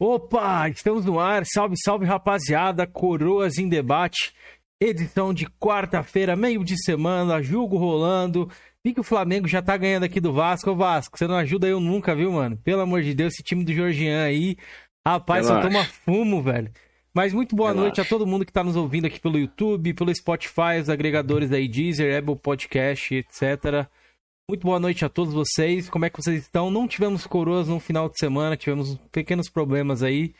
Opa, estamos no ar. Salve, salve, rapaziada. Coroas em debate. Edição de quarta-feira, meio de semana, julgo rolando. Vi que o Flamengo já tá ganhando aqui do Vasco. Ô Vasco, você não ajuda eu nunca, viu, mano? Pelo amor de Deus, esse time do Georgian aí. Rapaz, só toma fumo, velho. Mas muito boa Relaxa. noite a todo mundo que tá nos ouvindo aqui pelo YouTube, pelo Spotify, os agregadores aí, Deezer, Apple Podcast, etc. Muito boa noite a todos vocês. Como é que vocês estão? Não tivemos coroas no final de semana, tivemos pequenos problemas aí.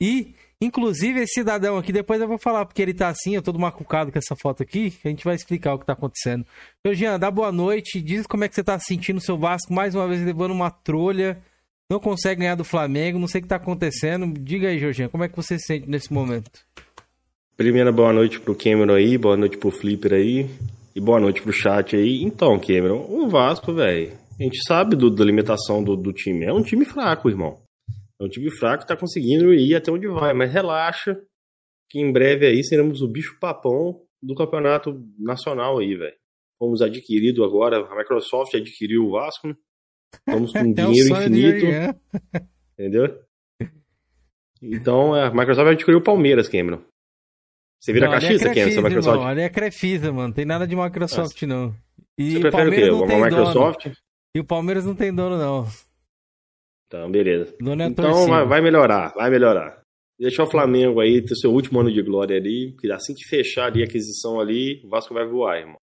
E, inclusive, esse cidadão aqui, depois eu vou falar porque ele tá assim, eu tô macucado com essa foto aqui, a gente vai explicar o que tá acontecendo. Meu Jean, dá boa noite, diz como é que você tá sentindo o seu Vasco, mais uma vez levando uma trolha, não consegue ganhar do Flamengo, não sei o que tá acontecendo. Diga aí, Jorginho, como é que você se sente nesse momento? Primeira boa noite pro Cameron aí, boa noite pro Flipper aí. E boa noite pro chat aí. Então, Cameron, o Vasco, velho, a gente sabe do, da limitação do, do, time. É um time fraco, irmão. É um time fraco que tá conseguindo ir até onde vai. Mas relaxa, que em breve aí seremos o bicho papão do campeonato nacional aí, velho. Fomos adquirido agora, a Microsoft adquiriu o Vasco, né? Estamos com é dinheiro infinito. É. Entendeu? Então, a Microsoft adquiriu o Palmeiras, Cameron. Você vira não, caixista, quem é essa Microsoft? Não, ali é Crefisa, mano. Tem nada de Microsoft, Nossa. não. E Você prefere o quê? Uma Microsoft? Dono. E o Palmeiras não tem dono, não. Então, beleza. É então vai, vai, melhorar, vai melhorar. Deixa o Flamengo aí ter seu último ano de glória ali, porque assim que fechar ali a aquisição ali, o Vasco vai voar, irmão.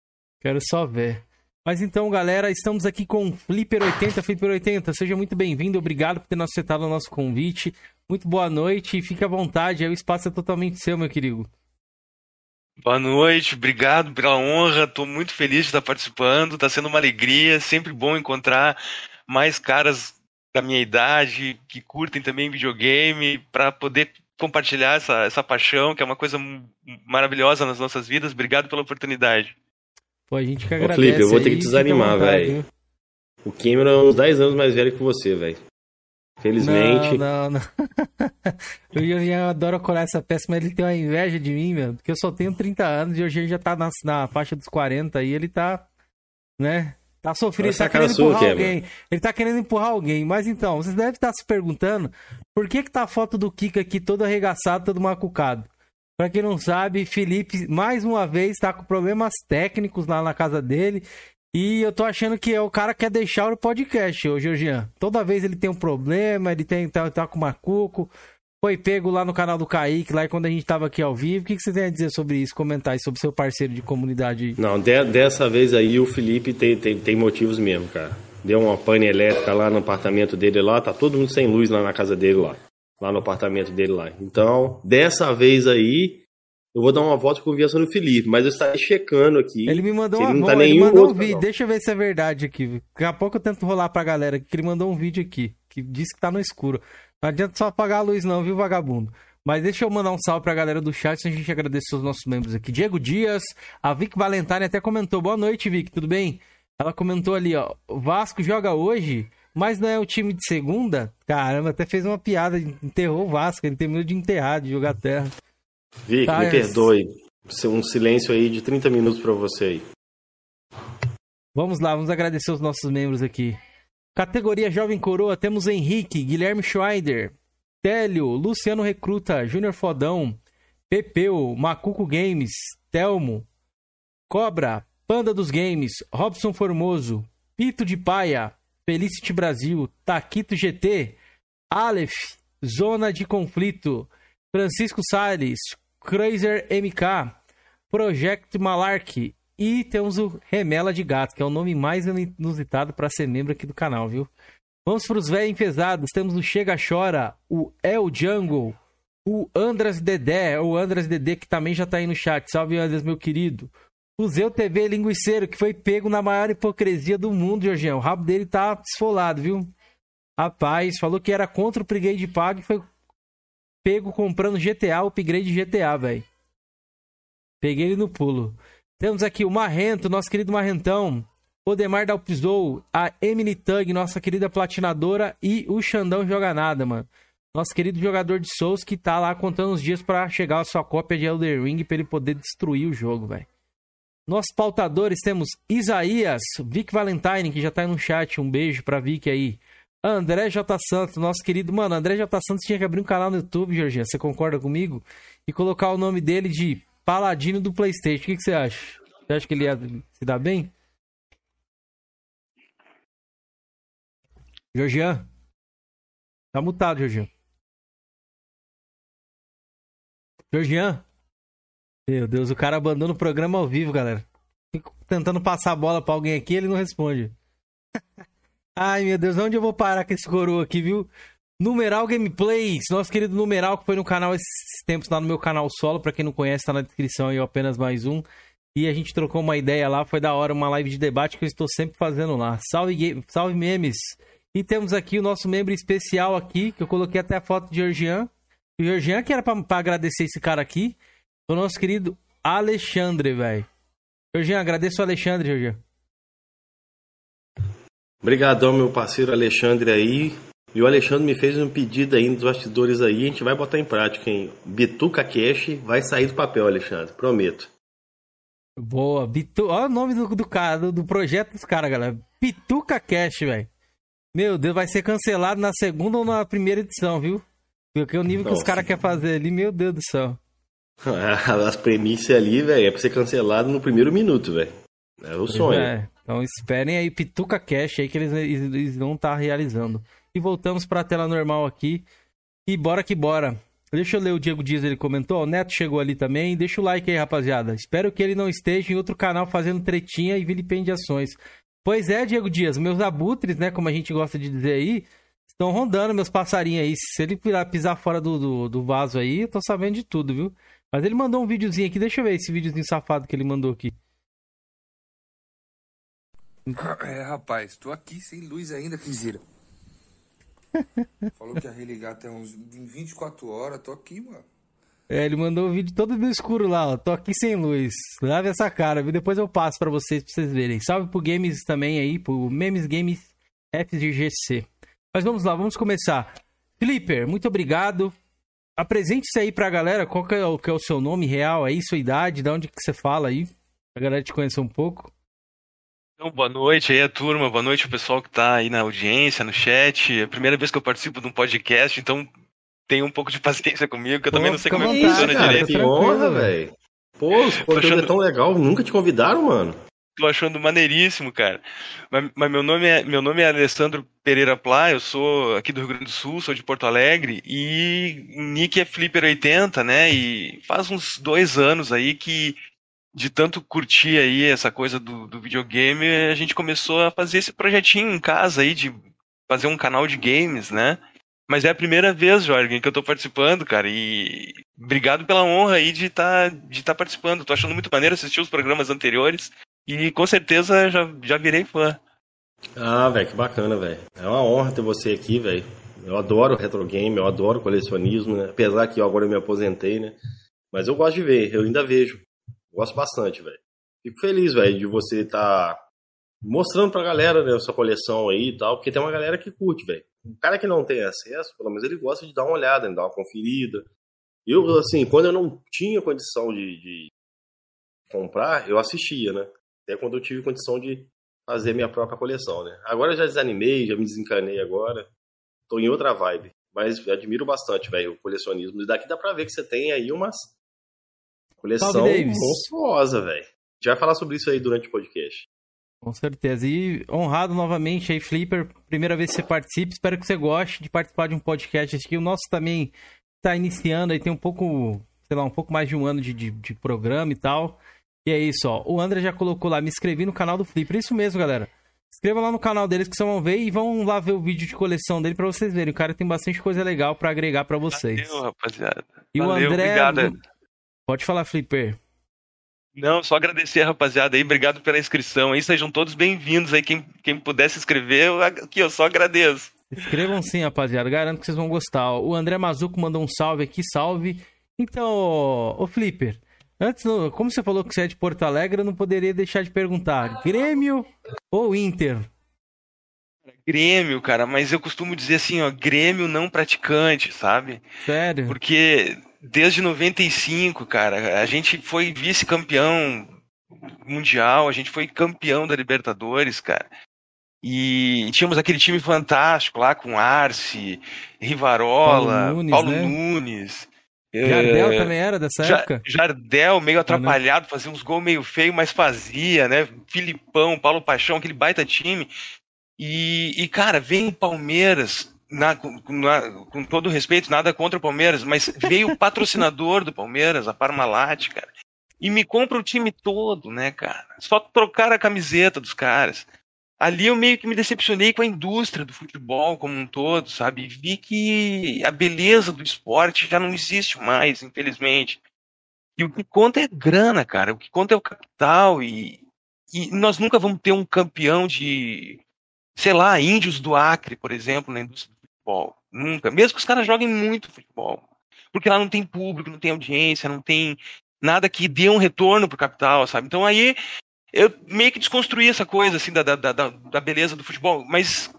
Quero só ver. Mas então, galera, estamos aqui com Flipper 80. Flipper 80, seja muito bem-vindo. Obrigado por ter aceitado o nosso convite. Muito boa noite e fique à vontade. O espaço é totalmente seu, meu querido. Boa noite, obrigado pela honra. Estou muito feliz de estar participando. Está sendo uma alegria. Sempre bom encontrar mais caras da minha idade que curtem também videogame para poder compartilhar essa, essa paixão, que é uma coisa maravilhosa nas nossas vidas. Obrigado pela oportunidade. Pô, a gente que agradece. Ô, Felipe, eu vou ter que te desanimar, velho. O Cameron é uns 10 anos mais velho que você, velho. Felizmente. Não, não, não. o Jorginho adora colar essa peça, mas ele tem uma inveja de mim, meu. Porque eu só tenho 30 anos e o Jorginho já tá na, na faixa dos 40 e ele tá. Né? Tá sofrendo, ele tá querendo empurrar é, alguém. Ele tá querendo empurrar alguém. Mas então, vocês devem estar se perguntando por que que tá a foto do Kika aqui todo arregaçado, todo macucado. Pra quem não sabe, Felipe, mais uma vez, tá com problemas técnicos lá na casa dele. E eu tô achando que é o cara quer deixar o podcast, ô Georgian. Toda vez ele tem um problema, ele tem tá, tá com macuco. Foi pego lá no canal do Kaique, lá quando a gente tava aqui ao vivo. O que, que você tem a dizer sobre isso? Comentar aí sobre seu parceiro de comunidade? Não, de, dessa vez aí o Felipe tem, tem, tem motivos mesmo, cara. Deu uma pane elétrica lá no apartamento dele lá, tá todo mundo sem luz lá na casa dele lá. Lá no apartamento dele lá. Então, dessa vez aí, eu vou dar uma volta com o no Felipe, mas eu estarei checando aqui. Ele me mandou uma volta, tá ele mandou um vídeo. Deixa eu ver se é verdade aqui. Daqui a pouco eu tento rolar pra galera que ele mandou um vídeo aqui, que diz que tá no escuro. Não adianta só apagar a luz não, viu, vagabundo? Mas deixa eu mandar um salve pra galera do chat, a gente agradece os nossos membros aqui. Diego Dias, a Vic Valentine até comentou. Boa noite, Vic, tudo bem? Ela comentou ali, ó, Vasco joga hoje, mas não é o time de segunda? Caramba, até fez uma piada, enterrou o Vasco, ele terminou de enterrar, de jogar terra. Vic, me perdoe. Um silêncio aí de 30 minutos para você aí. Vamos lá, vamos agradecer os nossos membros aqui. Categoria Jovem Coroa, temos Henrique, Guilherme Schweider, Télio, Luciano Recruta, Júnior Fodão, Pepeu, Macuco Games, Telmo, Cobra, Panda dos Games, Robson Formoso, Pito de Paia, Felicity Brasil, Taquito GT, Aleph, Zona de Conflito, Francisco Salles, Crazer MK, Project Malark e temos o Remela de Gato, que é o nome mais inusitado para ser membro aqui do canal, viu? Vamos para os velhos enfesados. Temos o Chega Chora, o El Jungle, o Andras Dedé, o Andras Dedé que também já tá aí no chat. Salve, Andras, meu querido. O Zeu TV Linguiceiro, que foi pego na maior hipocrisia do mundo, Jorginho. O rabo dele tá esfolado, viu? Rapaz, falou que era contra o Brigade Pago e foi pego comprando GTA, upgrade GTA, velho. Peguei ele no pulo. Temos aqui o Marrento, nosso querido Marrentão. O Demar Dalpizou, a Emily Tug, nossa querida platinadora. E o Xandão Joga Nada, mano. Nosso querido jogador de Souls que tá lá contando os dias para chegar a sua cópia de Elder Ring para ele poder destruir o jogo, velho. Nossos pautadores temos Isaías, Vic Valentine, que já tá aí no chat. Um beijo pra Vic aí. André J. Santos, nosso querido. Mano, André J. Santos tinha que abrir um canal no YouTube, Jorginho. Você concorda comigo? E colocar o nome dele de Paladino do PlayStation. O que, que você acha? Você acha que ele ia se dar bem? Georgian? Tá mutado, Georgian. Georgian? Meu Deus, o cara abandona o programa ao vivo, galera. Fico tentando passar a bola pra alguém aqui, ele não responde. Ai, meu Deus, onde eu vou parar com esse coroa aqui, viu? Numeral Gameplays, nosso querido Numeral, que foi no canal esses tempos lá no meu canal solo, pra quem não conhece, tá na descrição aí, apenas mais um. E a gente trocou uma ideia lá, foi da hora, uma live de debate que eu estou sempre fazendo lá. Salve, salve memes! E temos aqui o nosso membro especial aqui, que eu coloquei até a foto de Georgian. O Georgian que era pra, pra agradecer esse cara aqui, o nosso querido Alexandre, velho. Georgian, agradeço o Alexandre, Georgian. Obrigadão, meu parceiro Alexandre aí. E o Alexandre me fez um pedido aí nos bastidores aí, a gente vai botar em prática, hein? Bituca Cash vai sair do papel, Alexandre, prometo. Boa, Bitu... Olha o nome do, do cara, do, do projeto dos caras, galera. Bituca Cash, velho. Meu Deus, vai ser cancelado na segunda ou na primeira edição, viu? Porque o nível Nossa. que os caras querem fazer ali, meu Deus do céu. As premissas ali, velho, é pra ser cancelado no primeiro minuto, velho. É o sonho. É. Então esperem aí Pituca Cash aí que eles, eles vão estar tá realizando. E voltamos para a tela normal aqui. E bora que bora. Deixa eu ler o Diego Dias, ele comentou. O Neto chegou ali também. Deixa o like aí, rapaziada. Espero que ele não esteja em outro canal fazendo tretinha e vilipendiações. Pois é, Diego Dias, meus abutres, né, como a gente gosta de dizer aí, estão rondando meus passarinhos aí. Se ele pisar fora do, do, do vaso aí, eu tô sabendo de tudo, viu? Mas ele mandou um videozinho aqui. Deixa eu ver esse videozinho safado que ele mandou aqui. É, rapaz, tô aqui sem luz ainda, Fizira. Falou que ia religar até uns 24 horas, tô aqui, mano. É, ele mandou um vídeo todo no escuro lá, ó. Tô aqui sem luz. Lave essa cara, viu? Depois eu passo para vocês, pra vocês verem. Salve pro Games também aí, pro Memes Games FGC. Mas vamos lá, vamos começar. Flipper, muito obrigado. Apresente-se aí pra galera, qual que é, o, que é o seu nome real aí, sua idade, de onde que você fala aí. Pra galera te conhecer um pouco. Então, boa noite aí a turma, boa noite o pessoal que está aí na audiência, no chat. É a primeira vez que eu participo de um podcast, então tenha um pouco de paciência comigo, que eu Pô, também não sei como é que funciona cara, direito. Que honra, velho. Pô, o conteúdo achando... é tão legal, nunca te convidaram, mano. Tô achando maneiríssimo, cara. Mas, mas, meu, nome é, meu nome é Alessandro Pereira Plá, eu sou aqui do Rio Grande do Sul, sou de Porto Alegre, e nick é Flipper80, né? E faz uns dois anos aí que de tanto curtir aí essa coisa do, do videogame, a gente começou a fazer esse projetinho em casa aí de fazer um canal de games, né? Mas é a primeira vez, Jorge, que eu tô participando, cara, e obrigado pela honra aí de estar tá, de tá participando. Tô achando muito maneiro assistir os programas anteriores e com certeza já, já virei fã. Ah, velho, que bacana, velho. É uma honra ter você aqui, velho. Eu adoro retro game, eu adoro colecionismo, né? Apesar que eu agora eu me aposentei, né? Mas eu gosto de ver, eu ainda vejo. Gosto bastante, velho. Fico feliz, velho, de você estar tá mostrando pra galera né, sua coleção aí e tal, porque tem uma galera que curte, velho. O cara que não tem acesso, pelo menos ele gosta de dar uma olhada, de dar uma conferida. Eu, assim, quando eu não tinha condição de, de comprar, eu assistia, né? Até quando eu tive condição de fazer minha própria coleção, né? Agora eu já desanimei, já me desencanei agora. Tô em outra vibe. Mas admiro bastante, velho, o colecionismo. E daqui dá pra ver que você tem aí umas Coleção monstruosa, velho. A gente vai falar sobre isso aí durante o podcast. Com certeza. E honrado novamente aí, Flipper. Primeira vez que você participa. Espero que você goste de participar de um podcast aqui. O nosso também está iniciando aí, tem um pouco, sei lá, um pouco mais de um ano de, de, de, programa e tal. E é isso, ó. O André já colocou lá, me inscrevi no canal do Flipper. Isso mesmo, galera. Inscreva lá no canal deles que vocês vão ver e vão lá ver o vídeo de coleção dele para vocês verem. O cara tem bastante coisa legal para agregar para vocês. Valeu, rapaziada. E Valeu, o André. Obrigado. Pode falar, Flipper. Não, só agradecer rapaziada aí, obrigado pela inscrição aí, sejam todos bem-vindos aí, quem, quem puder se inscrever, eu, aqui eu só agradeço. Escrevam sim, rapaziada, garanto que vocês vão gostar. O André Mazuco mandou um salve aqui, salve. Então, ô Flipper, antes, como você falou que você é de Porto Alegre, eu não poderia deixar de perguntar, Grêmio ou Inter? Grêmio, cara, mas eu costumo dizer assim, ó, Grêmio não praticante, sabe? Sério? Porque desde 95, cara. A gente foi vice-campeão mundial, a gente foi campeão da Libertadores, cara. E tínhamos aquele time fantástico lá com Arce, Rivarola, Paulo Nunes. Paulo né? Nunes Jardel é, também era dessa ja, época? Jardel, meio atrapalhado, fazia uns gols meio feio, mas fazia, né? Filipão, Paulo Paixão, aquele baita time. E, e cara, vem o Palmeiras, na, na, com todo respeito, nada contra o Palmeiras, mas veio o patrocinador do Palmeiras, a Parmalat, cara, e me compra o time todo, né, cara? Só trocar a camiseta dos caras ali eu meio que me decepcionei com a indústria do futebol como um todo, sabe? Vi que a beleza do esporte já não existe mais, infelizmente. E o que conta é grana, cara. O que conta é o capital. E, e nós nunca vamos ter um campeão de, sei lá, índios do Acre, por exemplo, na indústria futebol. Nunca. Mesmo que os caras joguem muito futebol. Porque lá não tem público, não tem audiência, não tem nada que dê um retorno pro capital, sabe? Então aí eu meio que desconstruí essa coisa, assim, da, da, da, da beleza do futebol, mas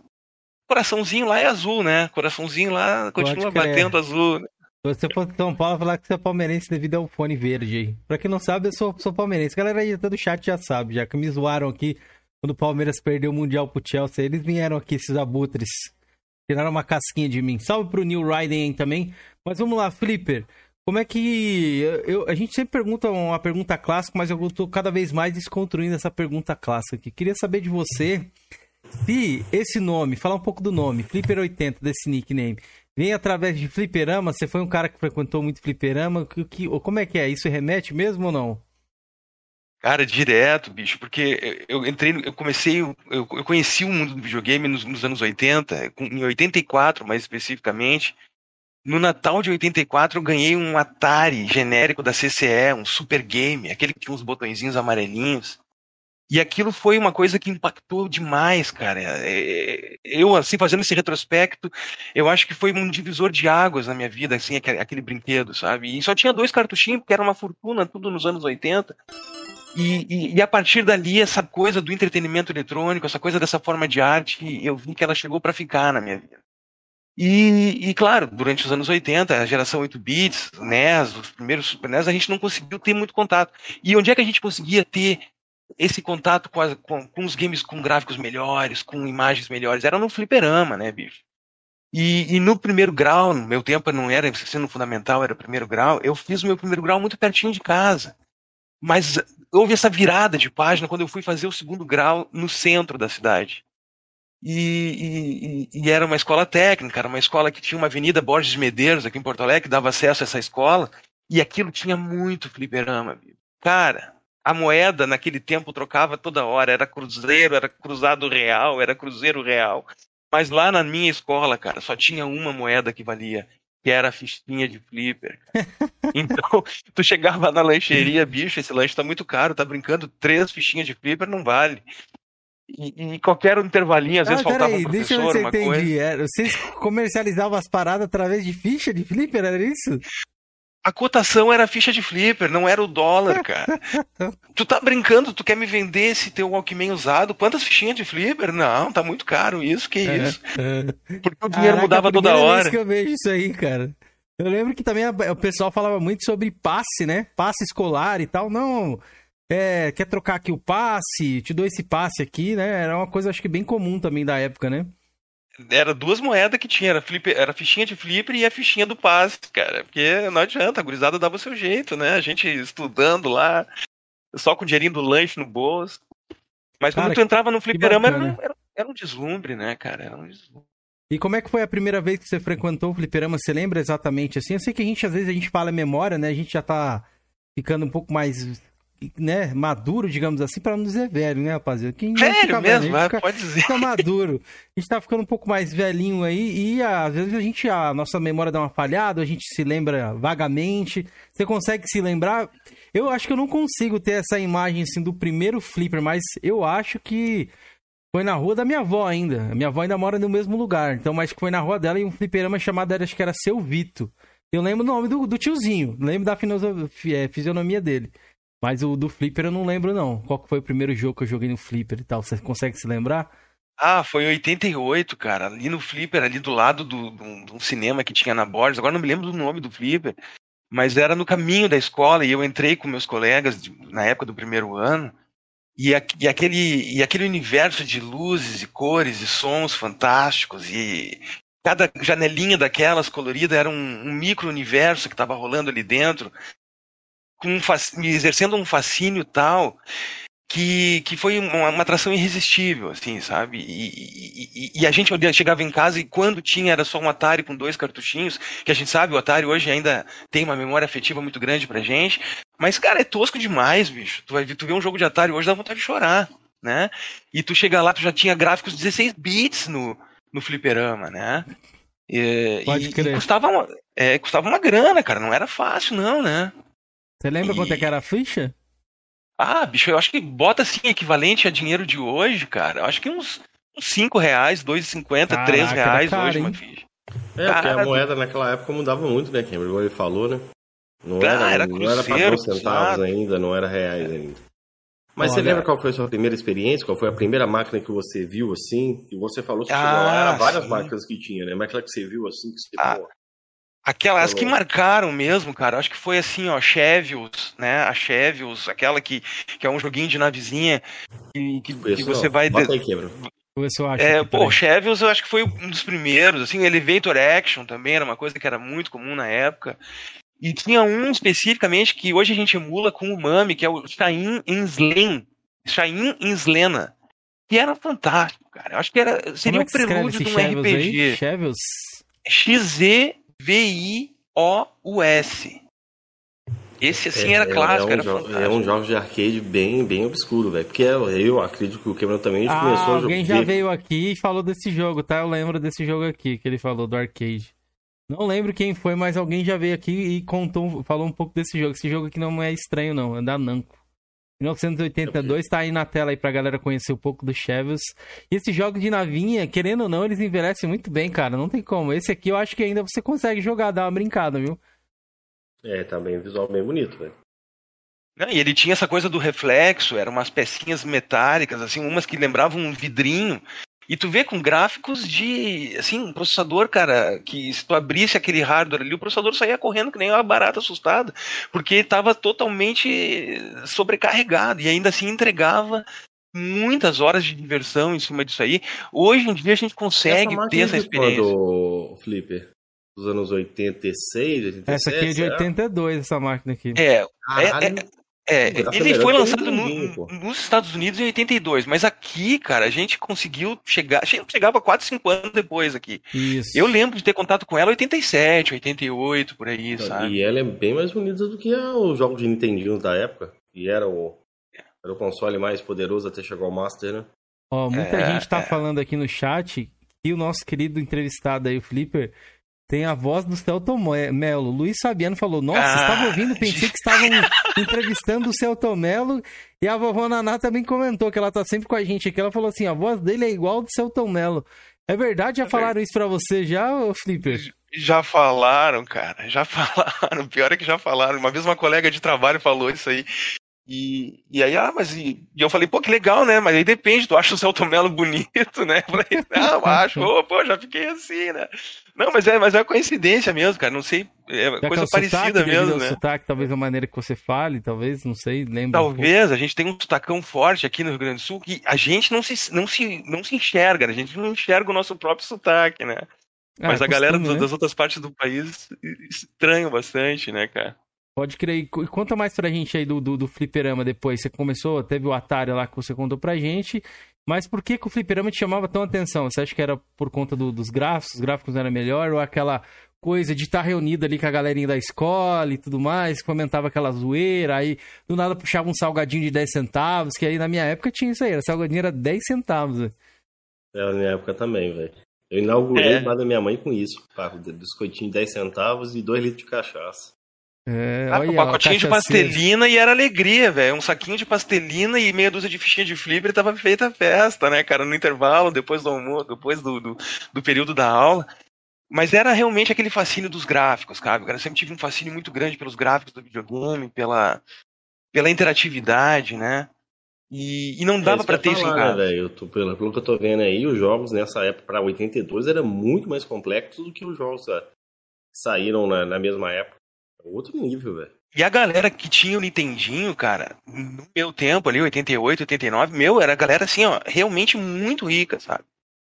coraçãozinho lá é azul, né? Coraçãozinho lá continua batendo azul. Né? Se você for de São Paulo, falar que você é palmeirense devido ao fone verde aí. Pra quem não sabe, eu sou, sou palmeirense. A galera aí até do chat já sabe, já que me zoaram aqui quando o Palmeiras perdeu o Mundial pro Chelsea. Eles vieram aqui, esses abutres. Tiraram uma casquinha de mim. Salve pro Neil aí também. Mas vamos lá, Flipper. Como é que. Eu, a gente sempre pergunta uma pergunta clássica, mas eu estou cada vez mais desconstruindo essa pergunta clássica aqui. Queria saber de você se esse nome, falar um pouco do nome, Flipper80, desse nickname, vem através de fliperama? Você foi um cara que frequentou muito fliperama? Que, que, como é que é? Isso remete mesmo ou não? Cara, direto, bicho, porque eu entrei, eu comecei, eu, eu conheci o mundo do videogame nos, nos anos 80, em 84 mais especificamente. No Natal de 84 eu ganhei um Atari genérico da CCE, um Super Game, aquele que tinha uns botõezinhos amarelinhos. E aquilo foi uma coisa que impactou demais, cara. É, eu, assim, fazendo esse retrospecto, eu acho que foi um divisor de águas na minha vida, assim, aquele brinquedo, sabe? E só tinha dois cartuchinhos, porque era uma fortuna, tudo nos anos 80. E, e, e, a partir dali, essa coisa do entretenimento eletrônico, essa coisa dessa forma de arte, eu vi que ela chegou para ficar na minha vida. E, e, claro, durante os anos 80, a geração 8 bits, NES, os primeiros Super NES, a gente não conseguiu ter muito contato. E onde é que a gente conseguia ter esse contato com, com, com os games com gráficos melhores, com imagens melhores? Era no fliperama, né, bicho? E, e, no primeiro grau, no meu tempo não era ensino fundamental, era primeiro grau, eu fiz o meu primeiro grau muito pertinho de casa. Mas houve essa virada de página quando eu fui fazer o segundo grau no centro da cidade. E, e, e, era uma escola técnica, era uma escola que tinha uma avenida Borges Medeiros aqui em Porto Alegre, que dava acesso a essa escola, e aquilo tinha muito fliperama. Cara, a moeda naquele tempo trocava toda hora, era cruzeiro, era cruzado real, era cruzeiro real. Mas lá na minha escola, cara, só tinha uma moeda que valia, que era a fichinha de flipper. então, tu chegava na lancheria, bicho, esse lanche tá muito caro, tá brincando, três fichinhas de flipper não vale. E, e, qualquer intervalinho, às vezes ah, faltava aí, um deixa eu ver se eu entendi. Coisa. Era, vocês comercializavam as paradas através de ficha de flipper, era isso? A cotação era a ficha de flipper, não era o dólar, cara. tu tá brincando, tu quer me vender esse teu Walkman usado? Quantas fichinhas de flipper? Não, tá muito caro isso, que é, isso. É. Porque o dinheiro Caraca, mudava toda hora. Vez que eu vejo isso aí, cara. Eu lembro que também o pessoal falava muito sobre passe, né? Passe escolar e tal. Não, é, quer trocar aqui o passe, te dou esse passe aqui, né? Era uma coisa, acho que bem comum também da época, né? Era duas moedas que tinha, era, flip, era a fichinha de flipper e a fichinha do passe, cara. Porque não adianta, a gurizada dava o seu jeito, né? A gente estudando lá, só com o dinheirinho do lanche no bolso. Mas cara, quando tu entrava no fliperama, era, era, era, um deslumbre, né, cara? Era um deslumbre. E como é que foi a primeira vez que você frequentou o fliperama? Você lembra exatamente assim? Eu sei que a gente, às vezes, a gente fala memória, né? A gente já tá ficando um pouco mais né, maduro, digamos assim, para não dizer velho, né, rapaziada? Quem velho mesmo, velho, fica, pode dizer. Fica maduro. A gente tá ficando um pouco mais velhinho aí e às vezes a gente, a nossa memória dá uma falhada, a gente se lembra vagamente. Você consegue se lembrar? Eu acho que eu não consigo ter essa imagem assim do primeiro flipper, mas eu acho que foi na rua da minha avó ainda. A minha avó ainda mora no mesmo lugar, então, mas foi na rua dela e um fliperama chamado, acho que era Seu Vito. Eu lembro o nome do, do tiozinho, lembro da é, fisionomia dele. Mas o do Flipper eu não lembro, não. Qual foi o primeiro jogo que eu joguei no Flipper e tal? Você consegue se lembrar? Ah, foi em 88, cara. Ali no Flipper, ali do lado do, do, do cinema que tinha na Borges. Agora não me lembro do nome do Flipper. Mas era no caminho da escola e eu entrei com meus colegas de, na época do primeiro ano. E, a, e, aquele, e aquele universo de luzes e cores e sons fantásticos e cada janelinha daquelas colorida era um, um micro-universo que estava rolando ali dentro, com um, exercendo um fascínio tal que, que foi uma, uma, atração irresistível, assim, sabe? E, e, e, a gente chegava em casa e quando tinha era só um Atari com dois cartuchinhos, que a gente sabe, o Atari hoje ainda tem uma memória afetiva muito grande pra gente, mas, cara, é tosco demais, bicho. Tu vai tu vê um jogo de Atari hoje dá vontade de chorar, né? E tu chega lá, tu já tinha gráficos 16 bits no, no fliperama, né? E, Pode crer. E custava, uma, é, custava uma grana, cara, não era fácil não, né? Você lembra e... quanto é que era a ficha? Ah, bicho, eu acho que bota assim, equivalente a dinheiro de hoje, cara. Eu acho que uns, uns 5 reais, 2,50, 3 reais caro, hoje hein? uma ficha. É, porque a moeda naquela época mudava muito, né, Cameron? Igual ele falou, né? Não Ah, era, era não era cruzeiro, pra centavos sabe? ainda, não era reais ainda. Mas você Olha- lembra qual foi a sua primeira experiência? Qual foi a primeira máquina que você viu assim? E você falou que Ah, chegou lá, várias sim. máquinas que tinha, né? Mas aquela que você viu assim, que você Ah, Aquelas as que marcaram mesmo, cara. eu Acho que foi assim, ó, Chevios, né? A Chevios, aquela que, que é um joguinho de navezinha que, que, que você vai. Bota aí, se eu acho. É, pô, peraí. Chevios eu acho que foi um dos primeiros, assim, Elevator Action também era uma coisa que era muito comum na época. E tinha um especificamente que hoje a gente emula com o Mami, que é o Shain Inslen. Shain Inslena. Que era fantástico, cara. Eu acho que era, seria Como é o que escreve prelúdio de um? RPG. Chevels? X-Z-V-I-O-U-S. Esse assim era É- clássico, é um era fantástico. É um jogo de arcade bem, bem obscuro, velho. Porque eu, eu acredito que o Cameron também Ah, começou a alguém jogar. já veio aqui e falou desse jogo, tá? Eu lembro desse jogo aqui que ele falou do arcade. Não lembro quem foi, mas alguém já veio aqui e contou, falou um pouco desse jogo. Esse jogo aqui não é estranho, não, é da Namco. 1982 tá aí na tela aí pra galera conhecer um pouco do Chevels. E esse jogo de navinha, querendo ou não, eles envelhecem muito bem, cara. Não tem como. Esse aqui eu acho que ainda você consegue jogar, dar uma brincada, viu? É, tá bem visual bem bonito, velho. Não, e ele tinha essa coisa do reflexo, eram umas pecinhas metálicas, assim, umas que lembravam um vidrinho. E tu vê com gráficos de, assim, um processador, cara, que se tu abrisse aquele hardware ali, o processador saía correndo que nem uma barata assustada, porque estava totalmente sobrecarregado e ainda assim entregava muitas horas de diversão em cima disso aí. Hoje em dia a gente consegue máquina ter essa experiência. quando, Flipper? Dos anos 86, 87? Essa aqui é de será? 82, essa máquina aqui. É, Caralho, É, Pô, essa ele foi lançado no- nos Estados Unidos em 82, mas aqui, cara, a gente conseguiu chegar, che- chegava 4, 5 anos depois aqui. Isso. Eu lembro de ter contato com ela em 87, 88, por aí, sabe? E ela é bem mais bonita do que a- o jogo de Nintendinho da época. E era o, era o console mais poderoso até chegar ao Master, né? Ó, muita É, gente tá é. falando aqui no chat que o nosso querido entrevistado aí, o Flipper, tem a voz do Celton Mo- Mello. Luiz Fabiano falou: Nossa, Ah. estava ouvindo, pensei que estavam entrevistando o Celton Mello. E a vovó Naná também comentou que ela tá sempre com a gente aqui. Ela falou assim: a voz dele é igual do Celton Mello. É verdade? Já É falaram isso pra você já, Flipper? Já falaram, cara, já falaram. Pior é que já falaram. Uma vez uma colega de trabalho falou isso aí. E, e aí, ah, mas e, e eu falei, pô, que legal, né? Mas aí depende, tu acha o Celto Melo bonito, né? Eu falei, não, acho, Ô, pô, já fiquei assim, né? Não, mas é, mas é coincidência mesmo, cara. Não sei, é Já é coisa sotaque, parecida mesmo, né? sotaque, talvez a maneira que você fale, talvez, não sei, lembra. um. Talvez, a gente tem um sotacão forte aqui no Rio Grande do Sul que a gente não se, não se, não se enxerga, a gente não enxerga o nosso próprio sotaque, né? Ah, Mas a galera costume, do- né? das outras partes do país estranham bastante, né, cara? Pode crer. E conta mais pra gente aí do, do, do fliperama depois. Você começou, teve o Atari lá que você contou pra gente. Mas por que, que o fliperama te chamava tão atenção? Você acha que era por conta do- dos gráficos? Os gráficos eram melhor? Ou aquela coisa de estar reunido ali com a galerinha da escola e tudo mais? Fomentava aquela zoeira, aí do nada puxava um salgadinho de 10 centavos, que aí na minha época tinha isso aí. Era salgadinho era 10 centavos. né? É, na minha época também, velho. Eu inaugurei É. o bar da minha mãe com isso. pá, Biscoitinho de 10 centavos e 2 litros de cachaça. É, Ah, olha, um pacotinho de pastelina e era alegria, velho. Um saquinho de pastelina e meia dúzia de fichinha de flipper e tava feita a festa, né, cara? No intervalo, depois do almoço, depois do, do, do período da aula. Mas era realmente aquele fascínio dos gráficos, cara. Eu sempre tive um fascínio muito grande pelos gráficos do videogame, pela, pela interatividade, né? E, e não É dava que eu ter ia isso em falar, casa. tô- Pelo, pelo que eu tô vendo aí, os jogos nessa época, pra 82, eram muito mais complexos do que os jogos que saíram na, na mesma época. Outro nível, velho. E a galera que tinha o Nintendinho, cara, no meu tempo ali, 88, 89, meu, era a galera assim, ó, realmente muito rica, sabe?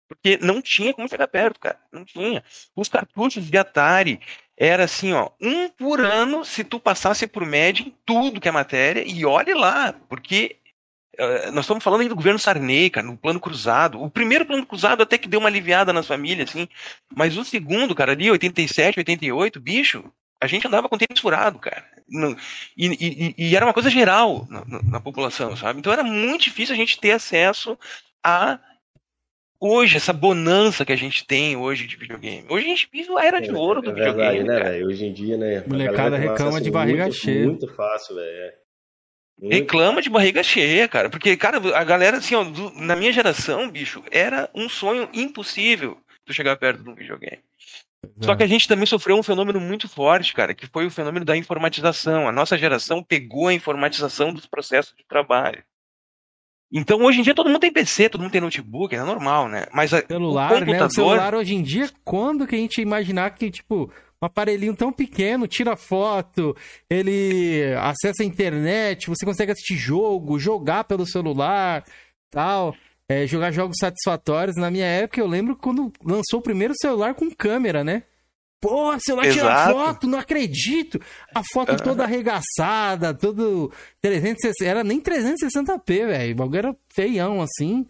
Porque não tinha como chegar perto, cara. Não tinha. Os cartuchos de Atari era assim, ó, um por ano se tu passasse por média em tudo que é matéria, e olhe lá, porque uh, nós estamos falando aí do governo Sarney, cara, no plano cruzado. O primeiro plano cruzado até que deu uma aliviada nas famílias, assim, mas o segundo, cara, ali, 87, 88, bicho, a gente andava com tênis furado, cara. E, e, e, era uma coisa geral na, na, população, sabe? Então era muito difícil a gente ter acesso a hoje, essa bonança que a gente tem hoje de videogame. Hoje a gente vive a era de é, ouro do é verdade, videogame. né? Hoje em dia, né? Molecada reclama de barriga muito, cheia. Muito fácil, velho. É. Reclama de barriga cheia, cara. Porque, cara, a galera, assim, ó, do, na minha geração, bicho, era um sonho impossível tu chegar perto de um videogame. Só que a gente também sofreu um fenômeno muito forte, cara, que foi o fenômeno da informatização. A nossa geração pegou a informatização dos processos de trabalho. Então, hoje em dia, todo mundo tem PC, todo mundo tem notebook, é normal, né? Mas a, celular, o computador... né? O celular, hoje em dia, quando que a gente imaginar que, tipo, um aparelhinho tão pequeno, tira foto, ele acessa a internet, você consegue assistir jogo, jogar pelo celular, tal, é, jogar jogos satisfatórios. Na minha época, eu lembro quando lançou o primeiro celular com câmera, né? Pô, celular tira foto, não acredito. A foto uhum. toda arregaçada, tudo 360, era nem 360p, velho. O bagulho era feião assim.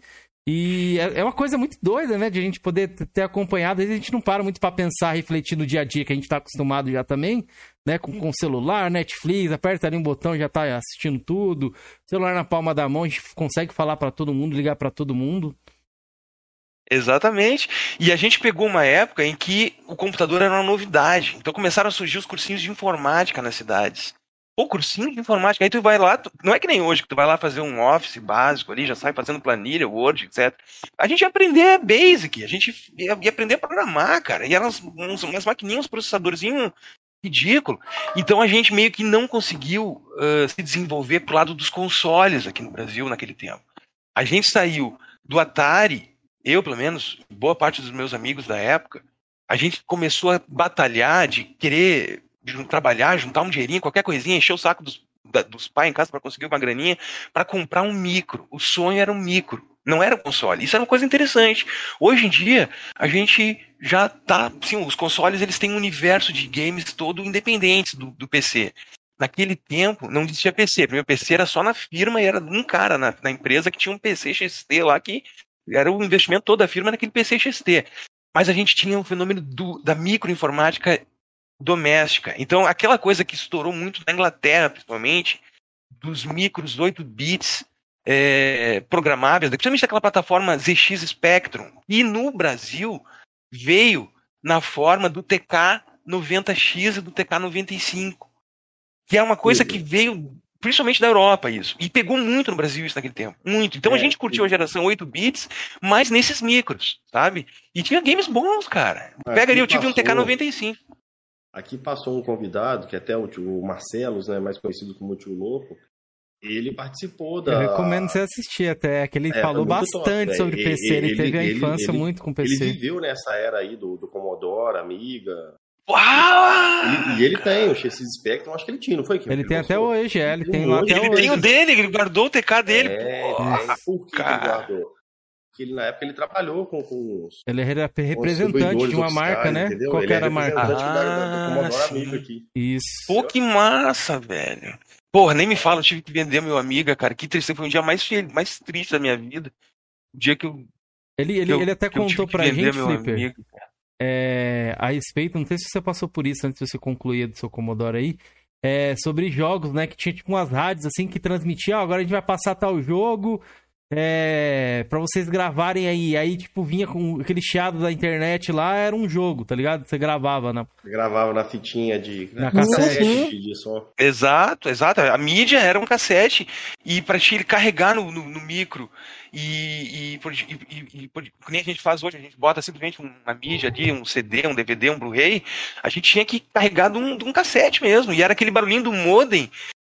E é, é uma coisa muito doida, né, de a gente poder ter acompanhado. Às vezes a gente não para muito para pensar, refletir no dia a dia que a gente tá acostumado já também, né, com, com celular, Netflix, aperta ali um botão, já tá assistindo tudo. Celular na palma da mão, a gente consegue falar para todo mundo, ligar para todo mundo. Exatamente. E a gente pegou uma época em que o computador era uma novidade. Então começaram a surgir os cursinhos de informática nas cidades. Pô, cursinho de informática. Aí tu vai lá, tu, não é que nem hoje, que tu vai lá fazer um office básico ali, já sai fazendo planilha, Word, etc. A gente ia aprender Basic, a gente ia, ia aprender a programar, cara. E eram uns, umas maquininhas, uns processadorzinhos ridículo. Então a gente meio que não conseguiu uh, se desenvolver pro lado dos consoles aqui no Brasil naquele tempo. A gente saiu do Atari eu, pelo menos, boa parte dos meus amigos da época, a gente começou a batalhar de querer trabalhar, juntar um dinheirinho, qualquer coisinha, encher o saco dos, dos pais em casa para conseguir uma graninha, para comprar um micro. O sonho era um micro, não era um console. Isso era uma coisa interessante. Hoje em dia, a gente já tá, sim, os consoles eles têm um universo de games todo independentes do, do PC. Naquele tempo, não existia PC. O meu PC era só na firma e era um cara na, na empresa que tinha um PC XT lá que era o investimento todo da firma naquele PC XT. Mas a gente tinha um fenômeno do, da microinformática doméstica. Então, aquela coisa que estourou muito na Inglaterra, principalmente, dos micros 8 bits é, programáveis, principalmente daquela plataforma ZX Spectrum. E no Brasil veio na forma do TK90X e do TK95. Que é uma coisa que veio principalmente da Europa isso. E pegou muito no Brasil isso naquele tempo. Muito. Então é, a gente curtiu a geração 8 bits, mas nesses micros, sabe? E tinha games bons, cara. Pega ali, eu tive passou, um TK95. Aqui passou um convidado, que até o, o Marcelos, né, mais conhecido como o Tio Louco, ele participou da. Eu recomendo você assistir até, que ele é, falou bastante top, sobre PC, ele, ele teve ele, a infância ele, muito com PC. Ele viveu nessa era aí do, do Commodore, Amiga, Uau! Ele, e ele tem o XX Spectrum, acho que ele tinha, não foi? Que ele tem até hoje, é, ele tem lá até ele hoje. tem o dele, ele guardou o TK dele. É, é por que ele guardou? Porque ele, na época ele trabalhou com, com os. Ele era representante de uma marca, né? Entendeu? Qual ele era a marca? Ah, da, amigo aqui. Isso. Pô, que massa, velho. Porra, nem me fala, eu tive que vender meu amiga, cara. Que triste, foi um dia mais, mais triste da minha vida. O dia que eu. Ele, ele, eu, ele até contou pra gente, Flipper. Amigo, é, a respeito, não sei se você passou por isso antes de você concluir do seu Commodore aí, é, sobre jogos, né? Que tinha tipo umas rádios assim que transmitiam, ah, agora a gente vai passar tal jogo, é, para vocês gravarem aí. Aí, tipo, vinha com aquele chiado da internet lá, era um jogo, tá ligado? Você gravava na. Gravava na fitinha de. Na cassete. Uhum. De som. Exato, exato. A mídia era um cassete. E pra te carregar no, no, no micro. E, e, e, e, nem a gente faz hoje, a gente bota simplesmente uma mídia ali, um CD, um DVD, um Blu-ray. A gente tinha que carregar de um, de um cassete mesmo. E era aquele barulhinho do modem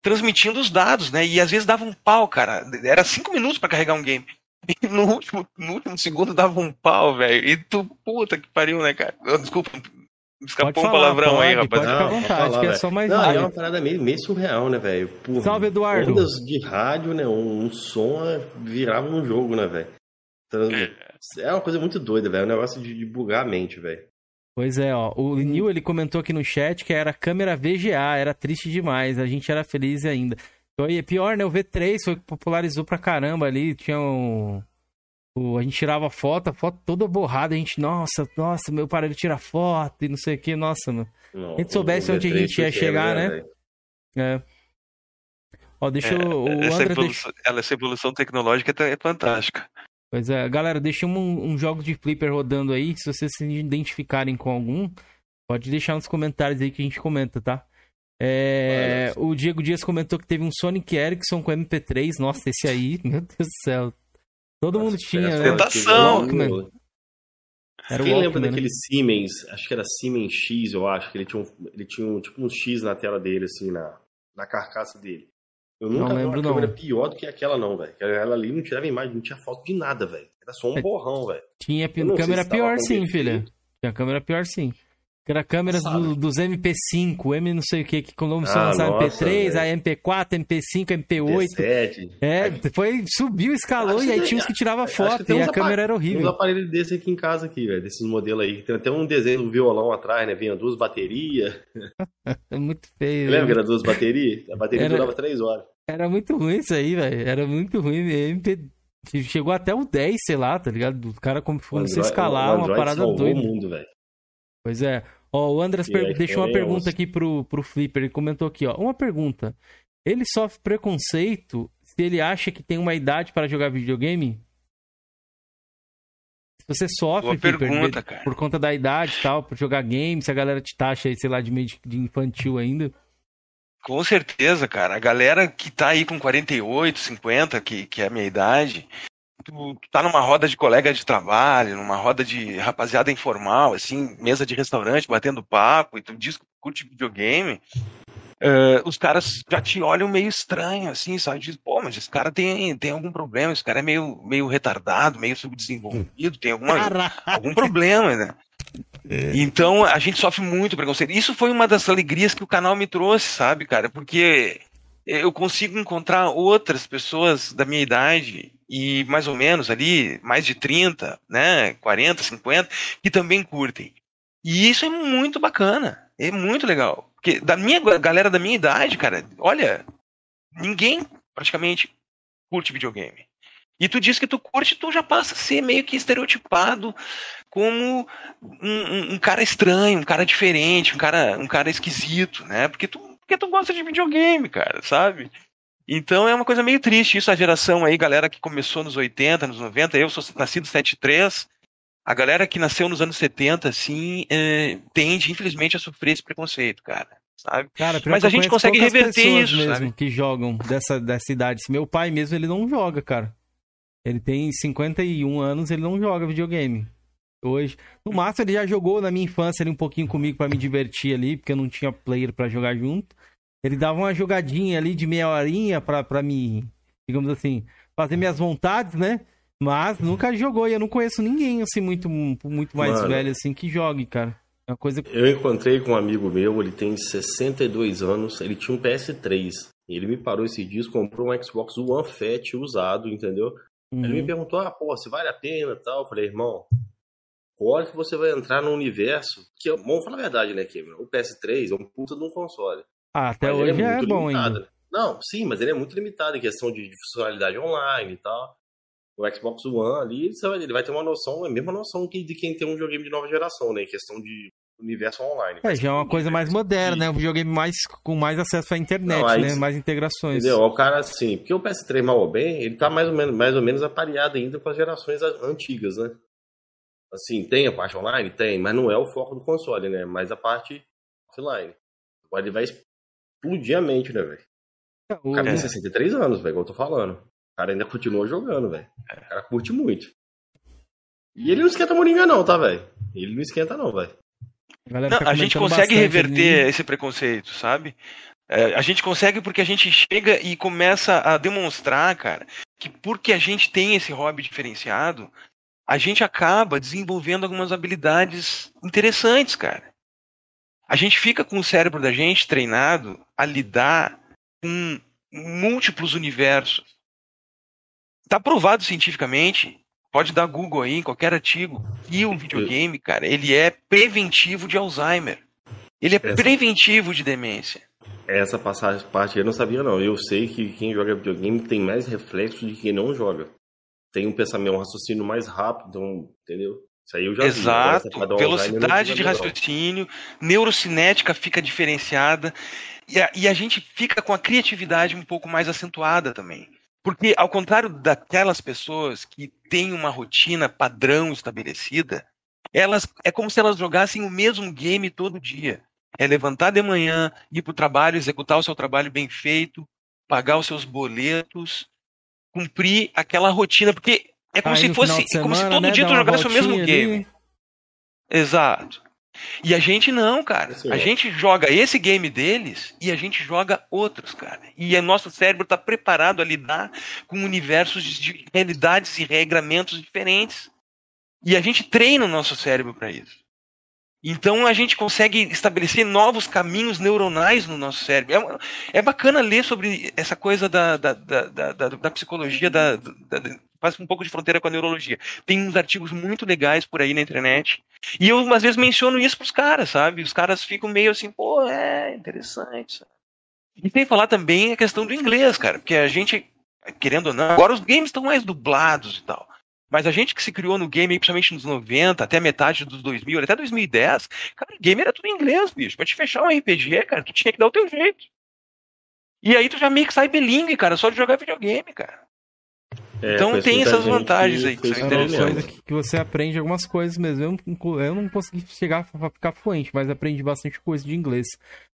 transmitindo os dados, né? E às vezes dava um pau, cara. Era cinco minutos para carregar um game. E no último, no último segundo dava um pau, velho. E tu, puta que pariu, né, cara? Desculpa, Escapou um palavrão pode, aí, rapaz. Pode ficar à Não, vontade, pode falar, que é só mais Não, é uma parada meio, meio surreal, né, velho? Salve, Eduardo. Ondas de rádio, né? Um, um som é, virava um jogo, né, velho? Então, é uma coisa muito doida, velho. É um negócio de, de bugar a mente, velho. Pois é, ó. O Nil, ele comentou aqui no chat que era câmera VGA, era triste demais. A gente era feliz ainda. Então, e pior, né? O V3 foi que popularizou pra caramba ali. Tinha um... o- a gente tirava foto, a foto toda borrada. A gente, nossa, nossa, meu aparelho tira foto e não sei o que. Nossa, mano. Não, A gente soubesse o onde a V3 gente ia chegar, né? É. Ó, deixa eu... O essa, André deixa... evolução, ela- essa evolução tecnológica é fantástica. Pois é, galera, deixa um, um jogo de flipper rodando aí. Se vocês se identificarem com algum, pode deixar nos comentários aí que a gente comenta, tá? É, o Diego Dias comentou que teve um Sonic Ericsson com MP3. Nossa, esse aí, meu Deus do céu. Todo mundo tinha, né? Tentação. Walkman. Era o Quem lembra né? daquele Siemens, acho que era Siemens X, eu acho, que ele tinha, um, ele tinha um, tipo um X na tela dele, assim, na, na carcaça dele. Eu nunca Não vi lembro, uma câmera não. pior do que aquela, não, velho. Aquela ali não tirava imagem, não tinha foto de nada, velho. Era só É. um borrão, velho. Tinha câmera pior sim, filha. Tinha câmera pior sim. Que era câmeras do- dos MP5, M não sei o que, que começou Ah, a lançar nossa, MP3, velho. aí MP4, MP5, MP8. P7. É, depois subiu, escalou Acho e aí tinha uns que tirava foto tem e uns a câmera era Uns horrível. aparelhos desses aqui em casa, aqui, velho. Desses modelos aí. Tem até um desenho do violão atrás, né? Vinha duas baterias. É muito feio. Lembra que né? era duas baterias? A bateria Era- durava três horas. Era muito ruim isso aí, velho. Era muito ruim. MP... Chegou até o 10, sei lá, tá ligado? O cara como- a escalar o uma parada doida. o mundo, velho. Pois é. Ó, o Andras per- deixou uma pergunta aqui pro, pro Flipper. Ele comentou aqui, ó. Uma pergunta. Ele sofre preconceito se ele acha que tem uma idade para jogar videogame? Se você sofre, Flipper, pergunta, cara. por conta da idade e tal, por jogar game, se a galera te taxa aí, sei lá, de meio de, de infantil ainda. Com certeza, cara. A galera que tá aí com 48, 50, que, que é a minha idade, tu, tu tá numa roda de colega de trabalho, numa roda de rapaziada informal, assim, mesa de restaurante, batendo papo, e tu diz que curte videogame, eh, os caras já te olham meio estranho, assim, sabe? Diz, pô, mas esse cara tem, tem algum problema, esse cara é meio, meio retardado, meio subdesenvolvido, tem alguma, algum problema, né? Então a gente sofre muito preconceito. Isso foi uma das alegrias que o canal me trouxe, sabe, cara? Porque eu consigo encontrar outras pessoas da minha idade e mais ou menos ali, mais de 30, né, 40, 50, que também curtem. E isso é muito bacana, é muito legal. Porque da minha galera da minha idade, cara, olha, ninguém praticamente curte videogame. E tu diz que tu curte, tu já passa a ser meio que estereotipado como um, um- um cara estranho, um cara diferente, um cara, um cara esquisito, né? Porque tu, porque tu gosta de videogame, cara, sabe? Então é uma coisa meio triste isso, a geração aí, galera que começou nos 80, nos 90, eu sou nascido em 73, a galera que nasceu nos anos 70, assim, é, tende, infelizmente, a sofrer esse preconceito, cara, sabe? Cara, Mas a gente consegue reverter isso, mesmo sabe? que jogam dessa, dessa idade. Meu pai mesmo, ele não joga, cara. Ele tem 51 anos, ele não joga videogame. Hoje. No máximo, ele já jogou na minha infância ali um pouquinho comigo pra me divertir ali, porque eu não tinha player pra jogar junto. Ele dava uma jogadinha ali de meia horinha pra, pra me, digamos assim, fazer minhas vontades, né? Mas nunca jogou e eu não conheço ninguém, assim, muito, muito mais Mano. velho, assim, que jogue, cara. É uma coisa Eu encontrei com um amigo meu, ele tem 62 anos, ele tinha um PS3. Ele me parou esses dias, comprou um Xbox One Fat usado, entendeu? Ele me Uhum. perguntou, ah, pô, se vale a pena e tal. Eu falei, irmão, hora que você vai entrar num universo, que vamos falar a verdade, né, Cameron? O PS3 é um puta de um console. Ah, até Mas ele hoje é, muito bom limitado, ainda. né? Não, sim, mas ele é muito limitado em questão de, de funcionalidade online e tal. O Xbox One ali, ele vai ter uma noção, a mesma noção que de quem tem um videogame de nova geração, né? Em questão de universo online. É, já é uma coisa mais moderna, né? Um videogame mais, com mais acesso à internet, Não, aí né? Mais integrações. Entendeu? O cara, assim, porque o PS3, mal ou bem, ele tá mais ou menos, mais ou menos apareado ainda com as gerações antigas, né? Assim, tem a parte online? Tem, mas não é o foco do console, né? Mas a parte offline. Agora ele vai explodir a mente, né, velho? O- O cara tem 63 anos, velho, igual eu tô falando. O cara ainda continua jogando, velho. O cara curte muito. E ele não esquenta moringa, não, tá, velho? Ele não esquenta, não, velho. a galera Não, tá a gente consegue reverter ali. esse preconceito, sabe? É, a gente consegue porque a gente chega e começa a demonstrar, cara, que porque a gente tem esse hobby diferenciado, a gente acaba desenvolvendo algumas habilidades interessantes, cara. A gente fica com o cérebro da gente treinado a lidar com múltiplos universos. Está provado cientificamente, pode dar Google aí, em qualquer artigo, e o videogame, cara, ele é preventivo de Alzheimer. Ele é Essa- preventivo de demência. Essa passagem, parte eu não sabia, não. Eu sei que quem joga videogame tem mais reflexo de quem não joga. Tem um pensamento, um raciocínio mais rápido, um- entendeu? Isso aí eu já vi. Exato, não velocidade de raciocínio, neurocinética fica diferenciada e a, e a gente fica com a criatividade um pouco mais acentuada também. Porque, ao contrário daquelas pessoas que têm uma rotina padrão estabelecida, elas é como se elas jogassem o mesmo game todo dia. É levantar de manhã, ir para o trabalho, executar o seu trabalho bem feito, pagar os seus boletos, cumprir aquela rotina, porque é como Aí se fosse de como se semana, todo né, dia tu jogasse o mesmo voltinha game. ali. Exato. E a gente não, cara. Sim, A ó. gente joga esse game deles e a gente joga outros, cara. E o nosso cérebro está preparado a lidar com universos de realidades e regramentos diferentes. E a gente treina o nosso cérebro para isso. Então a gente consegue estabelecer novos caminhos neuronais no nosso cérebro. É, uma- é bacana ler sobre essa coisa da, da, da, da, da- psicologia, da- faz um pouco de fronteira com a neurologia. Tem uns artigos muito legais por aí na internet. E eu, às vezes, menciono isso pros caras, sabe? Os caras ficam meio assim, pô, é interessante. E tem que falar também a questão do inglês, cara, porque a gente, querendo ou não, agora os games estão mais dublados e tal. Mas a gente que se criou no game, principalmente nos 90, até metade dos 2000, até 2010, cara, game era tudo em inglês, bicho. Pra te fechar um RPG, cara, tu tinha que dar o teu jeito. E aí tu já meio que sai bilingue, cara, só de jogar videogame, cara. É, Então tem essas vantagens aí que são É interessantes. coisa que, que você aprende algumas coisas mesmo. Eu não, eu não consegui chegar a ficar fluente, mas aprendi bastante coisa de inglês.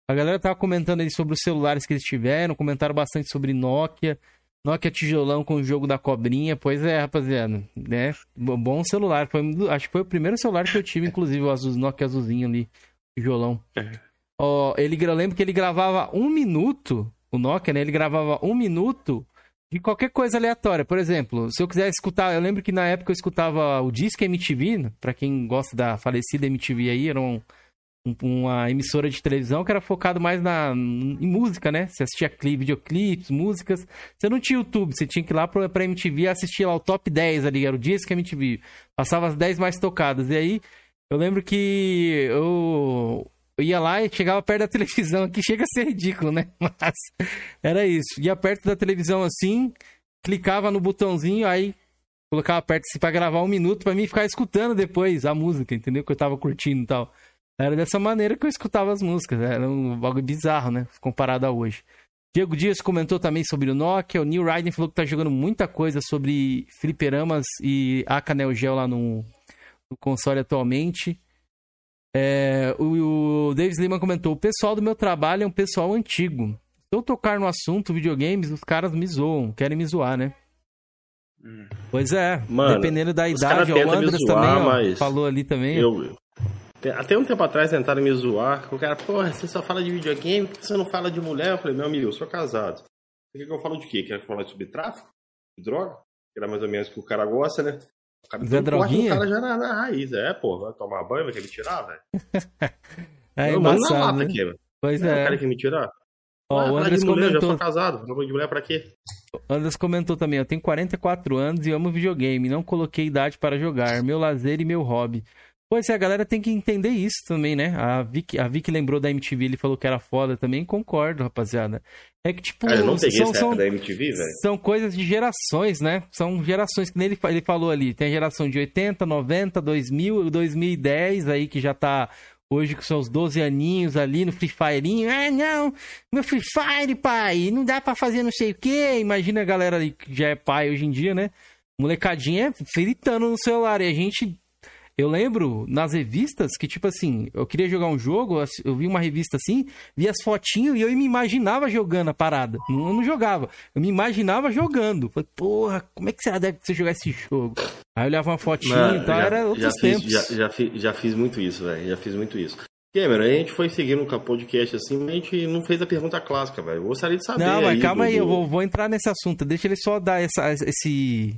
A galera tava comentando aí sobre os celulares que eles tiveram, comentaram bastante sobre Nokia. Nokia tijolão com o jogo da cobrinha. Pois é, rapaziada. Né? Bo- Bom celular. Foi, acho que foi o primeiro celular que eu tive, inclusive, o azul, Nokia azulzinho ali. Tijolão. É. Ó, ele, eu lembro que ele gravava um minuto, o Nokia, né? Ele gravava um minuto de qualquer coisa aleatória. Por exemplo, se eu quiser escutar, eu lembro que na época eu escutava o Disque MTV, pra quem gosta da falecida MTV aí, era um- um- uma emissora de televisão que era focado mais na, em música, né? Você assistia cli, videoclipes, músicas. Você não tinha YouTube, você tinha que ir lá pra, pra MTV assistir lá o top 10 ali, era o Disque MTV. Passava as 10 mais tocadas. E aí, eu lembro que eu, eu ia lá e chegava perto da televisão, que chega a ser ridículo, né? Mas era isso. Ia perto da televisão assim, clicava no botãozinho, aí colocava perto assim pra gravar um minuto pra mim ficar escutando depois a música, entendeu? Que eu tava curtindo e tal. Era dessa maneira que eu escutava as músicas. Era um bagulho bizarro, né? Comparado a hoje. Diego Dias comentou também sobre o Nokia. O Neil Ryden falou que tá jogando muita coisa sobre fliperamas e Aka Neo Geo lá no, no console atualmente. É, o, o Davis Lima comentou: o pessoal do meu trabalho é um pessoal antigo. Se eu tocar no assunto videogames, os caras me zoam, querem me zoar, né? Hum. Pois é, Mano, dependendo da idade, o Andres zoar, também ó, mas falou ali também. Eu, até um tempo atrás tentaram me zoar. O cara, porra, você só fala de videogame, por que você não fala de mulher? Eu falei, meu amigo, eu sou casado. Você quer que eu falo de quê? Quer falar sobre tráfico? De droga? Que era mais ou menos o que o cara gosta, né? O cara, Zé então, corta o Droguinha? cara já na, na raiz. É, pô, vai tomar banho, vai querer me tirar, velho? É eu na embaçado, lata né? aqui, velho. Pois É. O é. cara quer me tirar? Ó, Ah, o falar Andres mulher, eu já comentou, sou casado. Falando de mulher pra quê? Andres comentou também, eu tenho 44 anos e amo videogame, não coloquei idade para jogar, meu lazer e meu hobby. Pois é, a galera tem que entender isso também, né? A Vicky, a Vicky lembrou da MTV, ele falou que era foda também, concordo, rapaziada. É que, tipo, Cara, eu não peguei são, essa são, da MTV, velho. são coisas de gerações, né? São gerações, que nem ele, ele falou ali, tem a geração de 80, 90, 2000, 2010 aí, que já tá hoje com seus 12 aninhos ali no Free Fireinho. Ah, não, meu Free Fire, pai, não dá pra fazer não sei o quê. Imagina a galera que já é pai hoje em dia, né? Molecadinha fritando no celular. E a gente. Eu lembro nas revistas que, tipo assim, eu queria jogar um jogo, eu vi uma revista assim, vi as fotinhas e eu me imaginava jogando a parada. Não, eu não jogava, eu me imaginava jogando. Falei, porra, como é que será deve você jogar esse jogo? Aí eu olhava uma fotinha Mano, e tal, já- era já outros fiz, tempos. Já, já, fi- já fiz muito isso, velho. Já fiz muito isso. Cameron, a gente foi seguindo com o podcast assim, mas a gente não fez a pergunta clássica, velho. Eu gostaria de saber. Não, mas calma do- aí, eu vou, vou entrar nesse assunto. Deixa ele só dar essa, esse,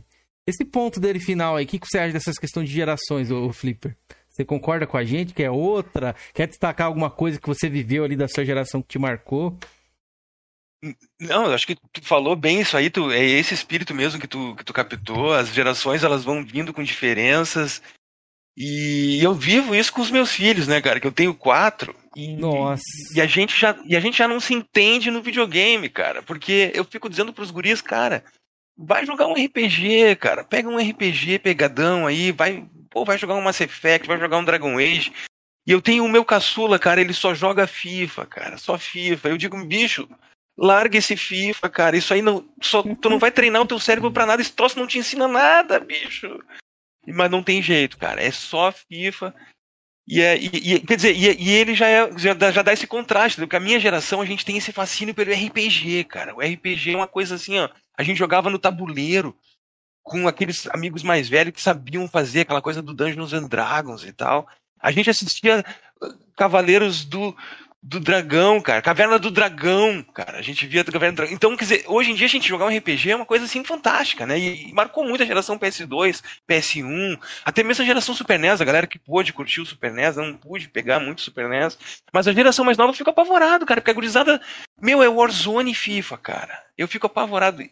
esse ponto dele final aí. O que, que você acha dessas questões de gerações, ô Flipper? Você concorda com a gente que é outra? Quer destacar alguma coisa que você viveu ali da sua geração que te marcou? Não, acho que tu falou bem isso aí, tu, é esse espírito mesmo que tu, que tu captou, as gerações elas vão vindo com diferenças, e eu vivo isso com os meus filhos, né, cara, que eu tenho quatro, e, Nossa. e a gente já, e a gente já não se entende no videogame, cara, porque eu fico dizendo pros guris, cara, vai jogar um RPG, cara, pega um RPG pegadão aí, vai, pô, vai jogar um Mass Effect, vai jogar um Dragon Age, e eu tenho o meu caçula, cara, ele só joga FIFA, cara, só FIFA. Eu digo, bicho, larga esse FIFA, cara. Isso aí não. Só, tu não vai treinar o teu cérebro pra nada. Esse troço não te ensina nada, bicho. Mas não tem jeito, cara. É só FIFA. E, é, e, e quer dizer, e, e, ele já, é, já, dá, já dá esse contraste, porque a minha geração a gente tem esse fascínio pelo RPG, cara. O RPG é uma coisa assim, ó. A gente jogava no tabuleiro com aqueles amigos mais velhos que sabiam fazer aquela coisa do Dungeons and Dragons e tal. A gente assistia Cavaleiros do, do Dragão, cara. Caverna do Dragão, cara. A gente via Caverna do Dragão. Então, quer dizer, hoje em dia a gente jogar um RPG é uma coisa assim fantástica, né? E, e marcou muito a geração PS2, PS1, até mesmo a geração Super NES, a galera que pôde curtir o Super NES, não pude pegar muito Super NES. Mas a geração mais nova fica apavorado, cara, porque a gurizada, meu, é Warzone e FIFA, cara. Eu fico apavorado. E,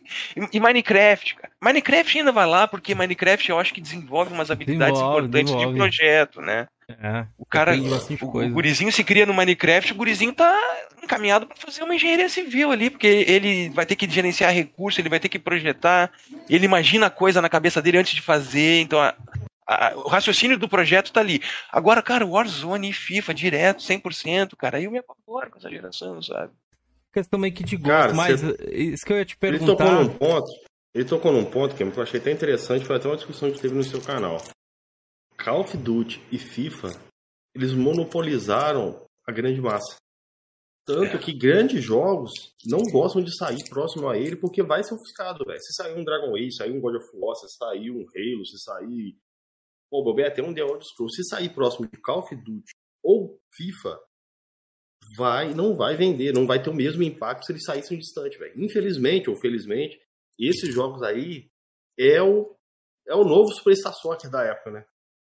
e, Minecraft, cara. Minecraft ainda vai lá, porque Minecraft eu acho que desenvolve umas habilidades desenvolve, importantes desenvolve. de projeto, né? É, o cara, o, o, gurizinho se cria no Minecraft, o gurizinho tá encaminhado para fazer uma engenharia civil ali, porque ele vai ter que gerenciar recursos, ele vai ter que projetar, ele imagina a coisa na cabeça dele antes de fazer, então a, a, o raciocínio do projeto tá ali. Agora, cara, Warzone e FIFA direto, 100%, cara, aí eu me apavoro com essa geração, sabe? Questão meio que de gosto, cara, mas você... isso que eu ia te perguntar... Ele tocou num ponto, ele tocou num ponto que eu achei até interessante, foi até uma discussão que teve no seu canal. Call of Duty e FIFA, eles monopolizaram a grande massa. Tanto é. que grandes jogos não gostam de sair próximo a ele porque vai ser ofuscado, velho. Se sair um Dragon Age, sair um God of War, se sair um Halo, se sair. Pô, bobei até um The Elder Scrolls. Se sair próximo de Call of Duty ou FIFA, vai, não vai vender, não vai ter o mesmo impacto se eles saíssem distante, velho. Infelizmente ou felizmente, esses jogos aí é o, é o novo Superstar Soccer da época, né?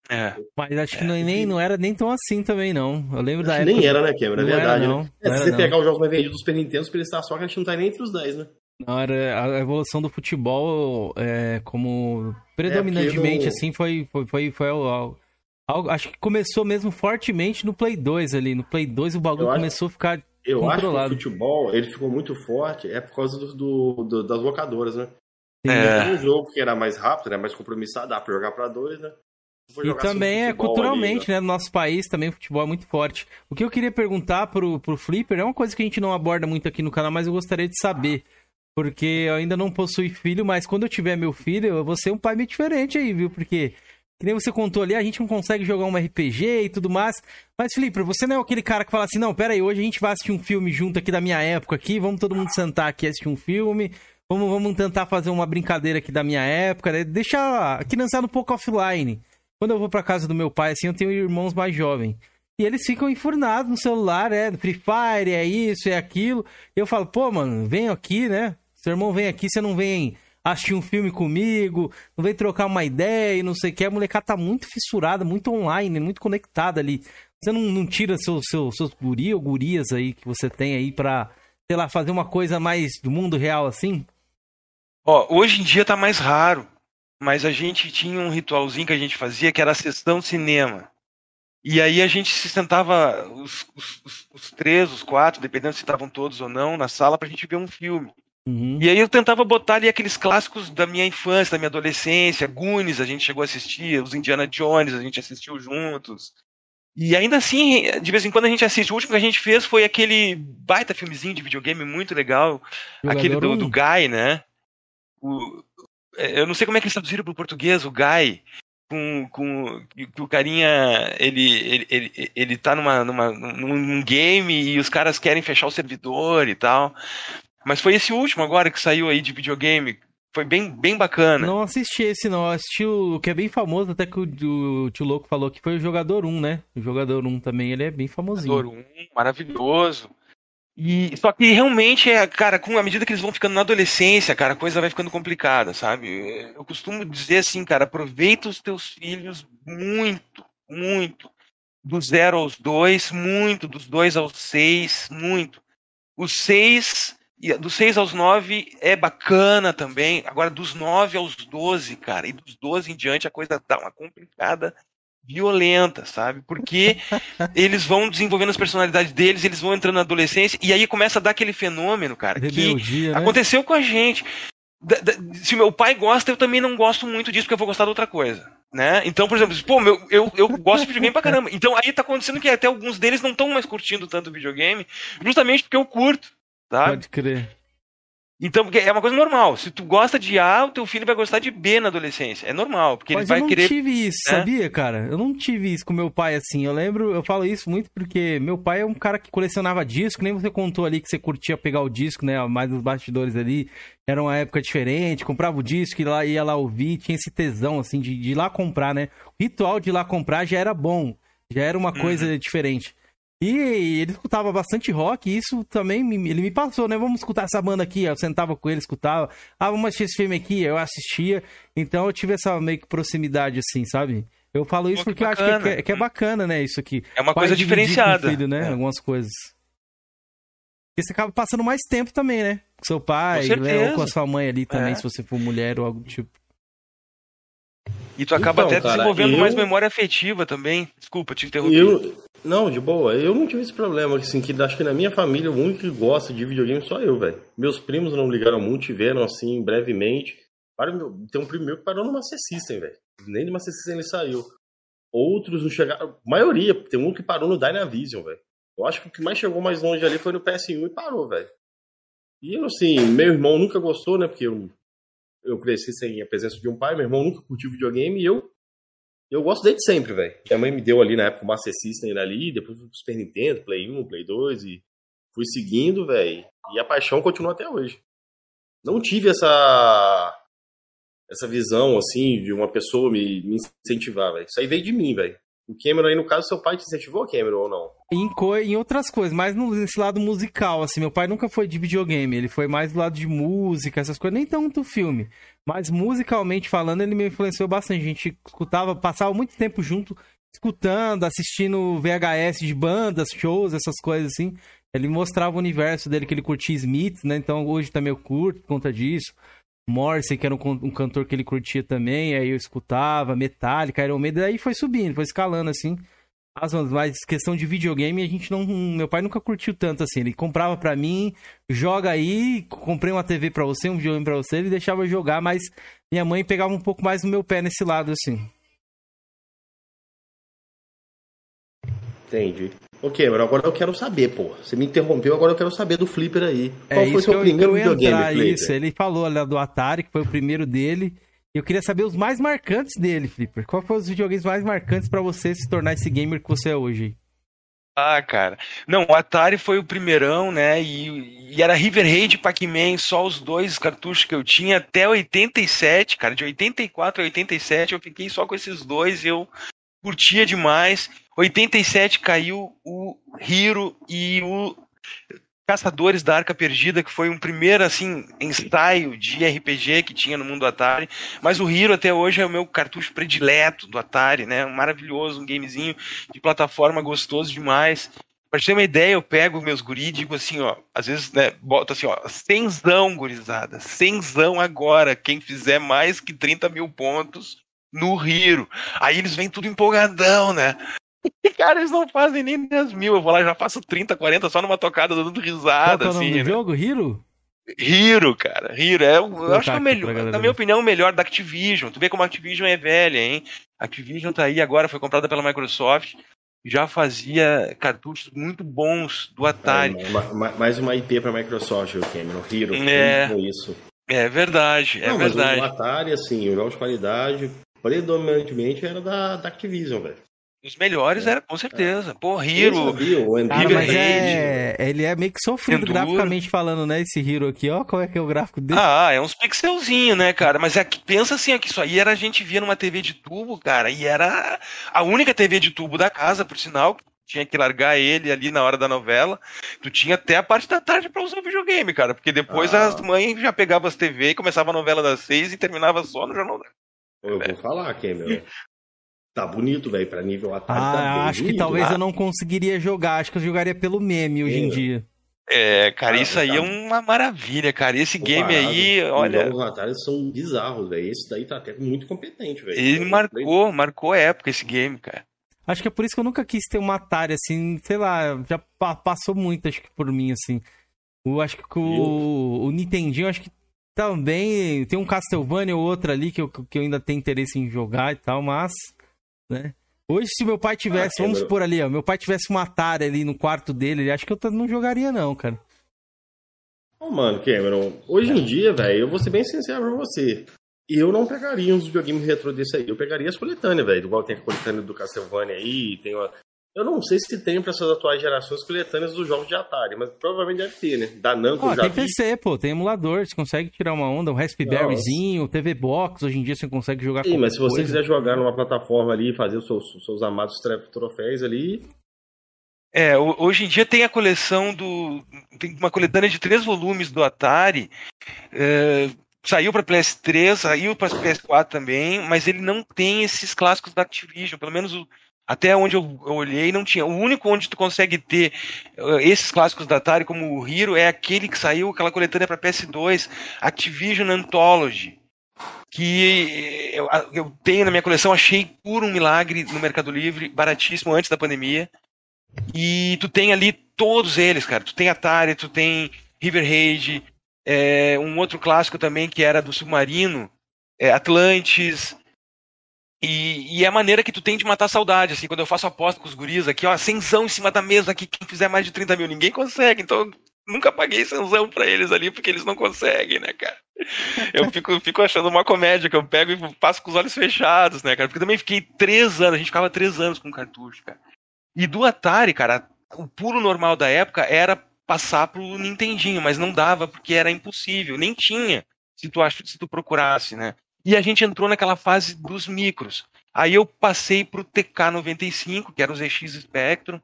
É. Mas acho que é, não, nem, não era nem tão assim também, não. Eu lembro da época. Nem era, né, Cameron? É verdade. Era, né? é, se você não. pegar os jogos mais vendidos do Super Nintendo, o Super Star Soccer, a gente não tá nem entre os 10, né? Não, era a evolução do futebol é, como predominantemente, é, assim, foi, foi, foi, foi algo, algo, Acho que começou mesmo fortemente no Play 2 ali. No Play 2 o bagulho eu começou acho, a ficar. Eu controlado. acho que o futebol ele ficou muito forte é por causa do, do, do das locadoras, né? É. Um jogo que era mais rápido, né? Mais compromissado, dá pra jogar pra dois, né? E também é culturalmente, ali, né? No nosso país também o futebol é muito forte. O que eu queria perguntar pro, pro Flipper é uma coisa que a gente não aborda muito aqui no canal, mas eu gostaria de saber. Porque eu ainda não possuo filho, mas quando eu tiver meu filho, eu vou ser um pai meio diferente aí, viu? Porque, que nem você contou ali, a gente não consegue jogar um RPG e tudo mais. Mas, Flipper, você não é aquele cara que fala assim, não, pera aí, hoje a gente vai assistir um filme junto aqui da minha época aqui, vamos todo mundo sentar aqui e assistir um filme. Vamos, vamos tentar fazer uma brincadeira aqui da minha época, né? deixar a criançada um pouco offline. Quando eu vou pra casa do meu pai, assim, eu tenho irmãos mais jovens. E eles ficam enfurnados no celular, é Free Fire, é isso, é aquilo. E eu falo, pô, mano, vem aqui, né? Seu irmão vem aqui, você não vem assistir um filme comigo, não vem trocar uma ideia e não sei o que. A molecada tá muito fissurada, muito online, muito conectada ali. Você não, não tira seus, seus, seus guri ou gurias aí que você tem aí pra, sei lá, fazer uma coisa mais do mundo real assim? Ó, hoje em dia tá mais raro mas a gente tinha um ritualzinho que a gente fazia que era a sessão cinema. E aí a gente se sentava, os, os, os três, os quatro, dependendo se estavam todos ou não, na sala pra gente ver um filme. Uhum. E aí eu tentava botar ali aqueles clássicos da minha infância, da minha adolescência, Goonies a gente chegou a assistir, os Indiana Jones a gente assistiu juntos. E ainda assim, de vez em quando a gente assiste. O último que a gente fez foi aquele baita filmezinho de videogame muito legal, Jogador aquele do, do Guy, né? O, é, eu não sei como é que eles traduziram para o português, o Guy, com, com que o carinha ele, ele, ele, ele tá numa, numa, num game e os caras querem fechar o servidor e tal. Mas foi esse último agora que saiu aí de videogame. Foi bem, bem bacana. Não assisti esse, não. Assisti o que é bem famoso, até que o, o Tio Louco falou que foi o Jogador 1, né? O Jogador 1 também, ele é bem famosinho. Jogador 1, maravilhoso. E só que realmente é, cara, com a medida que eles vão ficando na adolescência, cara, a coisa vai ficando complicada, sabe? Eu costumo dizer assim, cara, aproveita os teus filhos muito, muito. Do 0 aos 2, muito. Dos 2 aos 6, muito. Os 6, dos 6 aos 9 é bacana também. Agora, dos 9 aos 12, cara, e dos 12 em diante a coisa dá uma complicada violenta, sabe? Porque eles vão desenvolvendo as personalidades deles, eles vão entrando na adolescência, e aí começa a dar aquele fenômeno, cara, Rebeldia, que né? aconteceu com a gente. Da, da, se meu pai gosta, eu também não gosto muito disso, porque eu vou gostar de outra coisa. Né? Então, por exemplo, pô, meu, eu, eu gosto de videogame pra caramba. Então aí tá acontecendo que até alguns deles não estão mais curtindo tanto videogame, justamente porque eu curto. Tá? Pode crer. Então, é uma coisa normal. Se tu gosta de A, o teu filho vai gostar de B na adolescência. É normal, porque Mas ele vai eu não querer. tive isso, né? sabia, cara? Eu não tive isso com meu pai assim. Eu lembro, eu falo isso muito porque meu pai é um cara que colecionava disco, nem você contou ali que você curtia pegar o disco, né? Mais nos bastidores ali. Era uma época diferente, comprava o disco e lá ia lá ouvir, tinha esse tesão assim de, de ir lá comprar, né? O ritual de ir lá comprar já era bom, já era uma coisa uhum. diferente. E ele escutava bastante rock, e isso também me, ele me passou, né? Vamos escutar essa banda aqui. Eu sentava com ele, escutava. Ah, vamos assistir esse filme aqui, eu assistia. Então eu tive essa meio que proximidade, assim, sabe? Eu falo isso Pô, porque eu acho que é, que é, bacana, né? Isso aqui. É uma Pai coisa diferenciada. filho, né? É. Algumas coisas. E você acaba passando mais tempo também, né? Com seu pai, com né? ou com a sua mãe ali também, é. se você for mulher ou algo do tipo. E tu acaba então, até cara, desenvolvendo eu... mais memória afetiva também. Desculpa, te interromper. Eu... Não, de boa. Eu não tive esse problema. Assim, que acho que na minha família o único que gosta de videogame só eu, velho. Meus primos não ligaram muito, tiveram assim, brevemente. Tem um primo meu que parou no Master System, velho. Nem no Master System ele saiu. Outros não chegaram. Maioria, tem um que parou no Dynavision, velho. Eu acho que o que mais chegou mais longe ali foi no PS1 e parou, velho. E assim, meu irmão nunca gostou, né? Porque eu eu cresci sem a presença de um pai, meu irmão nunca curtiu videogame e eu eu gosto desde sempre, velho. Minha mãe me deu ali na época o Master System ali, depois o Super Nintendo, Play 1, Play 2 e fui seguindo, velho. E a paixão continua até hoje. Não tive essa essa visão assim de uma pessoa me, me incentivar, velho. Isso aí veio de mim, velho. O Cameron aí, no caso, seu pai te incentivou, Cameron, ou não? Em, co em outras coisas, mas nesse lado musical, assim. Meu pai nunca foi de videogame, ele foi mais do lado de música, essas coisas, nem tanto filme. Mas musicalmente falando, ele me influenciou bastante. A gente escutava, passava muito tempo junto, escutando, assistindo VHS de bandas, shows, essas coisas assim. Ele mostrava o universo dele, que ele curtia Smith, né? Então hoje também eu curto por conta disso. Morrissey, que era um, um, cantor que ele curtia também, aí eu escutava, Metallica, Iron Maiden, aí foi subindo, foi escalando assim. As mas questão de videogame, a gente não. Meu pai nunca curtiu tanto assim. Ele comprava para mim, joga aí, comprei uma TV para você, um videogame para você, ele deixava jogar, mas minha mãe pegava um pouco mais no meu pé nesse lado assim. Entendi. Ok, mas agora eu quero saber, pô. Você me interrompeu, agora eu quero saber do Flipper aí. É Qual é foi seu primeiro videogame, Flipper? Isso, ele falou lá do Atari, que foi o primeiro dele. Eu queria saber os mais marcantes dele, Flipper. Qual foi os videogames mais marcantes para você se tornar esse gamer que você é hoje? Ah, cara. Não, o Atari foi o primeirão, né? E, e era River Raid e Pac-Man, só os dois cartuchos que eu tinha até 87, cara. De 84 a 87 eu fiquei só com esses dois e eu curtia demais. 87 caiu o Hiro e o Caçadores da Arca Perdida, que foi um primeiro assim ensaio de RPG que tinha no mundo Atari. Mas o Hiro até hoje é o meu cartucho predileto do Atari, né? Um maravilhoso, um gamezinho de plataforma gostoso demais. Pra ter uma ideia, eu pego meus guri e digo assim, ó, às vezes, né, boto assim, ó, cenzão, gurizada, cenzão agora, quem fizer mais que 30 mil pontos no Hiro. Aí eles vêm tudo empolgadão, né? Cara, eles não fazem nem 10 mil. Eu vou lá já faço 30, 40 só numa tocada dando risada. Qual é o assim, né? jogo? Hiro? Hiro, cara. Hiro. É, eu acho que é o melhor, na minha opinião, o melhor da Activision. Tu vê como a Activision é velha, hein? A Activision tá aí agora, foi comprada pela Microsoft. Já fazia cartuchos muito bons do Atari. É, mais uma IP pra Microsoft, o Cameron. Hiro. É, isso. é verdade, é Não, verdade. Mas o Atari, assim, o jogo de qualidade, predominantemente era da, da Activision, velho. Os melhores é. era, com certeza. Pô, Hero. Cara, mas é, ele é meio que sofrido Enduro. graficamente falando, né? Esse Hero aqui, ó. Qual é que é o gráfico dele? Ah, é uns pixelzinhos, né, cara? Mas é que pensa assim, ó, que isso aí era a gente via numa TV de tubo, cara. E era a única TV de tubo da casa, por sinal. Tinha que largar ele ali na hora da novela. Tu tinha até a parte da tarde para usar o videogame, cara. Porque depois ah. as mães já pegavam as TV e começava a novela das seis e terminava só no jornal. Eu vou falar, Cameron. Tá bonito, velho, pra nível Atari Ah, tá bem acho que bonito. talvez Ah. eu não conseguiria jogar. Acho que eu jogaria pelo meme hoje em É. dia. É, cara, Ah, isso aí tá. é uma maravilha, cara. Esse game Comparado, aí, os olha, jogos Atari são bizarros, velho. Esse daí tá até muito competente, velho. ele Eu- marcou, marcou a época esse game, cara. Acho que é por isso que eu nunca quis ter uma Atari, assim, sei lá, já pa- passou muito, acho que por mim, assim. Eu acho que o, o Nintendinho, acho que também tem um Castlevania ou outro ali que eu, que eu ainda tenho interesse em jogar e tal, mas, né? Hoje, se meu pai tivesse, Ah, vamos Cameron. por ali, ó, meu pai tivesse uma Atari ali no quarto dele, acho que eu não jogaria não, cara. Ô, mano, Cameron, hoje em dia, velho, eu vou ser bem sincero pra você. Eu não pegaria uns videogames retrô desse aí. Eu pegaria as coletâneas, velho. Igual tem a coletânea do Castlevania aí, tem uma... Eu não sei se tem pra essas atuais gerações coletâneas dos jogos de Atari, mas provavelmente deve ter, né? Da Namco eu já tem vi. PC, pô, tem emulador, você consegue tirar uma onda, um Raspberryzinho, TV Box, hoje em dia você consegue jogar Sim, mas se você coisa. quiser jogar numa plataforma ali, fazer os seus, seus amados troféus ali, É, ho- hoje em dia tem a coleção do. Tem uma coletânea de três volumes do Atari. é, saiu para PS3, saiu para PS4 também, mas ele não tem esses clássicos da Activision. Pelo menos o- até onde eu, eu olhei, não tinha. O único onde tu consegue ter eh, esses clássicos da Atari, como o Hero, é aquele que saiu, aquela coletânea para PS2, Activision Anthology. Que eu, eu tenho na minha coleção, achei por um milagre no Mercado Livre, baratíssimo antes da pandemia. E tu tem ali todos eles, cara. Tu tem Atari, tu tem River Raid, é, um outro clássico também que era do Submarino, é, Atlantis. E, e é a maneira que tu tem de matar a saudade, assim, quando eu faço aposta com os guris aqui, ó, cenzão em cima da mesa aqui, quem fizer mais de 30 mil, ninguém consegue, então eu nunca paguei cenzão pra eles ali, porque eles não conseguem, né, cara? Eu fico, fico achando uma comédia que eu pego e passo com os olhos fechados, né, cara? Porque também fiquei três anos, a gente ficava três anos com cartucho, cara. E do Atari, cara, o puro normal da época era passar pro Nintendinho, mas não dava porque era impossível, nem tinha, se tu, ach- se tu procurasse, né? E a gente entrou naquela fase dos micros. Aí eu passei pro TK95, que era o ZX Spectrum,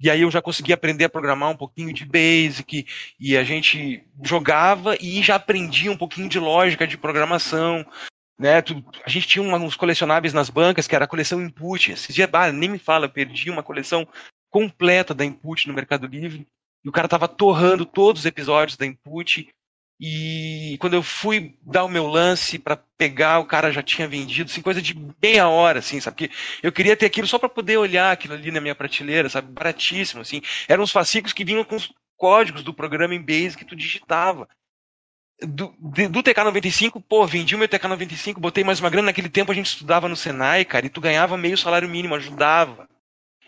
e aí eu já consegui aprender a programar um pouquinho de Basic, e a gente jogava e já aprendia um pouquinho de lógica de programação, né? A gente tinha uns colecionáveis nas bancas, que era a coleção Input. Esses dias, ah, nem me fala, perdi uma coleção completa da Input no Mercado Livre, e o cara tava torrando todos os episódios da Input, e quando eu fui dar o meu lance pra pegar, o cara já tinha vendido, assim, coisa de meia hora, assim, sabe? Porque eu queria ter aquilo só pra poder olhar aquilo ali na minha prateleira, sabe? Baratíssimo, assim. Eram uns fascículos que vinham com os códigos do programa em Basic que tu digitava. Do, do TK95, pô, vendi o meu TK95, botei mais uma grana. Naquele tempo a gente estudava no Senai, cara, e tu ganhava meio salário mínimo, ajudava.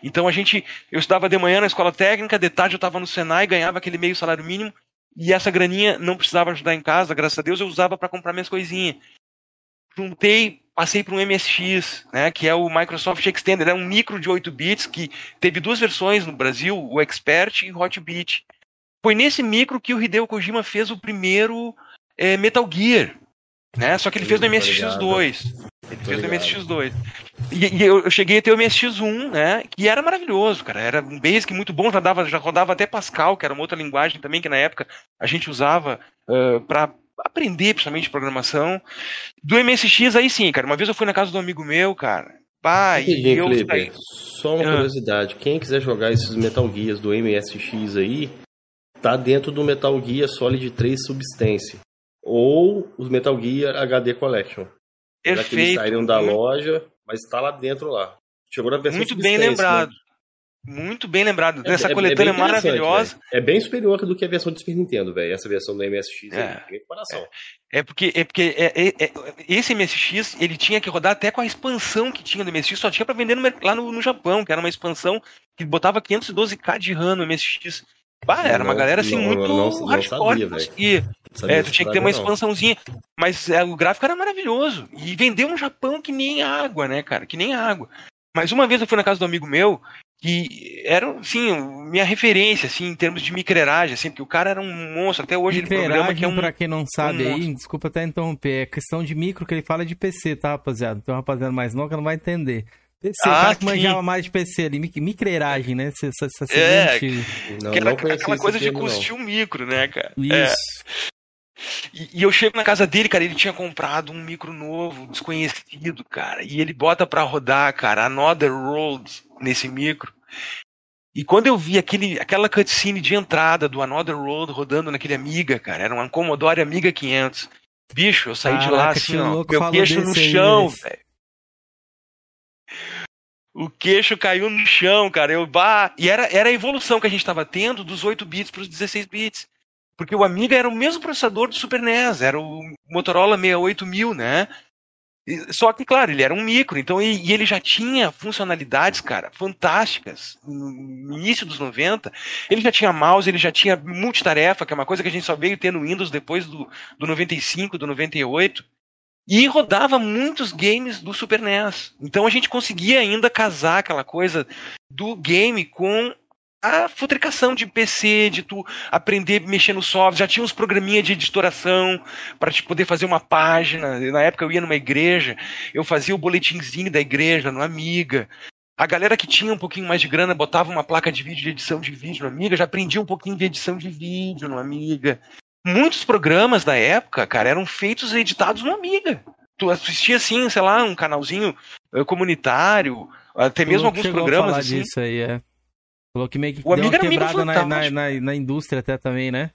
Então a gente, eu estudava de manhã na escola técnica, de tarde eu estava no Senai, ganhava aquele meio salário mínimo, e essa graninha não precisava ajudar em casa, graças a Deus eu usava para comprar minhas coisinhas. Juntei, passei para um MSX, né, que é o Microsoft Extender, é um micro de 8 bits que teve duas versões no Brasil, o Expert e o Hot Bit. Foi nesse micro que o Hideo Kojima fez o primeiro eh, Metal Gear, né? Só que ele fez no tô MSX2. Ele fez ligado. MSX2. E, e eu, cheguei a ter o MSX1, né? Que era maravilhoso, cara. Era um Basic muito bom, já, dava, já rodava até Pascal, que era uma outra linguagem também que na época a gente usava para aprender, principalmente programação. Do MSX, aí sim, cara. Uma vez eu fui na casa do amigo meu, cara. Rapidinho, eu saí. só uma Ah. curiosidade. Quem quiser jogar esses Metal Gears do MSX aí, tá dentro do Metal Gear Solid 3 Substance. Ou os Metal Gear HD Collection. Já que eles Perfeito. saíram da loja, mas tá lá dentro lá. Chegou na versão muito bem Substance, lembrado. né? Muito bem lembrado. É- Essa é- é coletânea interessante, maravilhosa. É bem superior do que a versão do Super Nintendo, velho. Essa versão do MSX É. aí, comparação. É porque, é porque é- é- é- esse MSX ele tinha que rodar até com a expansão que tinha do MSX, só tinha pra vender no lá no, no Japão, que era uma expansão que botava 512k de RAM no MSX. Bah, era uma galera assim não, muito não, não hardcore sabia, conseguia. Sabia É, tu tinha que ter uma não. expansãozinha. Mas é, o gráfico era maravilhoso. E vendeu no Japão que nem água, né, cara? Que nem água. Mas uma vez eu fui na casa do amigo meu, que era, assim, minha referência, assim, em termos de micreragem, assim, porque o cara era um monstro. Até hoje ele programa que é Micreragem, um. pra quem não sabe um aí, desculpa até interromper, é questão de micro que ele fala de PC, tá, rapaziada? Então, rapaziada mais nova não vai entender. PC, Ah, cara que sim. manjava mais de PC ali, mic- micreragem, né? Essa, essa, essa É, seguinte... Não, que era não aquela coisa de custear um micro, né, cara? É. Isso. E, e, eu chego na casa dele, cara, ele tinha comprado um micro novo, desconhecido, cara. E ele bota pra rodar, cara, Another Road nesse micro. E quando eu vi aquele, aquela cutscene de entrada do Another Road rodando naquele Amiga, cara, era um Commodore Amiga 500. Bicho, eu saí Caraca, de lá assim, ó, meu queixo no chão, velho. O queixo caiu no chão, cara. Eu, bah, e era, era a evolução que a gente estava tendo dos 8 bits para os 16 bits. Porque o Amiga era o mesmo processador do Super NES, era o Motorola 68000, né? Só que, claro, ele era um micro, então e, ele já tinha funcionalidades, cara, fantásticas. No início dos 90, ele já tinha mouse, ele já tinha multitarefa, que é uma coisa que a gente só veio ter no Windows depois do, do 95, do 98. E rodava muitos games do Super NES. Então a gente conseguia ainda casar aquela coisa do game com a futricação de PC, de tu aprender a mexer no software, já tinha uns programinha de editoração para te poder fazer uma página. Na época eu ia numa igreja, eu fazia o boletimzinho da igreja no Amiga. A galera que tinha um pouquinho mais de grana botava uma placa de vídeo de edição de vídeo no Amiga, já aprendia um pouquinho de edição de vídeo no Amiga. Muitos programas da época, cara, eram feitos e editados no Amiga. Tu assistia assim, sei lá, um canalzinho uh, comunitário, até mesmo alguns programas assim. Disso aí, é. Falou que meio que o deu uma quebrada na, na, na, na, indústria até também, né?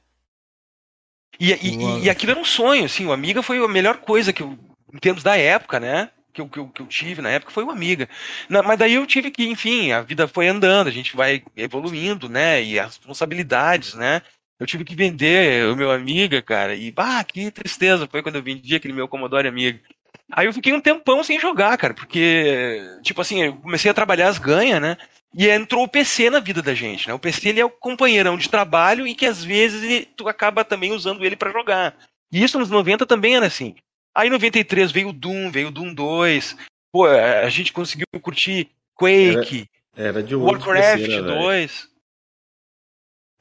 E, e, e, aquilo era um sonho, assim, o Amiga foi a melhor coisa que eu, em termos da época, né? Que eu, que eu, que eu tive na época foi o Amiga. Na, mas daí eu tive que, enfim, a vida foi andando, a gente vai evoluindo, né? E as responsabilidades, né? Eu tive que vender o meu Amiga, cara, e, bah, que tristeza foi quando eu vendi aquele meu Commodore Amiga. Aí eu fiquei um tempão sem jogar, cara, porque, tipo assim, eu comecei a trabalhar as ganhas, né? E entrou o PC na vida da gente, né? O PC ele é o companheirão de trabalho e que às vezes ele, tu acaba também usando ele para jogar. E isso nos 90 também era assim. Aí em 93 veio o Doom, veio o Doom 2. Pô, a gente conseguiu curtir Quake, era, era de Warcraft PC, né, 2.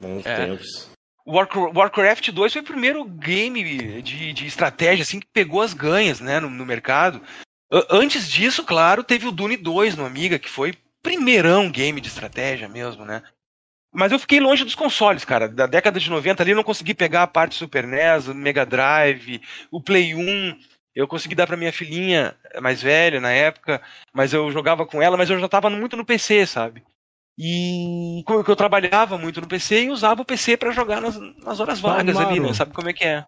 Bons é. tempos. Warcraft 2 foi o primeiro game de, de estratégia assim que pegou as ganhas né, no, no mercado. Antes disso, claro, teve o Dune 2 no Amiga, que foi primeirão game de estratégia mesmo, né? Mas eu fiquei longe dos consoles, cara. Da década de 90 ali eu não consegui pegar a parte Super NES, o Mega Drive, o Play 1. Eu consegui dar para minha filhinha mais velha na época, mas eu jogava com ela, mas eu já tava muito no PC, sabe? E como eu trabalhava muito no PC e usava o PC para jogar nas, nas horas vagas ali, né? Sabe como é que é?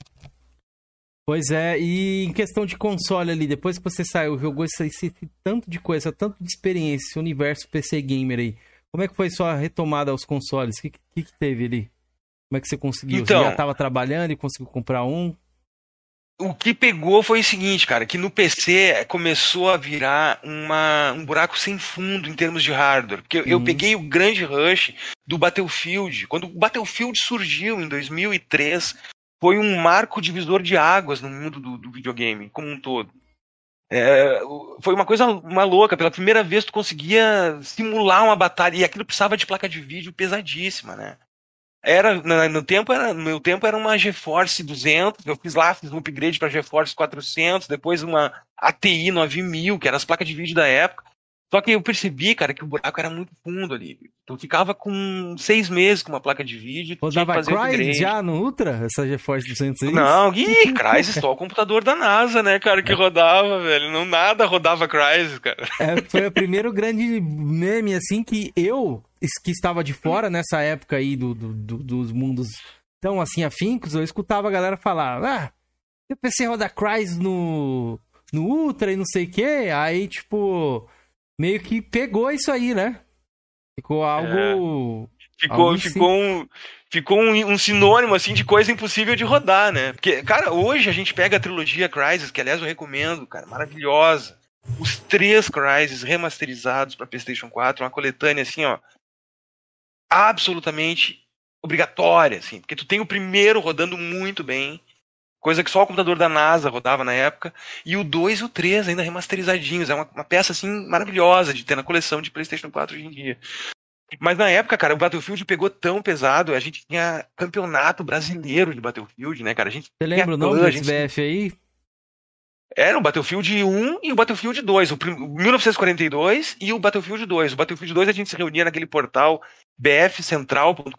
Pois é, e em questão de console ali, depois que você saiu, jogou esse, esse tanto de coisa, tanto de experiência, esse universo PC Gamer aí, como é que foi sua retomada aos consoles? O que, que, que teve ali? Como é que você conseguiu? Então, você já estava trabalhando e conseguiu comprar um? O que pegou foi o seguinte, cara, que no PC começou a virar uma, um buraco sem fundo em termos de hardware. Porque uhum. eu peguei o grande rush do Battlefield. Quando o Battlefield surgiu em 2003, foi um marco divisor de águas no mundo do, do videogame como um todo. É, foi uma coisa uma louca. Pela primeira vez tu conseguia simular uma batalha e aquilo precisava de placa de vídeo pesadíssima, né? Era no tempo era no meu tempo era uma GeForce 200. Eu fiz lá fiz um upgrade para GeForce 400, depois uma ATI 9000, que eram as placas de vídeo da época. Só que eu percebi, cara, que o buraco era muito fundo ali. Tu ficava com seis meses com uma placa de vídeo. Rodava Crysis já no Ultra? Essa GeForce 206? Não, ih, Crysis só o computador da NASA, né, cara, que rodava, velho. Não nada rodava Crysis, cara. É, foi o primeiro grande meme, assim, que eu, que estava de fora nessa época aí do, do, do dos mundos tão, assim, afincos, eu escutava a galera falar, ah, eu pensei em rodar Crysis no, no Ultra e não sei o quê. Aí, tipo meio que pegou isso aí, né? Ficou algo. É. Ficou, algo ficou, um, ficou um, um, sinônimo assim de coisa impossível de rodar, né? Porque, cara, hoje a gente pega a trilogia Crysis, que aliás eu recomendo, cara, maravilhosa. Os três Crysis remasterizados para PlayStation 4, uma coletânea assim, ó, absolutamente obrigatória, assim, porque tu tem o primeiro rodando muito bem, Coisa que só o computador da NASA rodava na época. E o 2 e o 3 ainda remasterizadinhos. É uma, uma peça assim maravilhosa de ter na coleção de PlayStation 4 hoje em dia. Mas na época, cara, o Battlefield pegou tão pesado, a gente tinha campeonato brasileiro de Battlefield, né, cara? A gente Você lembra o nome do gente... BF aí? Era o Battlefield 1 e o Battlefield 2, o, prim... 1942 e o Battlefield 2. O Battlefield 2 a gente se reunia naquele portal bfcentral.com.br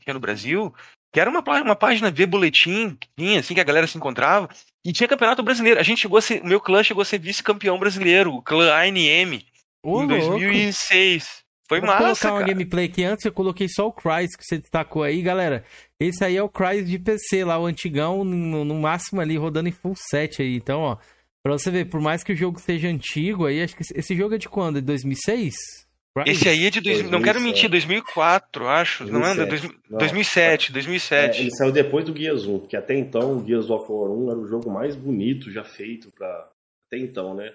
que é no Brasil, que era uma, uma página V boletim, que tinha, assim, que a galera se encontrava, e tinha campeonato brasileiro. A gente chegou a ser, o meu clã chegou a ser vice-campeão brasileiro, o clã ANM, Ô, em louco. 2006. Foi Vou massa, colocar uma cara. gameplay aqui antes, eu coloquei só o Crysis que você destacou aí, galera. Esse aí é o Crysis de PC lá, o antigão, no, no máximo ali, rodando em full set aí. Então, ó, pra você ver, por mais que o jogo seja antigo aí, acho que esse- esse jogo é de quando? De 2006? Esse aí é de. Dois, não quero mentir, 2004, acho. Não é? 2007. Dois- Não. 2007, É, 2007. ele saiu depois do Gears 1, porque até então o Gears of War 1 era o jogo mais bonito já feito pra. Até então, né?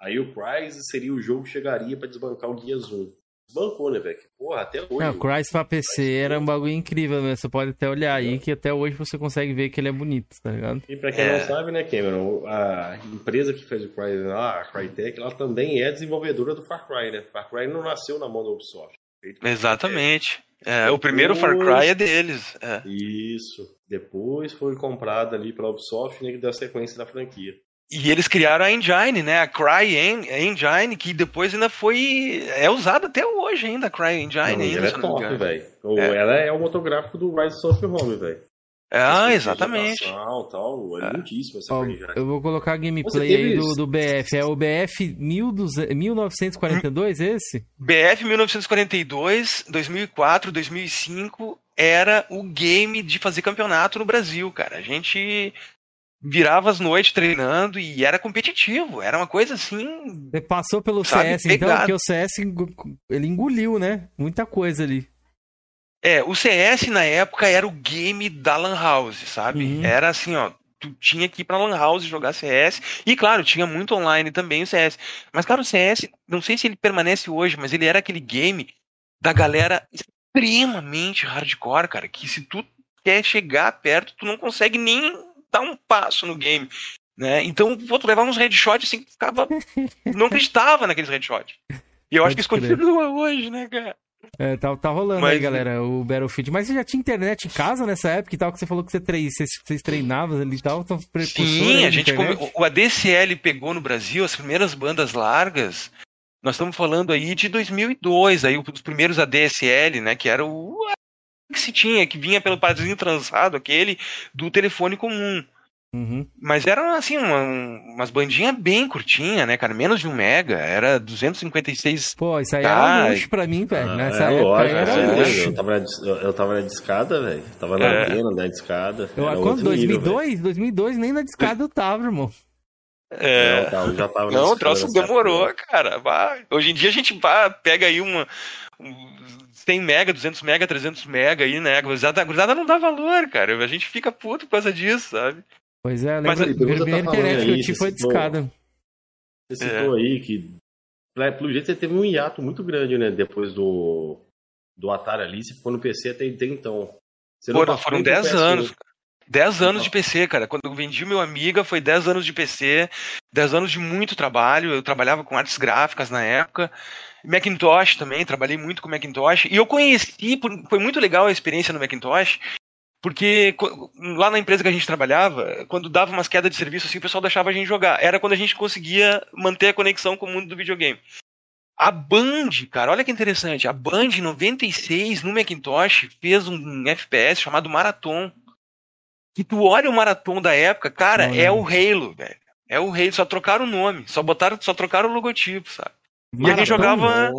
Aí o Crysis seria o jogo que chegaria pra desbancar o Gears 1. Desbancou, né, velho? Porra, até hoje. Não, o Crysis pra PC era um bagulho incrível mesmo. Você pode até olhar aí que até hoje você consegue ver que ele é bonito, tá ligado? E pra quem É. não sabe, né, Cameron, a empresa que fez o Crysis lá, a Crytek, ela também é desenvolvedora do Far Cry, né? Far Cry não nasceu na mão da Ubisoft. Exatamente. É, o primeiro Far Cry é deles. é. Isso. Depois foi comprada ali pela Ubisoft, né, que deu a sequência da franquia. E eles criaram a engine, né? A Cry En- Engine, que depois ainda foi. É usada até hoje ainda, a Cry Engine. Não, ainda, ela é top, velho. O- É. Ela é o motográfico do Rise of Home, velho. Ah, Essa exatamente. Tal, é lindíssima essa Ó, engine. eu vou colocar a gameplay aí do, do BF. É o BF 1200 1942, esse? BF 1942, 2004, 2005 era o game de fazer campeonato no Brasil, cara. A gente virava as noites treinando e era competitivo. Era uma coisa assim. Você passou pelo Sabe, CS, então, pegado. porque o CS ele engoliu, né? Muita coisa ali. É, o CS na época era o game da Lan House, sabe? Uhum. Era assim, ó. Tu tinha que ir pra Lan House jogar CS. E claro, tinha muito online também o CS. Mas, cara, o CS, não sei se ele permanece hoje, mas ele era aquele game da galera extremamente hardcore, cara. Que se tu quer chegar perto, tu não consegue nem dar um passo no game. Né? Então, pô, tu levava uns headshots assim que ficava. não acreditava naqueles headshots. E eu acho que isso crer. continua hoje, né, cara? É, tá, tá rolando aí, Mas- galera, o Battlefield. Mas você já tinha internet em casa nessa época e tal, que você falou que você tre... vocês, vocês treinavam ali e tal, então Sim, aí a gente come- o ADCL pegou no Brasil as primeiras bandas largas. Nós estamos falando aí de 2002, aí os primeiros ADSL, né, que era o que se tinha, que vinha pelo padrinho trançado, aquele do telefone comum. Uhum. Mas eram assim, uma, umas bandinhas bem curtinhas, né, cara, menos de um mega, era 256 Pô, isso aí Tá. era um luxo pra mim, velho. Nessa é, lógico, era é, luxo. eu, tava na, eu, tava na discada, velho. Tava na É. antena, na discada. Eu, Era quando? outro nível, 2002? 2002 nem na discada eu tava, irmão. É, Não, tá, eu já tava Não, o troço demorou, cara. Vai. Hoje em dia a gente pega aí uma. um 100 mega, 200 mega, 300 mega aí, né? A gurizada, a gurizada não dá valor, cara. A gente fica puto por causa disso, sabe? Pois é, eu Mas a primeira tá internet que eu tive você foi citou- discada. Você É. citou aí que, né, pelo jeito, você teve um hiato muito grande, né? Depois do, do Atari ali, você ficou no PC até, até então. Você não Foram, passou foram nem pro 10 PS1. anos. 10 anos de PC, cara. Quando eu vendi meu Amiga, foi 10 anos de PC, 10 anos de muito trabalho. Eu trabalhava com artes gráficas na época. Macintosh também, trabalhei muito com Macintosh. E eu conheci, foi muito legal a experiência no Macintosh, porque lá na empresa que a gente trabalhava, quando dava umas quedas de serviço, assim, o pessoal deixava a gente jogar. Era quando a gente conseguia manter a conexão com o mundo do videogame. A Band, cara, olha que interessante. A Band, em 96, no Macintosh, fez um FPS chamado Marathon. E tu olha o Marathon da época, cara, Não é o Halo, velho. É o Halo, só trocaram o nome, só botaram, só trocaram o logotipo, sabe? E a gente jogava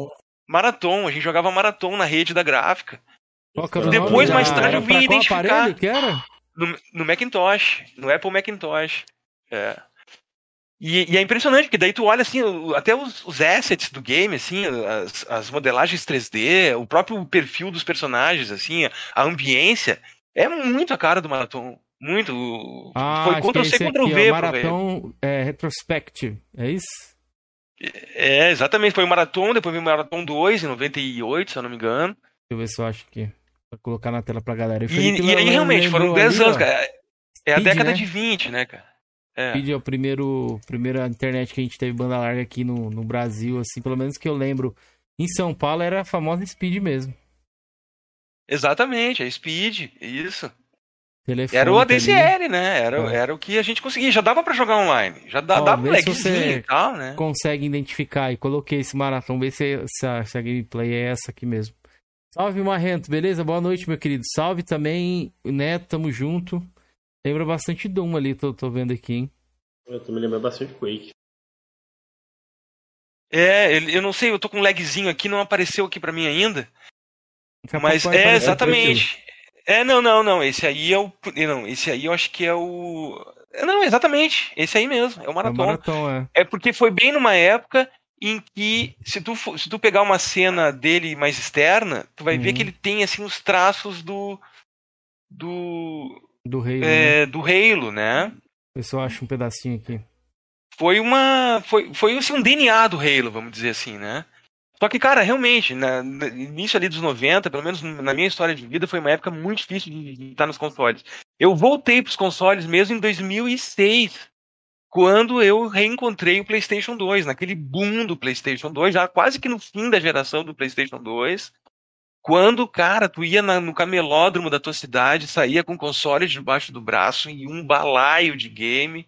Marathon, a gente jogava Marathon na rede da gráfica. Depois, mais da- tarde, eu vim identificar. aparelho que era? No, no Macintosh, no Apple Macintosh. É. E, e é impressionante, porque daí tu olha assim, até os, os assets do game, assim, as, as modelagens 3D, o próprio perfil dos personagens, assim, a ambiência, é muito a cara do Marathon. Muito. Ah, Foi Ctrl é C, Ctrl V. Marathon é, Retrospective, é isso? É, exatamente. Foi o Marathon, depois veio o Marathon 2, em 98, se eu não me engano. Deixa eu ver se eu acho aqui. Vou colocar na tela pra galera. E, e aí, realmente, foram lembrou 10 ali, anos, ó, cara. É a Speed, década né? de 20, né, cara? É. Speed é o primeiro, primeira internet que a gente teve banda larga aqui no, no Brasil, assim, pelo menos que eu lembro. Em São Paulo era a famosa Speed mesmo. Exatamente, a Speed, isso. Telefone Era o ali. ADSL, né? Era, É. era o que a gente conseguia. Já dava pra jogar online. Já dá, Ó, dava vê se lagzinho você e tal, né? Consegue identificar e coloquei esse maratão, ver se, se, a, se a gameplay é essa aqui mesmo. Salve, Marrento, beleza? Boa noite, meu querido. Salve também, Neto, tamo junto. Lembra bastante Doom ali, tô, tô vendo aqui, hein? Eu me lembrando bastante Quake. É, eu não sei, eu tô com um lagzinho aqui, não apareceu aqui pra mim ainda. Mas é, aparecer exatamente. É, não, não, não. Esse aí é o. Não, esse aí eu acho que é o. é, Não, exatamente. Esse aí mesmo. É o É o maratona. maratão, é. É porque foi bem numa época em que, se tu, for- se tu pegar uma cena dele mais externa, tu vai ver Uhum. que ele tem assim os traços do. do. Do rei, né? é, do Halo, né? Ver eu acho um pedacinho aqui. Foi uma. Foi, foi assim, um DNA do Halo, vamos dizer assim, né? Só que, cara, realmente, na, no início ali dos 90, pelo menos na minha história de vida, foi uma época muito difícil de, estar nos consoles. Eu voltei pros consoles mesmo em 2006, quando eu reencontrei o PlayStation 2, naquele boom do PlayStation 2, já quase que no fim da geração do PlayStation 2. Quando, cara, tu ia na- no camelódromo da tua cidade, saía com console debaixo do braço e um balaio de game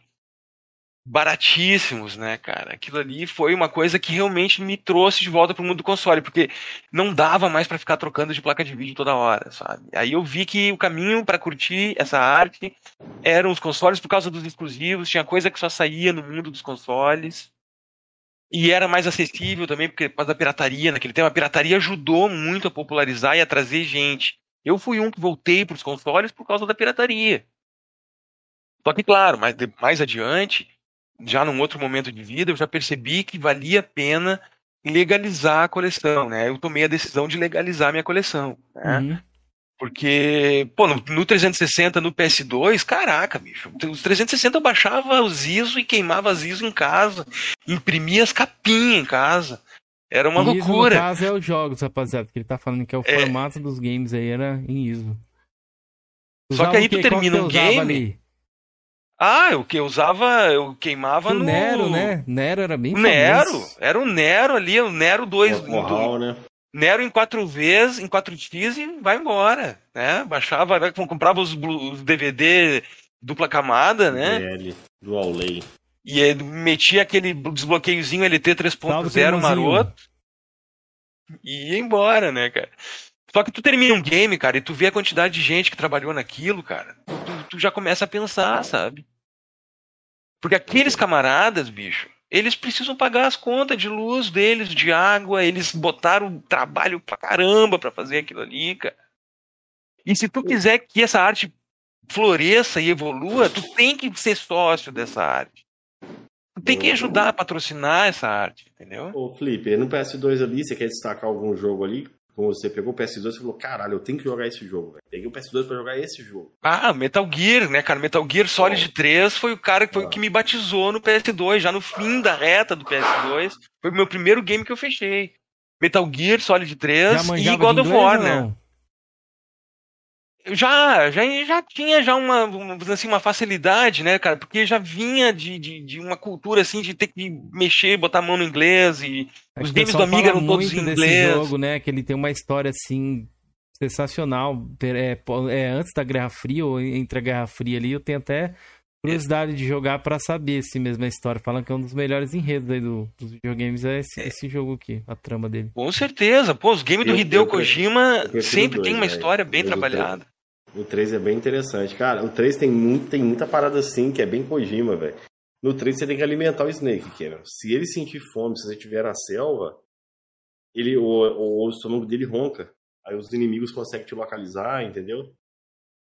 baratíssimos, né, cara? Aquilo ali foi uma coisa que realmente me trouxe de volta pro mundo do console, porque não dava mais pra ficar trocando de placa de vídeo toda hora, sabe? Aí eu vi que o caminho pra curtir essa arte eram os consoles por causa dos exclusivos, tinha coisa que só saía no mundo dos consoles. E era mais acessível também, porque por causa da pirataria naquele tempo. A pirataria ajudou muito a popularizar e a trazer gente. Eu fui um que voltei para os consoles por causa da pirataria. Só que, claro, mais, de- mais adiante, já num outro momento de vida, eu já percebi que valia a pena legalizar a coleção, né? Eu tomei a decisão de legalizar minha coleção, né? Uhum. Porque, pô, no, no 360, no PS2, caraca, bicho. Os 360 eu baixava os ISO e queimava as ISO em casa. Imprimia as capinhas em casa. Era uma ISO, loucura. no caso, é os jogos, rapaziada. Que ele tá falando que é o É. formato dos games aí era em ISO. Só que aí tu termina um usava game, ali? Ah, o que eu usava, eu queimava O no. Nero, né? Nero era bem Nero. famoso. Era o Nero ali, o Nero 2. Morral, né? Nero em quatro vezes, em quatro X e vai embora, né? Baixava, né, comprava os, DVD dupla camada, né? DL, Dual Lay. E aí metia aquele desbloqueiozinho LT Salve, 3.0 Clemozinho. maroto e ia embora, né, cara? Só que tu termina um game, cara, e tu vê a quantidade de gente que trabalhou naquilo, cara, tu, tu já começa a pensar, sabe? Porque aqueles camaradas, bicho, eles precisam pagar as contas de luz deles, de água, eles botaram trabalho pra caramba pra fazer aquilo ali, cara. E se tu quiser que essa arte floresça e evolua, tu tem que ser sócio dessa arte. Tu tem que ajudar a patrocinar essa arte, entendeu? Ô, Felipe, no PS2 ali, você quer destacar algum jogo ali? Como você pegou o PS2 e falou, caralho, eu tenho que jogar esse jogo, velho. Peguei o PS2 pra jogar esse jogo. Ah, Metal Gear, né, cara? Metal Gear Solid 3 foi o cara que, foi o que me batizou no PS2, já no fim da reta do PS2. Foi o meu primeiro game que eu fechei. Metal Gear Solid 3 Já e God de of War, né? Já, já, já tinha já uma, assim, uma facilidade, né, cara? Porque já vinha de, de, de uma cultura, assim, de ter que mexer, botar a mão no inglês e É os games do Amiga eram todos em desse inglês. jogo, né? Que ele tem uma história assim sensacional. É, é, antes da Guerra Fria ou entre a Guerra Fria ali, eu tenho até curiosidade de jogar pra saber se mesmo a história. Falam que é um dos melhores enredos aí do- dos videogames é esse, esse jogo aqui, a trama dele. Com certeza. Pô, os games do Eu- Hideo eu Kojima eu sempre dois, tem uma velho. história bem trabalhada. O 3 é bem interessante. Cara, o 3 tem, muito, tem muita parada assim que é bem Kojima, velho. No 3 você tem que alimentar o Snake, Cameron. Se ele sentir fome, se você estiver na selva, ele, o, o, o estômago dele ronca. Aí os inimigos conseguem te localizar, entendeu?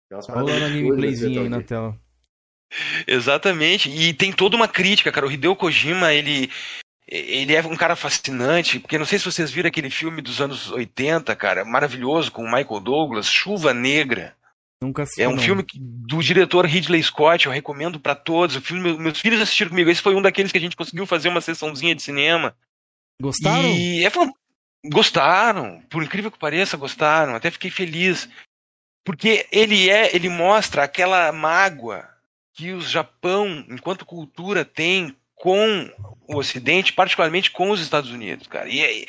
Tem umas Tá paradas rolando a doidas gameplayzinha nesse aí na tela. Exatamente. E tem toda uma crítica, cara. O Hideo Kojima, ele. Ele é um cara fascinante, porque não sei se vocês viram aquele filme dos anos 80, cara, maravilhoso, com o Michael Douglas, Chuva Negra. Nunca assisti, É um não. filme do diretor Ridley Scott, eu recomendo pra todos. O filme, meus filhos assistiram comigo. Esse foi um daqueles que a gente conseguiu fazer uma sessãozinha de cinema. Gostaram? E é, gostaram, por incrível que pareça, gostaram. Até fiquei feliz. Porque ele é, ele mostra aquela mágoa que o Japão, enquanto cultura, tem com o Ocidente, particularmente com os Estados Unidos, cara. E é,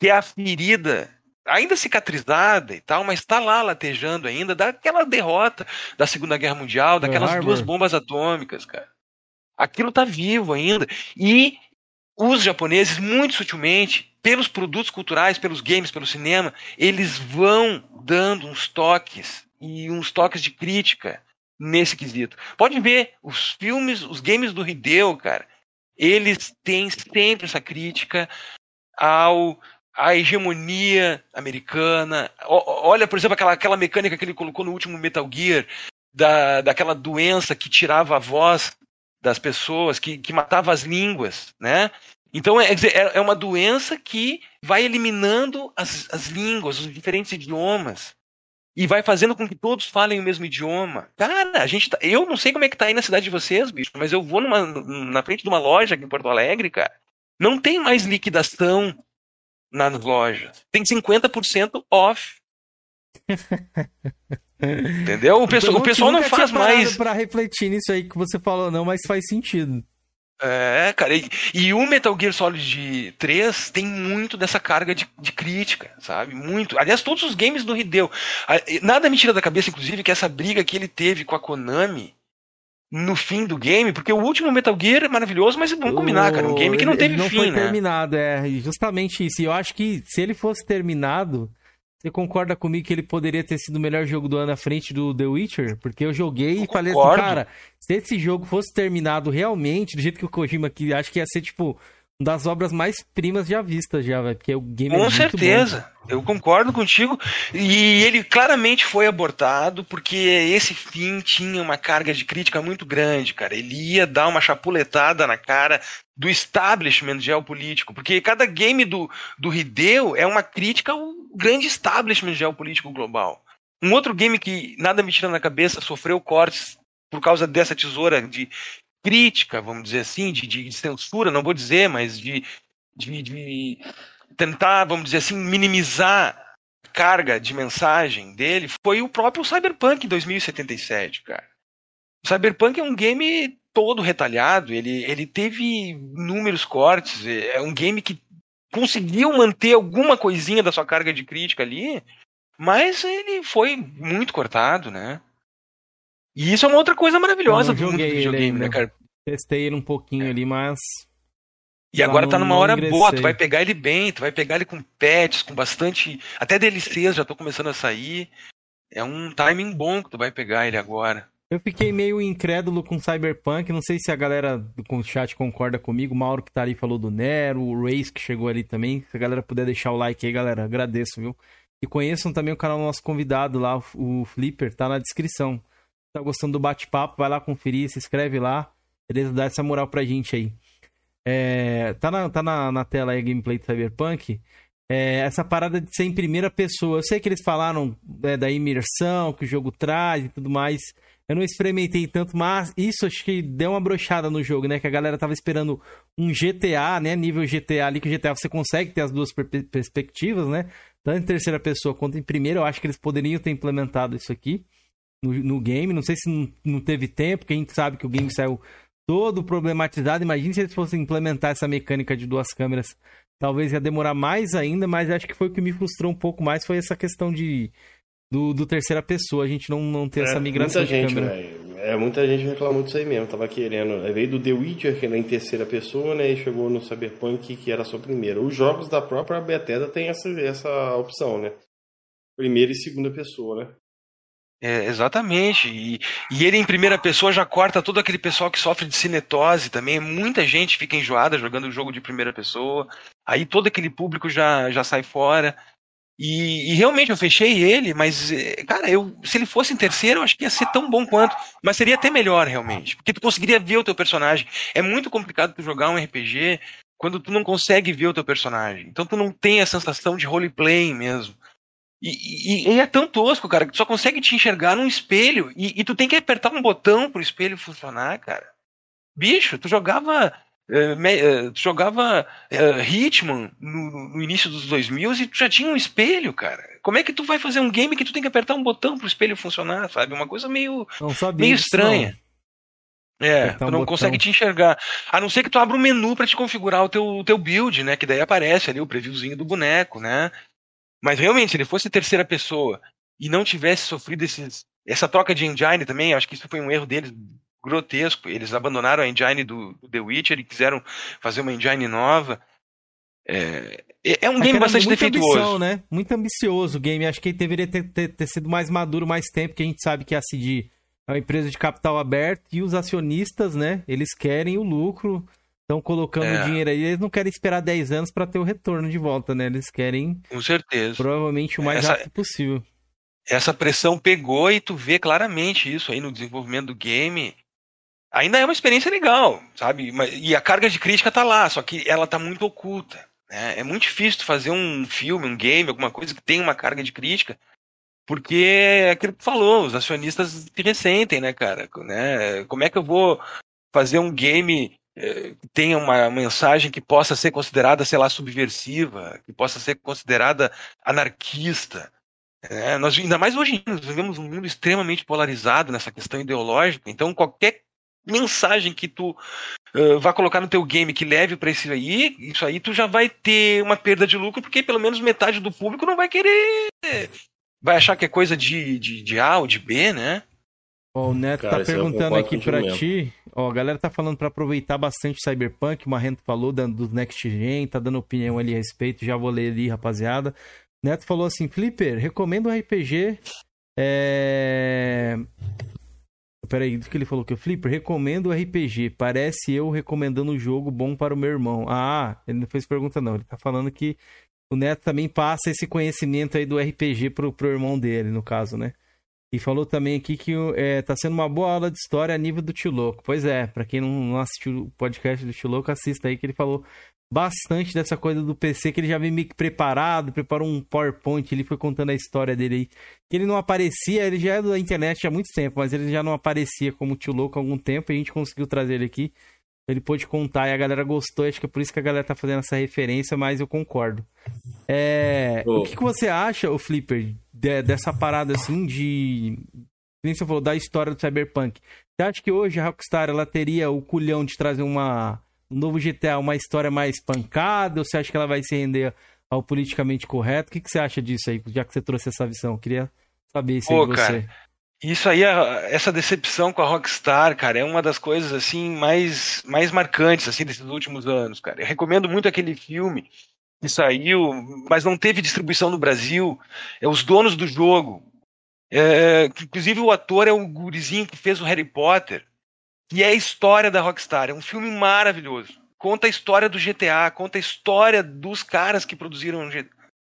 que é a ferida ainda cicatrizada e tal, mas está lá latejando ainda daquela derrota da Segunda Guerra Mundial, daquelas Harbor. duas bombas atômicas, cara. Aquilo tá vivo ainda. E os japoneses, muito sutilmente, pelos produtos culturais, pelos games, pelo cinema, eles vão dando uns toques e uns toques de crítica nesse quesito. Pode ver, os filmes, os games do Hideo, cara, eles têm sempre essa crítica ao a hegemonia americana. olha, por exemplo, aquela, aquela mecânica que ele colocou no último Metal Gear, da, daquela doença que tirava a voz das pessoas, que, que matava as línguas, né? Então é, é, é uma doença que vai eliminando as, as línguas, os diferentes idiomas e vai fazendo com que todos falem o mesmo idioma. Cara, a gente tá, eu não sei como é que tá aí na cidade de vocês, bicho, mas eu vou numa, na frente de uma loja aqui em Porto Alegre, cara. Não tem mais liquidação nas lojas. Tem 50% off. Entendeu? O pessoal, o pessoal não faz mais. para refletir nisso aí que você falou, não, mas faz sentido. É, cara, e, e, o Metal Gear Solid 3 tem muito dessa carga de, de, crítica, sabe? Muito. Aliás, todos os games do Hideo. Nada me tira da cabeça, inclusive, que essa briga que ele teve com a Konami no fim do game, porque o último Metal Gear é maravilhoso, mas vamos combinar, cara, um game que não teve ele não fim, foi né? terminado, é justamente isso. E eu acho que se ele fosse terminado, você concorda comigo que ele poderia ter sido o melhor jogo do ano à frente do The Witcher? Porque eu joguei eu e falei assim, cara, se esse jogo fosse terminado realmente, do jeito que o Kojima aqui, acho que ia ser, tipo, das obras mais primas já vistas já, velho. Porque o game é Com é certeza. Eu concordo contigo. E ele claramente foi abortado porque esse fim tinha uma carga de crítica muito grande, cara. Ele ia dar uma chapuletada na cara do establishment geopolítico. Porque cada game do, do Hideo é uma crítica ao grande establishment geopolítico global. Um outro game que nada me tira na cabeça sofreu cortes por causa dessa tesoura de crítica, vamos dizer assim, de, de, censura, não vou dizer, mas de, de, de tentar, vamos dizer assim, minimizar a carga de mensagem dele, foi o próprio Cyberpunk 2077, cara. O Cyberpunk é um game todo retalhado, ele, ele teve inúmeros cortes, é, é um game que conseguiu manter alguma coisinha da sua carga de crítica ali, mas ele foi muito cortado, né? E isso é uma outra coisa maravilhosa do mundo do videogame, né, cara? Testei ele um pouquinho é. ali, mas. E agora tá numa hora boa, tu vai pegar ele bem, tu vai pegar ele com patches, com bastante. Até DLCs já tô começando a sair. É um timing bom que tu vai pegar ele agora. Eu fiquei meio incrédulo com Cyberpunk, não sei se a galera do chat concorda comigo. O Mauro que tá ali falou do Nero, o Race que chegou ali também. Se a galera puder deixar o like aí, galera, agradeço, viu? E conheçam também o canal do nosso convidado lá, o Flipper, tá na descrição tá gostando do bate-papo, vai lá conferir, se inscreve lá. Beleza? Dá essa moral pra gente aí. É, tá na, tá na, na tela aí a gameplay do Cyberpunk. É, essa parada de ser em primeira pessoa. Eu sei que eles falaram é, da imersão que o jogo traz e tudo mais. Eu não experimentei tanto, mas isso acho que deu uma brochada no jogo, né? Que a galera tava esperando um GTA, né? Nível GTA ali, que o GTA você consegue ter as duas per perspectivas, né? Tanto em terceira pessoa quanto em primeira. Eu acho que eles poderiam ter implementado isso aqui no, no game. Não sei se não, não teve tempo, porque a gente sabe que o game saiu todo problematizado. Imagina se eles fossem implementar essa mecânica de duas câmeras. Talvez ia demorar mais ainda, mas acho que foi o que me frustrou um pouco mais, foi essa questão de do, do terceira pessoa, a gente não, não ter é, essa migração muita gente. Véio, é, muita gente reclamou disso aí mesmo, tava querendo. Veio do The Witcher, que era em terceira pessoa, né? E chegou no Cyberpunk, que era só primeira. Os jogos da própria Bethesda tem essa, essa opção, né? Primeira e segunda pessoa, né? É, exatamente. E, e, ele em primeira pessoa já corta todo aquele pessoal que sofre de cinetose também. Muita gente fica enjoada jogando o jogo de primeira pessoa. Aí todo aquele público já, já sai fora. E, e, realmente eu fechei ele, mas, é, cara, eu, se ele fosse em terceiro, eu acho que ia ser tão bom quanto. Mas seria até melhor, realmente. Porque tu conseguiria ver o teu personagem. É muito complicado tu jogar um RPG quando tu não consegue ver o teu personagem. Então tu não tem a sensação de roleplay mesmo. E, e, e, é tão tosco, cara, que tu só consegue te enxergar num espelho. E, e, tu tem que apertar um botão pro espelho funcionar, cara. Bicho, tu jogava. Uh, me, uh, tu jogava uh, Hitman no, no, início dos 2000 e tu já tinha um espelho, cara. Como é que tu vai fazer um game que tu tem que apertar um botão pro espelho funcionar, sabe? Uma coisa meio, meio estranha. Não. É, tu não consegue te enxergar. A não ser que tu abra um menu para te configurar o teu, teu build, né? Que daí aparece ali o previewzinho do boneco, né? Mas realmente, se ele fosse terceira pessoa e não tivesse sofrido esses, essa troca de engine também, acho que isso foi um erro deles grotesco. Eles abandonaram a engine do, do The Witcher e quiseram fazer uma engine nova. É, é um game bastante defeituoso. Ambição, né? Muito ambicioso o game. Acho que ele deveria ter, ter, ter, sido mais maduro mais tempo, que a gente sabe que a CD é uma empresa de capital aberto e os acionistas, né? Eles querem o lucro, estão colocando é. dinheiro aí. Eles não querem esperar 10 anos para ter o retorno de volta, né? Eles querem. Com certeza. Provavelmente o mais Essa... rápido possível essa pressão pegou e tu vê claramente isso aí no desenvolvimento do game. Ainda é uma experiência legal, sabe? E a carga de crítica tá lá, só que ela tá muito oculta. Né? É muito difícil fazer um filme, um game, alguma coisa que tenha uma carga de crítica, porque é aquilo que tu falou, os acionistas se ressentem, né, cara? Né? Como é que eu vou fazer um game tenha uma mensagem que possa ser considerada, sei lá, subversiva, que possa ser considerada anarquista? É, nós, ainda mais hoje, nós vivemos um mundo extremamente polarizado nessa questão ideológica, então qualquer mensagem que tu uh, vá colocar no teu game que leve para isso aí, isso aí tu já vai ter uma perda de lucro, porque pelo menos metade do público não vai querer. Vai achar que é coisa de, de, de A ou de B, né? Ó, o Neto Cara, tá perguntando aqui para ti. Ó, a galera tá falando para aproveitar bastante Cyberpunk. O Marrento falou do Next Gen, tá dando opinião ali a respeito. Já vou ler ali, rapaziada. Neto falou assim: Flipper, recomendo um RPG. É. Peraí, do que ele falou que o Flipper recomendo o RPG. Parece eu recomendando um jogo bom para o meu irmão. Ah, ele não fez pergunta, não. Ele tá falando que o Neto também passa esse conhecimento aí do RPG pro, pro irmão dele, no caso, né? E falou também aqui que é, tá sendo uma boa aula de história a nível do Tio Louco. Pois é, para quem não, assistiu o podcast do Tio Louco, assista aí que ele falou bastante dessa coisa do PC, que ele já vem meio que preparado, preparou um PowerPoint, ele foi contando a história dele aí. Que ele não aparecia, ele já é da internet há muito tempo, mas ele já não aparecia como tio louco há algum tempo, e a gente conseguiu trazer ele aqui. Ele pôde contar e a galera gostou, acho que é por isso que a galera tá fazendo essa referência, mas eu concordo. É... Oh. O que, que você acha, o Flipper, de, dessa parada assim de. Nem você falou da história do Cyberpunk. Você acha que hoje a Rockstar ela teria o culhão de trazer uma um novo GTA uma história mais pancada? Ou você acha que ela vai se render ao politicamente correto? O que, que você acha disso aí, já que você trouxe essa visão? Eu queria saber isso Pô, de você. Cara, isso aí, essa decepção com a Rockstar, cara, é uma das coisas assim mais, mais marcantes assim desses últimos anos, cara. Eu recomendo muito aquele filme que saiu, mas não teve distribuição no Brasil. É Os Donos do Jogo. É, inclusive o ator é o gurizinho que fez o Harry Potter que é a história da Rockstar. É um filme maravilhoso. Conta a história do GTA, conta a história dos caras que produziram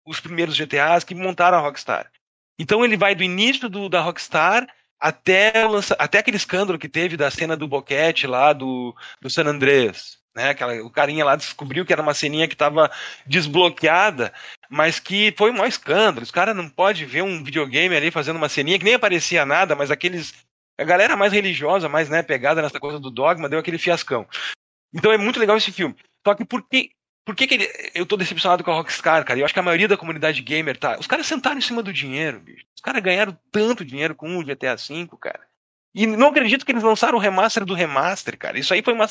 os primeiros GTAs, que montaram a Rockstar. Então ele vai do início do, da Rockstar até, até aquele escândalo que teve da cena do boquete lá do, do San Andreas. Né, aquela, o carinha lá descobriu que era uma ceninha que estava desbloqueada, mas que foi um maior escândalo. Os caras não pode ver um videogame ali fazendo uma ceninha que nem aparecia nada, mas aqueles a galera mais religiosa, mais né, pegada nessa coisa do dogma, deu aquele fiascão. Então é muito legal esse filme. Só que por que, por que, que ele, eu tô decepcionado com a Rockstar, cara? Eu acho que a maioria da comunidade gamer tá. Os caras sentaram em cima do dinheiro, bicho. Os caras ganharam tanto dinheiro com o GTA V, cara. E não acredito que eles lançaram o remaster do remaster, cara. Isso aí foi uma.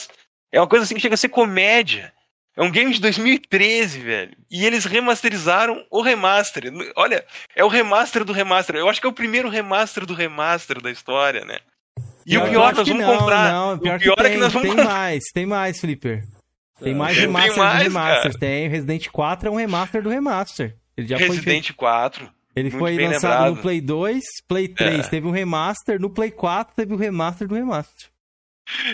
É uma coisa assim que chega a ser comédia. É um game de 2013, velho. E eles remasterizaram o remaster. Olha, é o remaster do remaster. Eu acho que é o primeiro remaster do remaster da história, né? E o pior, nós vamos não, comprar. Não, pior o pior que é que nós vamos Tem mais, tem mais, Flipper. Tem mais remaster tem mais, do remaster. Cara. Tem Resident 4 é um remaster do remaster. Ele já Resident foi 4. Ele foi lançado lembrado. no Play 2, Play 3 é. teve um remaster, no Play 4 teve o um remaster do remaster.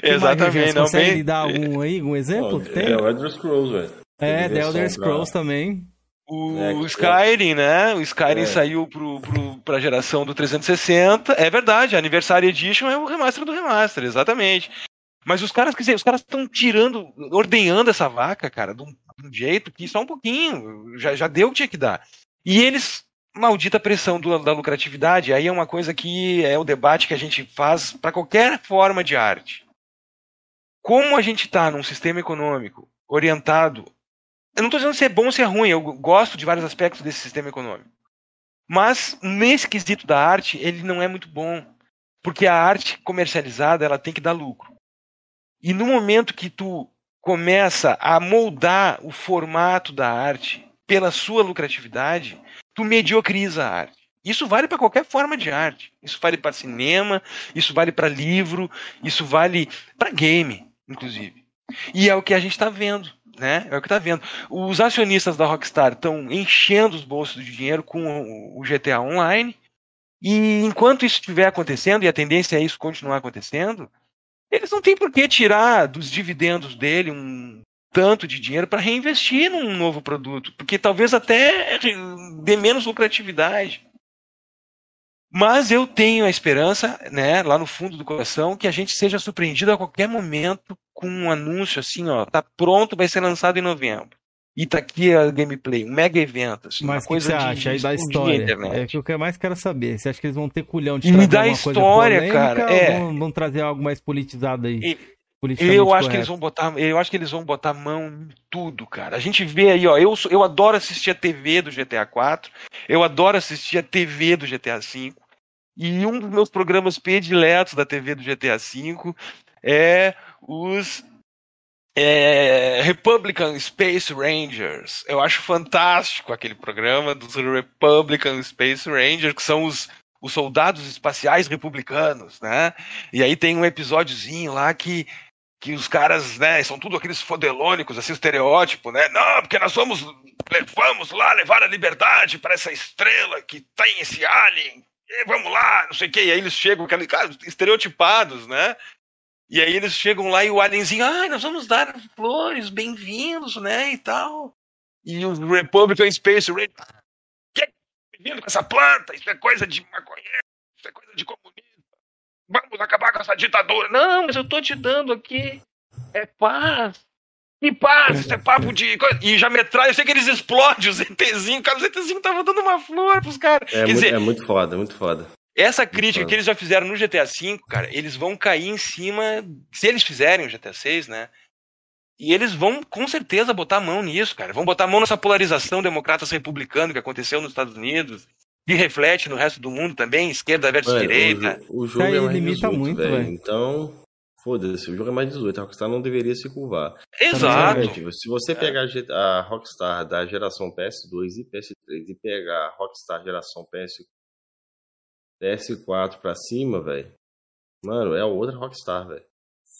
Exatamente. Não, consegue bem... dar algum aí, um exemplo? tem? É o Elder Scrolls, velho. É, The Elder Scrolls pra... também. O, é, o Skyrim, né? O Skyrim é. saiu pro, pro, pra geração do 360. É verdade, a Anniversary Edition é o remaster do remaster, exatamente. Mas os caras, os caras estão tirando, ordenhando essa vaca, cara, de um, de um, jeito que só um pouquinho, já, já deu o que tinha que dar. E eles, maldita pressão do, da lucratividade, aí é uma coisa que é o debate que a gente faz para qualquer forma de arte. Como a gente está num sistema econômico orientado. Eu não estou dizendo se é bom ou se é ruim, eu gosto de vários aspectos desse sistema econômico. Mas nesse quesito da arte, ele não é muito bom. Porque a arte comercializada ela tem que dar lucro. E no momento que tu começa a moldar o formato da arte pela sua lucratividade, tu mediocriza a arte. Isso vale para qualquer forma de arte. Isso vale para cinema, isso vale para livro, isso vale para game, inclusive. E é o que a gente está vendo, né? É o que está vendo. Os acionistas da Rockstar estão enchendo os bolsos de dinheiro com o GTA Online. E enquanto isso estiver acontecendo, e a tendência é isso continuar acontecendo, eles não têm por que tirar dos dividendos dele um tanto de dinheiro para reinvestir num novo produto, porque talvez até dê menos lucratividade. Mas eu tenho a esperança, né, lá no fundo do coração, que a gente seja surpreendido a qualquer momento com um anúncio assim, ó, tá pronto, vai ser lançado em novembro. E tá aqui a gameplay, um mega evento, assim, Mas uma coisa que você acha aí da história? É que o que eu mais quero saber. Você acha que eles vão ter culhão de trazer alguma coisa história, polêmica cara, é. vão, vão trazer algo mais politizado aí? E- Eu acho que eles correto? vão botar, eu acho que eles vão botar mão em tudo, cara. A gente vê aí, ó, eu, sou- eu adoro assistir a TV do GTA 4, eu adoro assistir a TV do GTA 5. E um dos meus programas prediletos da TV do GTA V é os é, Republican Space Rangers. Eu acho fantástico aquele programa dos Republican Space Rangers, que são os, os soldados espaciais republicanos, né? E aí tem um episódiozinho lá que que os caras, né, são tudo aqueles fodelônicos, assim, estereótipo, né? Não, porque nós vamos, vamos lá levar a liberdade para essa estrela que tem esse alien. E vamos lá, não sei o quê. E aí eles chegam, estereotipados, né? E aí eles chegam lá e o alienzinho, ai, nós vamos dar flores, bem-vindos, né, e tal. E os Republican Space Rangers, que bem-vindo com essa planta, isso é coisa de maconheiro, isso é coisa de comunista. Vamos acabar com essa ditadura. Não, mas eu tô te dando aqui. É paz. Que paz, isso é papo de. E já metralha, eu sei que eles explodem os ETzinhos. Cara, os ETzinhos estavam dando uma flor pros caras. É, Quer muito, dizer, é muito foda, muito foda. essa crítica que eles já fizeram no GTA V, cara, eles vão cair em cima. Se eles fizerem o GTA VI, né? E eles vão com certeza botar a mão nisso, cara. Vão botar a mão nessa polarização democratas-republicano que aconteceu nos Estados Unidos, que reflete no resto do mundo também, esquerda versus Mano, direita. o, o jogo aí é mais limita 18, muito, velho. Então, foda-se, o jogo é mais 18. A Rockstar não deveria se curvar. Exato. Se você pegar a Rockstar da geração PS2 e PS3 e pegar a Rockstar geração PS, PS4 pra cima, velho, mano, é outra Rockstar, velho.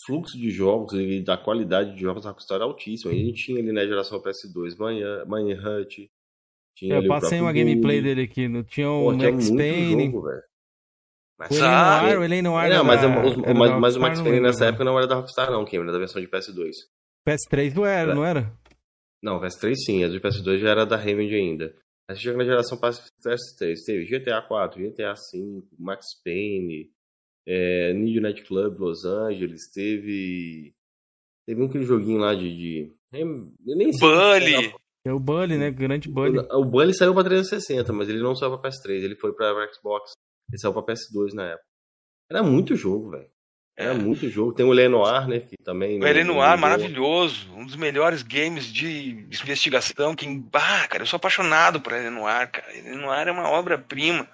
Fluxo de jogos e da qualidade de jogos da Rockstar é altíssimo. A gente tinha ali na geração PS2 Manhã, Manhunt, tinha Eu passei uma gameplay dele aqui. No, tinha Pô, o tinha Max Payne. jogo, velho. Mas O Sabe? Noir, o Alien Noir. não, mas, era- é- os- era mas, mas o Max não Payne nessa época não era da Rockstar, não, Cameron, era da versão de PS2. PS3 não era, É. não era? Não, o PS3 sim, a do PS2 já era da Remedy ainda. Aí você chega na geração PS3, teve GTA 4, GTA 5, Max Payne, é, Need Night Club Los Angeles, teve. Teve um aquele joguinho lá de. de eu nem sei Bully. É o Bully, né? Grande Bully. O Bully saiu pra 360, mas ele não saiu pra PS3, ele foi pra Xbox. Ele saiu pra PS2 na época. Era muito jogo, velho. Era É. muito jogo. Tem o Lenoir, né? Que também. O Elenoir, não- maravilhoso. Um dos melhores games de investigação. Que, ah, cara, eu sou apaixonado por Elenoir, cara. Elenoir é uma obra-prima.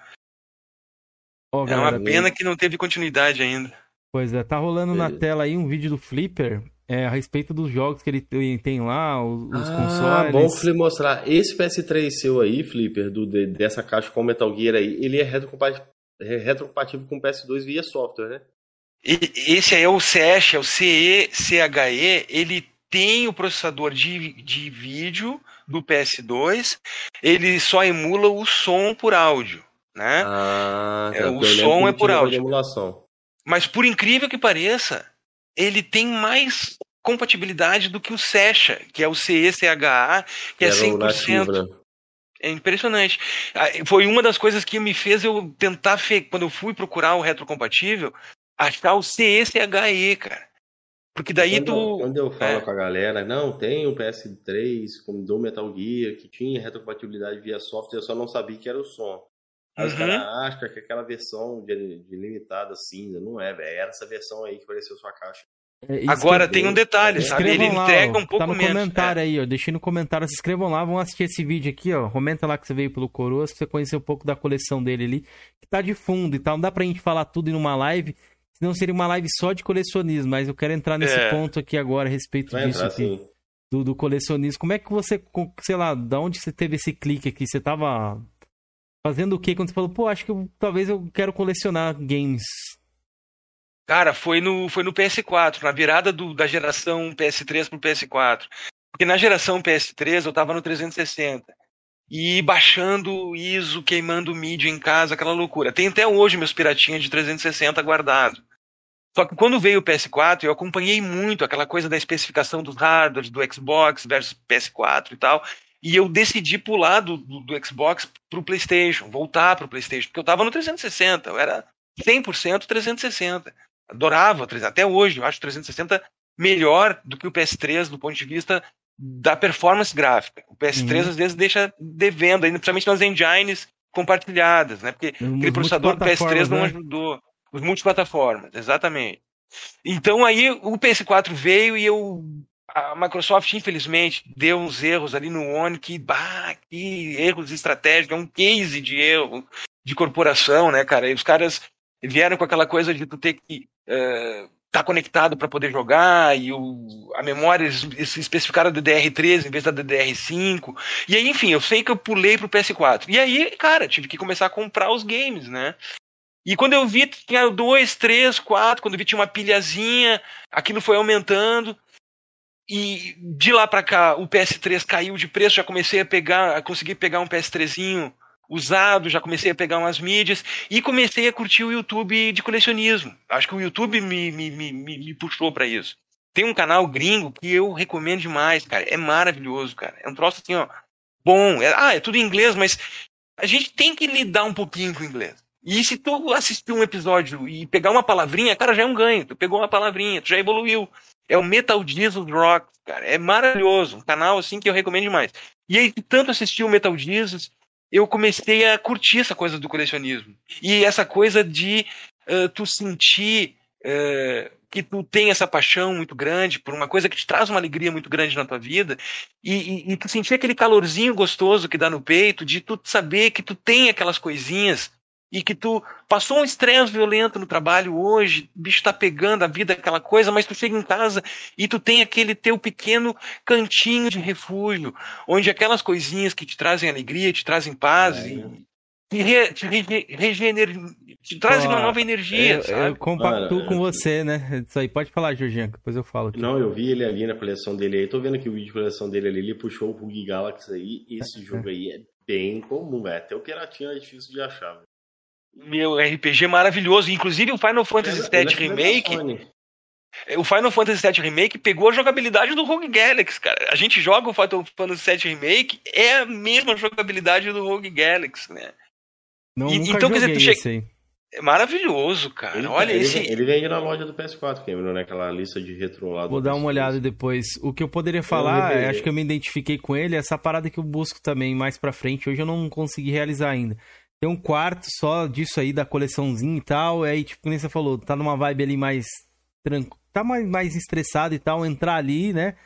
Ó, É uma pena que não teve continuidade ainda. Pois é, tá rolando na Beleza. tela aí um vídeo do Flipper é, a respeito dos jogos que ele tem, tem lá, os, os ah, consoles. bom Felipe mostrar. Esse PS3 seu aí, Flipper, do, de- dessa caixa com Metal Gear aí, ele é retrocompatível, é retrocompatível com o PS2 via software, né? E- esse aí é o CESH, é o CE, CHE. Ele tem o processador de, de vídeo do PS2. Ele só emula o som por áudio, né? Ah, É, tá, o porque eu lembro som é por tinha áudio. de emulação. Mas por incrível que pareça, ele tem mais compatibilidade do que o Secha, que é o CE-CHA, que é Era o 100%. nativo, né? É impressionante. Ah, Foi uma das coisas que me fez eu tentar, quando eu fui procurar o retrocompatível, achar o CE-CHE, cara. Porque daí quando, tu. quando eu falo é. com a galera, não, tem o PS3 como do Metal Gear, que tinha retrocompatibilidade via software, eu só não sabia que era o som. Aí os Uhum. caras acham que aquela versão de, de limitada cinza, não é, velho. Era essa versão aí que apareceu sua caixa. É, Agora que- tem um detalhe, sabe? Ele lá, entrega ó, um pouco tá no menos. comentário é. aí, ó. Deixei no comentário, se inscrevam lá, vão assistir esse vídeo aqui, ó. Comenta lá que você veio pelo Coroas, pra você conhecer um pouco da coleção dele ali, que tá de fundo e tal. Não dá pra gente falar tudo em uma live, senão seria uma live só de colecionismo, mas eu quero entrar nesse É. ponto aqui agora a respeito Vai disso entrar aqui, assim. do, do colecionismo. Como é que você, sei lá, da onde você teve esse clique aqui? Você tava Fazendo o que quando você falou, pô, acho que eu, talvez eu quero colecionar games? Cara, foi no, foi no PS4, na virada do, da geração PS3 pro PS4. Porque na geração PS3 eu tava no 360. E baixando ISO, queimando mídia em casa, aquela loucura. Tem até hoje meus piratinhas de 360 guardado. Só que quando veio o PS4, eu acompanhei muito aquela coisa da especificação dos hardwares, do Xbox versus PS4 e tal. E eu decidi pular do, do, do Xbox pro PlayStation, voltar pro PlayStation, porque eu tava no 360, eu era 100% 360. Adorava, até hoje, eu acho o 360 melhor do que o PS3 do ponto de vista da performance gráfica. O PS3 uhum. às vezes deixa devendo, principalmente nas engines compartilhadas, né? Porque Os aquele processador do PS3 não né? ajudou. Os multiplataformas, exatamente. Então aí o PS4 veio e eu a Microsoft, infelizmente, deu uns erros ali no One que, bah, que erros estratégicos, é um case de erro de corporação, né, cara? E os caras vieram com aquela coisa de tu ter que estar uh, tá conectado para poder jogar e o, a memória especificada DDR3 em vez da DDR5. E aí, enfim, eu sei que eu pulei pro PS4. E aí, cara, tive que começar a comprar os games, né? E quando eu vi, tinha dois, três, quatro. Quando eu vi, tinha uma pilhazinha. Aquilo foi aumentando. E de lá para cá, o PS3 caiu de preço. Já comecei a pegar, a conseguir pegar um PS3zinho usado, já comecei a pegar umas mídias e comecei a curtir o YouTube de colecionismo. Acho que o YouTube me, me, me, me puxou para isso. Tem um canal gringo que eu recomendo demais, cara. É maravilhoso, cara. É um troço assim, ó, bom. É, ah, é tudo em inglês, mas a gente tem que lidar um pouquinho com o inglês. E se tu assistir um episódio e pegar uma palavrinha, cara, já é um ganho. Tu pegou uma palavrinha, tu já evoluiu. É o Metal Jesus Rock, cara. É maravilhoso. Um canal assim que eu recomendo demais. E aí, tanto assistir o Metal Jesus, eu comecei a curtir essa coisa do colecionismo. E essa coisa de uh, tu sentir uh, que tu tem essa paixão muito grande por uma coisa que te traz uma alegria muito grande na tua vida e, e, e tu sentir aquele calorzinho gostoso que dá no peito de tu saber que tu tem aquelas coisinhas e que tu passou um estresse violento no trabalho hoje, o bicho tá pegando a vida, aquela coisa, mas tu chega em casa e tu tem aquele teu pequeno cantinho de refúgio, onde aquelas coisinhas que te trazem alegria, te trazem paz é. e te, re, te, re, regener, te trazem uma nova energia, eu, sabe? Eu compactuo com você, né? Isso aí, pode falar, Jorginho, depois eu falo. Aqui. Não, eu vi ele ali na coleção dele aí, tô vendo que o vídeo de coleção dele ali, ele puxou o Rug Galaxy aí, esse jogo aí é bem comum, velho. Até o piratinho é difícil de achar, velho meu RPG maravilhoso. Inclusive o Final Fantasy VII é Remake. O Final Fantasy VII Remake pegou a jogabilidade do Rogue Galaxy, cara. A gente joga o Final Fantasy VII Remake, é a mesma jogabilidade do Rogue Galaxy, né? Não, e, então, quer dizer, tu chega. É maravilhoso, cara. Ele, Olha ele, esse. Ele vende na loja do PS4, Cameron, né? Aquela lista de retro lá. Vou dar uma olhada depois. O que eu poderia falar, eu acho que eu me identifiquei com ele, essa parada que eu busco também mais pra frente. Hoje eu não consegui realizar ainda tem um quarto só disso aí, da coleçãozinha e tal. Aí, tipo, como você falou, tá numa vibe ali mais tranquilo. Tá mais, mais estressado e tal, entrar ali, né?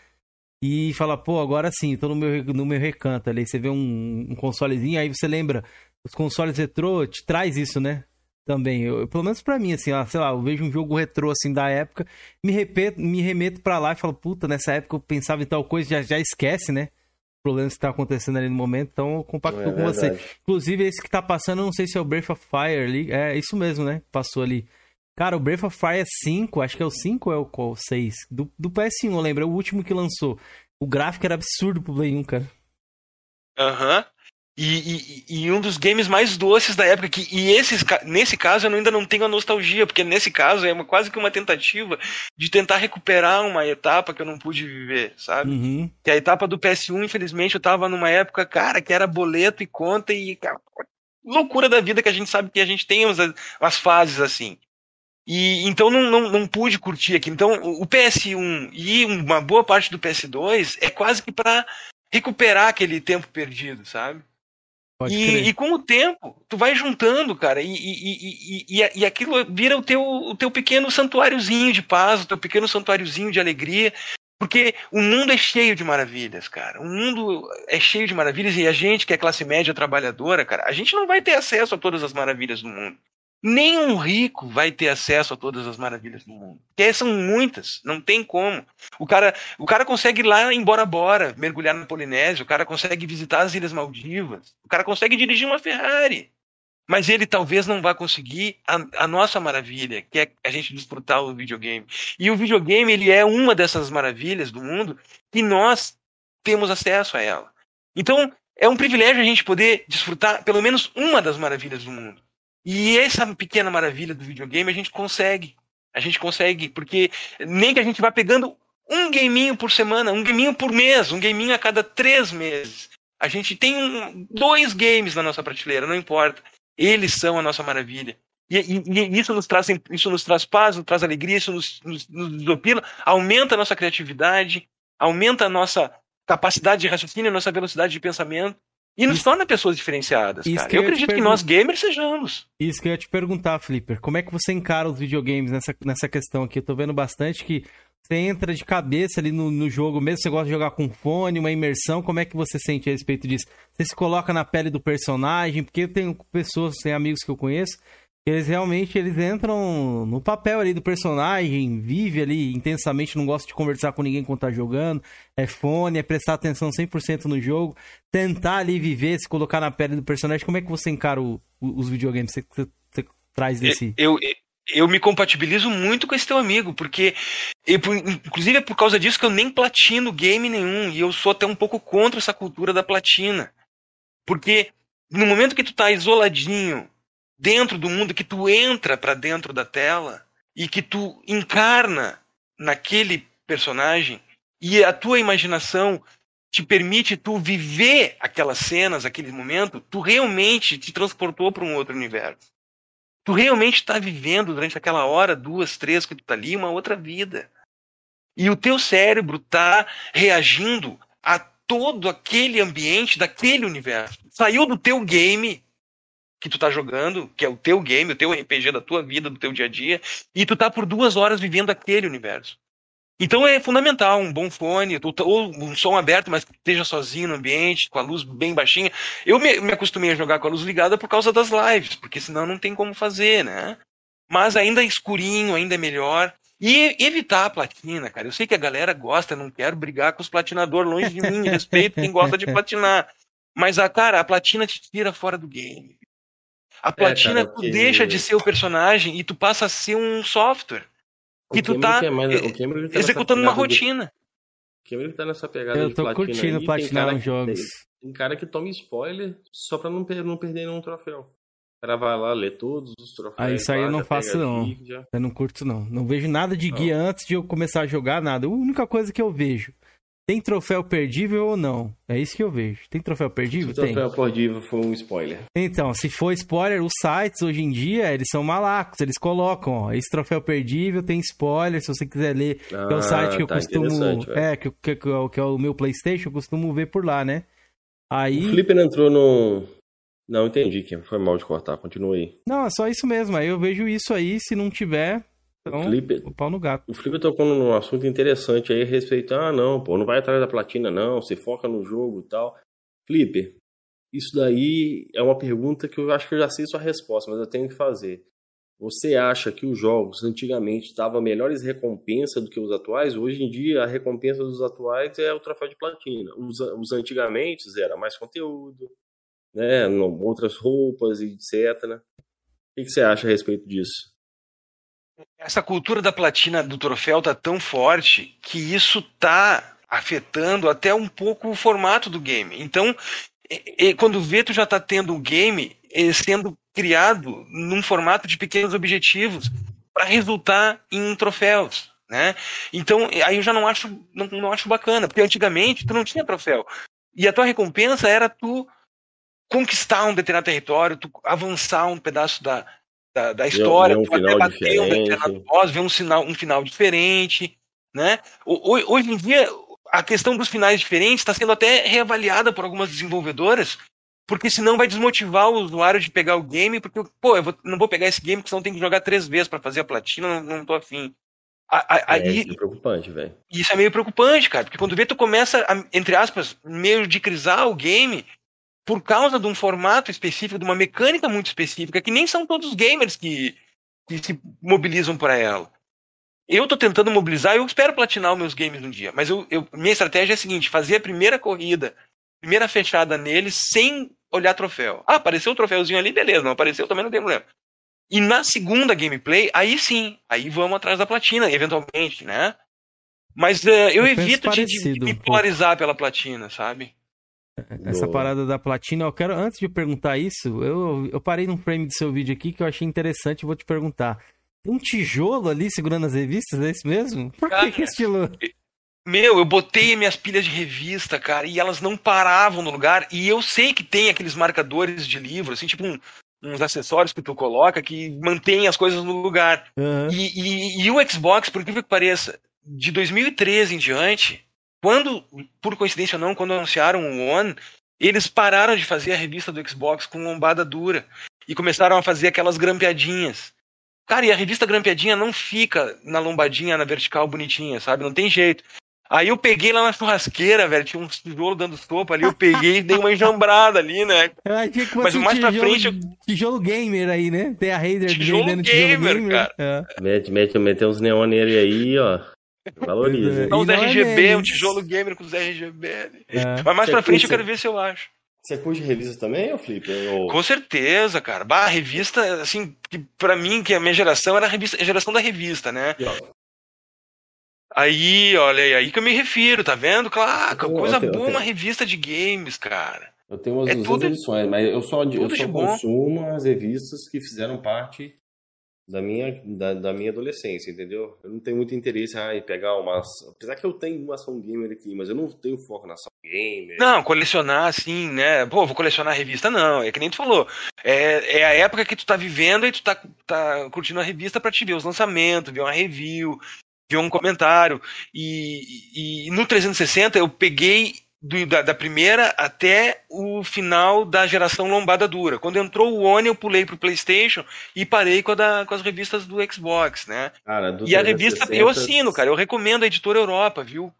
E falar, pô, agora sim, tô no meu, no meu recanto ali. Você vê um, um consolezinho, aí você lembra, os consoles retrô te traz isso, né? Também. Eu, pelo menos pra mim, assim, ó, sei lá, eu vejo um jogo retrô assim da época, me, repeto, me remeto pra lá e falo, puta, nessa época eu pensava em tal coisa, já, já esquece, né? Problemas que está acontecendo ali no momento, então eu compacto é com você. Inclusive, esse que está passando, eu não sei se é o Breath of Fire ali. É isso mesmo, né? Passou ali. Cara, o Breath of Fire 5, acho que é o 5 ou é o qual? 6? Do, do PS1, eu lembro, é o último que lançou. O gráfico era absurdo pro Play 1, cara. Aham. Uhum. E, e, e, um dos games mais doces da época, que, e esses, nesse caso eu ainda não tenho a nostalgia, porque nesse caso é uma, quase que uma tentativa de tentar recuperar uma etapa que eu não pude viver, sabe? Uhum. Que a etapa do PS1, infelizmente, eu tava numa época, cara, que era boleto e conta e. Cara, loucura da vida que a gente sabe que a gente tem as, as fases assim. E então não, não, não pude curtir aqui. Então o PS1 e uma boa parte do PS2 é quase que para recuperar aquele tempo perdido, sabe? E, e, com o tempo, tu vai juntando, cara, e, e, e, e, aquilo vira o teu, o teu pequeno santuáriozinho de paz, o teu pequeno santuáriozinho de alegria, porque o mundo é cheio de maravilhas, cara. O mundo é cheio de maravilhas e a gente, que é classe média trabalhadora, cara, a gente não vai ter acesso a todas as maravilhas do mundo. Nenhum rico vai ter acesso a todas as maravilhas do mundo. Porque são muitas, não tem como. O cara, o cara consegue ir lá em Bora Bora, mergulhar na Polinésia, o cara consegue visitar as Ilhas Maldivas, o cara consegue dirigir uma Ferrari. Mas ele talvez não vá conseguir a, a nossa maravilha, que é a gente desfrutar o videogame. E o videogame, ele é uma dessas maravilhas do mundo que nós temos acesso a ela. Então, é um privilégio a gente poder desfrutar pelo menos uma das maravilhas do mundo. E essa pequena maravilha do videogame a gente consegue. A gente consegue, porque nem que a gente vá pegando um gaminho por semana, um gaminho por mês, um gaminho a cada três meses. A gente tem um, dois games na nossa prateleira, não importa. Eles são a nossa maravilha. E, e, e isso, nos traz, isso nos traz paz, nos traz alegria, isso nos, nos, nos desopila, aumenta a nossa criatividade, aumenta a nossa capacidade de raciocínio, a nossa velocidade de pensamento. E nos torna pessoas diferenciadas, cara. Eu, eu acredito que nós gamers sejamos. Isso que eu ia te perguntar, Flipper. Como é que você encara os videogames nessa, nessa questão aqui? Eu tô vendo bastante que você entra de cabeça ali no, no jogo, mesmo você gosta de jogar com fone, uma imersão, como é que você sente a respeito disso? Você se coloca na pele do personagem? Porque eu tenho pessoas, tem amigos que eu conheço, eles realmente eles entram no papel ali do personagem, vive ali intensamente, não gosta de conversar com ninguém quando tá jogando, é fone, é prestar atenção 100% no jogo, tentar ali viver, se colocar na pele do personagem. Como é que você encara o, os videogames? Você, você, você traz desse... Eu, eu, eu me compatibilizo muito com esse teu amigo, porque eu, inclusive é por causa disso que eu nem platino game nenhum, e eu sou até um pouco contra essa cultura da platina. Porque no momento que tu tá isoladinho, dentro do mundo, que tu entra para dentro da tela e que tu encarna naquele personagem e a tua imaginação te permite tu viver aquelas cenas, aquele momento, tu realmente te transportou para um outro universo. Tu realmente está vivendo durante aquela hora, duas, três que tu tá ali, uma outra vida. E o teu cérebro está reagindo a todo aquele ambiente daquele universo. Saiu do teu game que tu tá jogando, que é o teu game, o teu RPG da tua vida, do teu dia a dia, e tu tá por duas horas vivendo aquele universo. Então é fundamental um bom fone, ou um som aberto, mas que esteja sozinho no ambiente, com a luz bem baixinha. Eu me, me, acostumei a jogar com a luz ligada por causa das lives, porque senão não tem como fazer, né? Mas ainda é escurinho, ainda é melhor. E evitar a platina, cara. Eu sei que a galera gosta, não quero brigar com os platinadores longe de mim, respeito quem gosta de platinar. Mas, a, cara, a platina te tira fora do game. A platina é, cara, que... deixa de ser o personagem e tu passa a ser um software. Que tu tá, é mais, tá executando uma rotina. De... O Cameron tá nessa pegada Eu tô curtindo aí, platinar os jogos. Tem, tem, cara que toma spoiler só pra não, não perder nenhum troféu. O cara vai lá, lê todos os troféus. Ah, isso aí lá, eu não faço, não. Eu não curto, não. Não vejo nada de guia não. antes de eu começar a jogar, nada. A única coisa que eu vejo tem troféu perdível ou não? É isso que eu vejo. Tem troféu perdível? Se o troféu perdível foi um spoiler. Então, se for spoiler, os sites hoje em dia, eles são malacos. Eles colocam, ó, esse troféu perdível tem spoiler, se você quiser ler. Ah, que é o site que eu tá costumo... É, que, que, que, é que é o meu Playstation, eu costumo ver por lá, né? Aí... O Flipper entrou no... Não, entendi, Kim. Foi mal de cortar. Continua aí. Não, é só isso mesmo. Aí eu vejo isso aí. Se não tiver, então, o, Felipe, o pau no gato. O Felipe tocou num assunto interessante aí, respeito, ah, não, pô, não vai atrás da platina, não, você foca no jogo e tal. Felipe, isso daí é uma pergunta que eu acho que eu já sei sua resposta, mas eu tenho que fazer. Você acha que os jogos antigamente davam melhores recompensas do que os atuais? Hoje em dia, a recompensa dos atuais é o troféu de platina. Os, os antigamente era mais conteúdo, né, outras roupas, etc. O que, que você acha a respeito disso? Essa cultura da platina do troféu tá tão forte que isso tá afetando até um pouco o formato do game. Então, quando vê, tu já tá tendo um game eh, sendo criado num formato de pequenos objetivos para resultar em troféus. Né? Então, aí eu já não acho, não, não acho bacana, porque antigamente tu não tinha troféu. E a tua recompensa era tu conquistar um determinado território, tu avançar um pedaço da, da, da história, um tu bater um determinado boss, ver um, sinal, um final diferente, né? Hoje em dia, a questão dos finais diferentes está sendo até reavaliada por algumas desenvolvedoras, porque senão vai desmotivar o usuário de pegar o game, porque, pô, eu vou, não vou pegar esse game porque senão tem que jogar três vezes para fazer a platina, não, não tô afim. A, a, é, isso é preocupante, velho. Isso é meio preocupante, cara, porque quando vê tu começa, a, entre aspas, meio de crisar o game, por causa de um formato específico, de uma mecânica muito específica, que nem são todos os gamers que, que se mobilizam para ela. Eu tô tentando mobilizar, eu espero platinar os meus games um dia, mas eu, eu, minha estratégia é a seguinte: fazer a primeira corrida, primeira fechada neles, sem olhar troféu. Ah, apareceu o troféuzinho ali, beleza, não apareceu também não tem problema. E na segunda gameplay, aí sim, aí vamos atrás da platina, eventualmente, né? Mas uh, eu, eu evito de, de, de me polarizar pela platina, sabe? Essa parada da platina, eu quero, antes de perguntar isso, eu, eu parei num frame do seu vídeo aqui que eu achei interessante e vou te perguntar. Um tijolo ali segurando as revistas, é isso mesmo? Por cara, que, esse estilo? Meu, eu botei minhas pilhas de revista, cara, e elas não paravam no lugar. E eu sei que tem aqueles marcadores de livro, assim, tipo um, uns acessórios que tu coloca que mantém as coisas no lugar. Uhum. E, e, e, o Xbox, por incrível que pareça, de 2013 em diante, quando, por coincidência ou não, quando anunciaram o One, eles pararam de fazer a revista do Xbox com lombada dura e começaram a fazer aquelas grampeadinhas. Cara, e a revista grampeadinha não fica na lombadinha, na vertical bonitinha, sabe? Não tem jeito. Aí eu peguei lá na churrasqueira, velho, tinha um tijolo dando sopa ali, eu peguei e dei uma enjambrada ali, né? Mas mais tijolo, pra frente. Eu... Tijolo gamer aí, né? Tem a Raider tijolo gamer, tijolo gamer, cara. É. Mete, mete, mete uns neon nele aí, ó. Valoriza. Não, os RGB, é um tijolo gamer com os RGB. É. Mas mais Você pra frente eu quero ver se eu acho. Você curte revista também, ou Flip? Ou... Com certeza, cara. Bah, a revista, assim, que pra mim, que é a minha geração, era a, revista, a geração da revista, né? Aí, olha, é aí que eu me refiro, tá vendo? Claro, coisa tenho, boa, uma revista de games, cara. Eu tenho umas é 200 tudo, edições, mas eu só, eu só consumo as revistas que fizeram parte da minha, da, da, minha adolescência, entendeu? Eu não tenho muito interesse em pegar umas. Apesar que eu tenho uma ação gamer aqui, mas eu não tenho foco na ação gamer. Não, colecionar assim, né? Pô, vou colecionar revista, não. É que nem tu falou. É, é a época que tu tá vivendo e tu tá, tá curtindo a revista pra te ver os lançamentos, ver uma review, ver um comentário. E, e no 360 eu peguei do, da, da, primeira até o final da geração lombada dura. Quando entrou o One, eu pulei pro PlayStation e parei com, da, com as revistas do Xbox, né? Cara, do e 360... a revista eu assino, cara. Eu recomendo a Editora Europa, viu?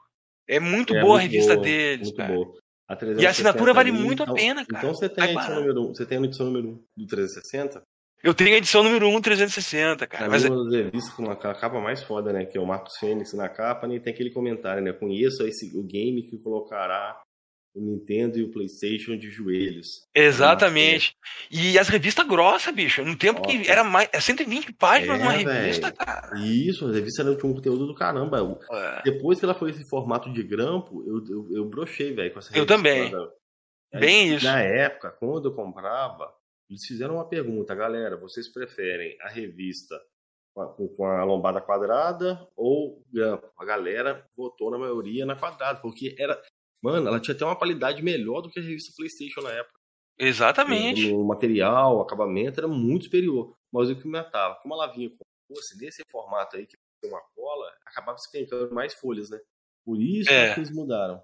É muito é, boa muito a revista boa, deles, muito cara. Boa. A e a assinatura vale muito então, a pena, cara. Então você tem, a edição número 1, você tem a edição número 1 do 360? Eu tenho a edição número 1 360, cara. Na mas é revista com a capa mais foda, né? Que é o Marcos Fênix na capa, né? E tem aquele comentário, né? Conheço esse, o game que colocará o Nintendo e o PlayStation de joelhos. Exatamente. E as revistas grossas, bicho. No tempo Nossa. que era mais. É 120 páginas é, uma revista, cara. Isso, a revista era um conteúdo do caramba. É. Depois que ela foi esse formato de grampo, eu, eu, eu brochei, velho, com essa revista. Eu também. Bem isso. Na época, quando eu comprava, eles fizeram uma pergunta, galera, vocês preferem a revista com, com a lombada quadrada ou grampo? A galera votou na maioria na quadrada, porque era. Mano, ela tinha até uma qualidade melhor do que a revista PlayStation na época. Exatamente. O, material, o acabamento era muito superior. Mas o que me matava, como ela vinha com fosse nesse formato aí, que tem uma cola, acabava esquentando mais folhas, né? Por isso é. que eles mudaram.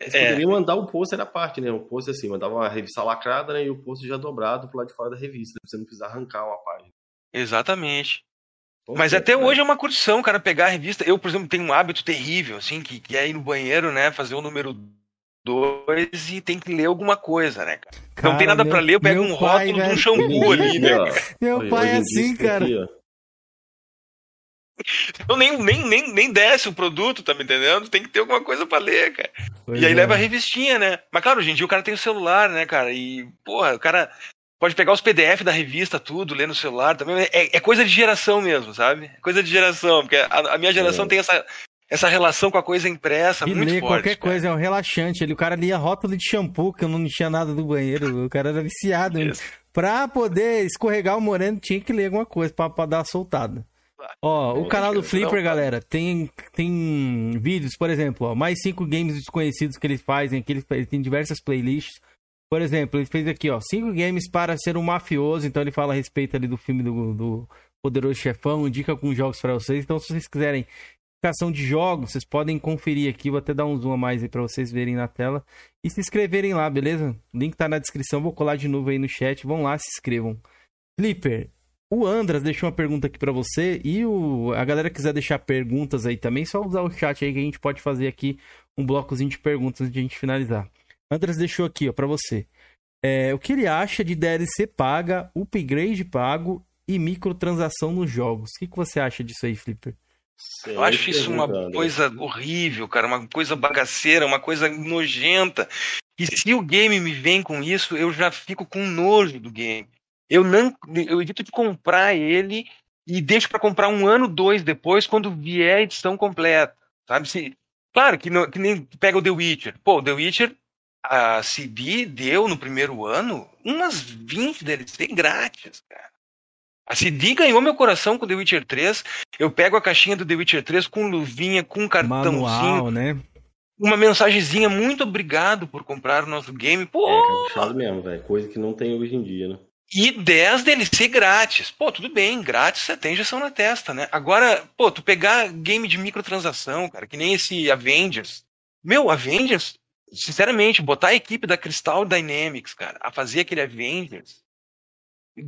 Eles é. poderiam mandar o pôster à parte, né? O pôster assim, mandava uma revista lacrada, né? E o pôster já dobrado pro lado de fora da revista, pra você não precisar arrancar uma página. Exatamente. Mas até hoje é uma curtição, cara, pegar a revista. Eu, por exemplo, tenho um hábito terrível, assim, que, que é ir no banheiro, né? Fazer o número 2 e tem que ler alguma coisa, né, cara? cara não tem nada para ler, eu pego um pai, rótulo de um shampoo ali, né? Meu pai é assim, cara. Aqui, então nem, nem, nem, nem desce o produto, tá me entendendo? Tem que ter alguma coisa pra ler, cara. Pois e aí é. leva a revistinha, né? Mas claro, hoje em dia o cara tem o celular, né, cara? E, porra, o cara pode pegar os PDF da revista, tudo, ler no celular também. É, é coisa de geração mesmo, sabe? É coisa de geração, porque a, a minha geração é. tem essa, essa relação com a coisa impressa e muito ler forte. qualquer cara. coisa, é um relaxante. Ele, o cara lia rótulo de shampoo, que eu não tinha nada do banheiro. O cara era viciado. Pra poder escorregar o moreno, tinha que ler alguma coisa pra, pra dar uma soltada. Ó, o canal do Flipper, galera, tem, tem vídeos, por exemplo, ó, mais cinco games desconhecidos que eles fazem aqui, ele tem diversas playlists. Por exemplo, ele fez aqui, ó, cinco games para ser um mafioso, então ele fala a respeito ali do filme do, do Poderoso Chefão, indica com jogos para vocês. Então, se vocês quiserem indicação de jogos, vocês podem conferir aqui, vou até dar um zoom a mais aí para vocês verem na tela e se inscreverem lá, beleza? O link tá na descrição, vou colar de novo aí no chat, vão lá, se inscrevam. Flipper, o Andras deixou uma pergunta aqui para você e o, a galera quiser deixar perguntas aí também, só usar o chat aí que a gente pode fazer aqui um blocozinho de perguntas antes de a gente finalizar. Andras deixou aqui, ó, para você. É, o que ele acha de DLC paga, upgrade pago e microtransação nos jogos? O que, que você acha disso aí, Flipper? Eu acho isso uma coisa horrível, cara, uma coisa bagaceira, uma coisa nojenta. E se o game me vem com isso, eu já fico com nojo do game. Eu não, eu evito de comprar ele e deixo para comprar um ano, dois depois, quando vier a edição completa, sabe? Se, claro que, não, que nem pega o The Witcher. Pô, The Witcher a CD deu no primeiro ano umas 20 DLC grátis, cara. A CD ganhou meu coração com The Witcher 3. Eu pego a caixinha do The Witcher 3 com luvinha, com cartãozinho. Manual, né? Uma mensagenzinha, muito obrigado por comprar o nosso game. Pô! É, chato mesmo, velho. Coisa que não tem hoje em dia, né? E 10 DLC grátis. Pô, tudo bem, grátis você tem injeção na testa, né? Agora, pô, tu pegar game de microtransação, cara, que nem esse Avengers. Meu, Avengers, sinceramente, botar a equipe da Crystal Dynamics, cara, a fazer aquele Avengers,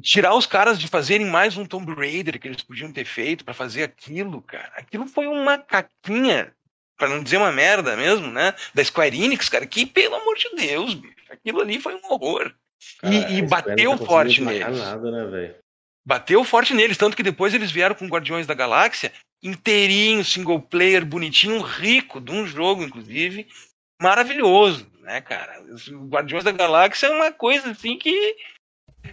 tirar os caras de fazerem mais um Tomb Raider que eles podiam ter feito para fazer aquilo, cara. Aquilo foi uma caquinha, para não dizer uma merda mesmo, né? Da Square Enix, cara, que pelo amor de Deus, bicho, aquilo ali foi um horror. Cara, e, e bateu tá forte neles. nada, né? Bateu forte neles, tanto que depois eles vieram com Guardiões da Galáxia, inteirinho, single player, bonitinho, rico, de um jogo, inclusive, maravilhoso, né, cara? Os Guardiões da Galáxia é uma coisa assim que.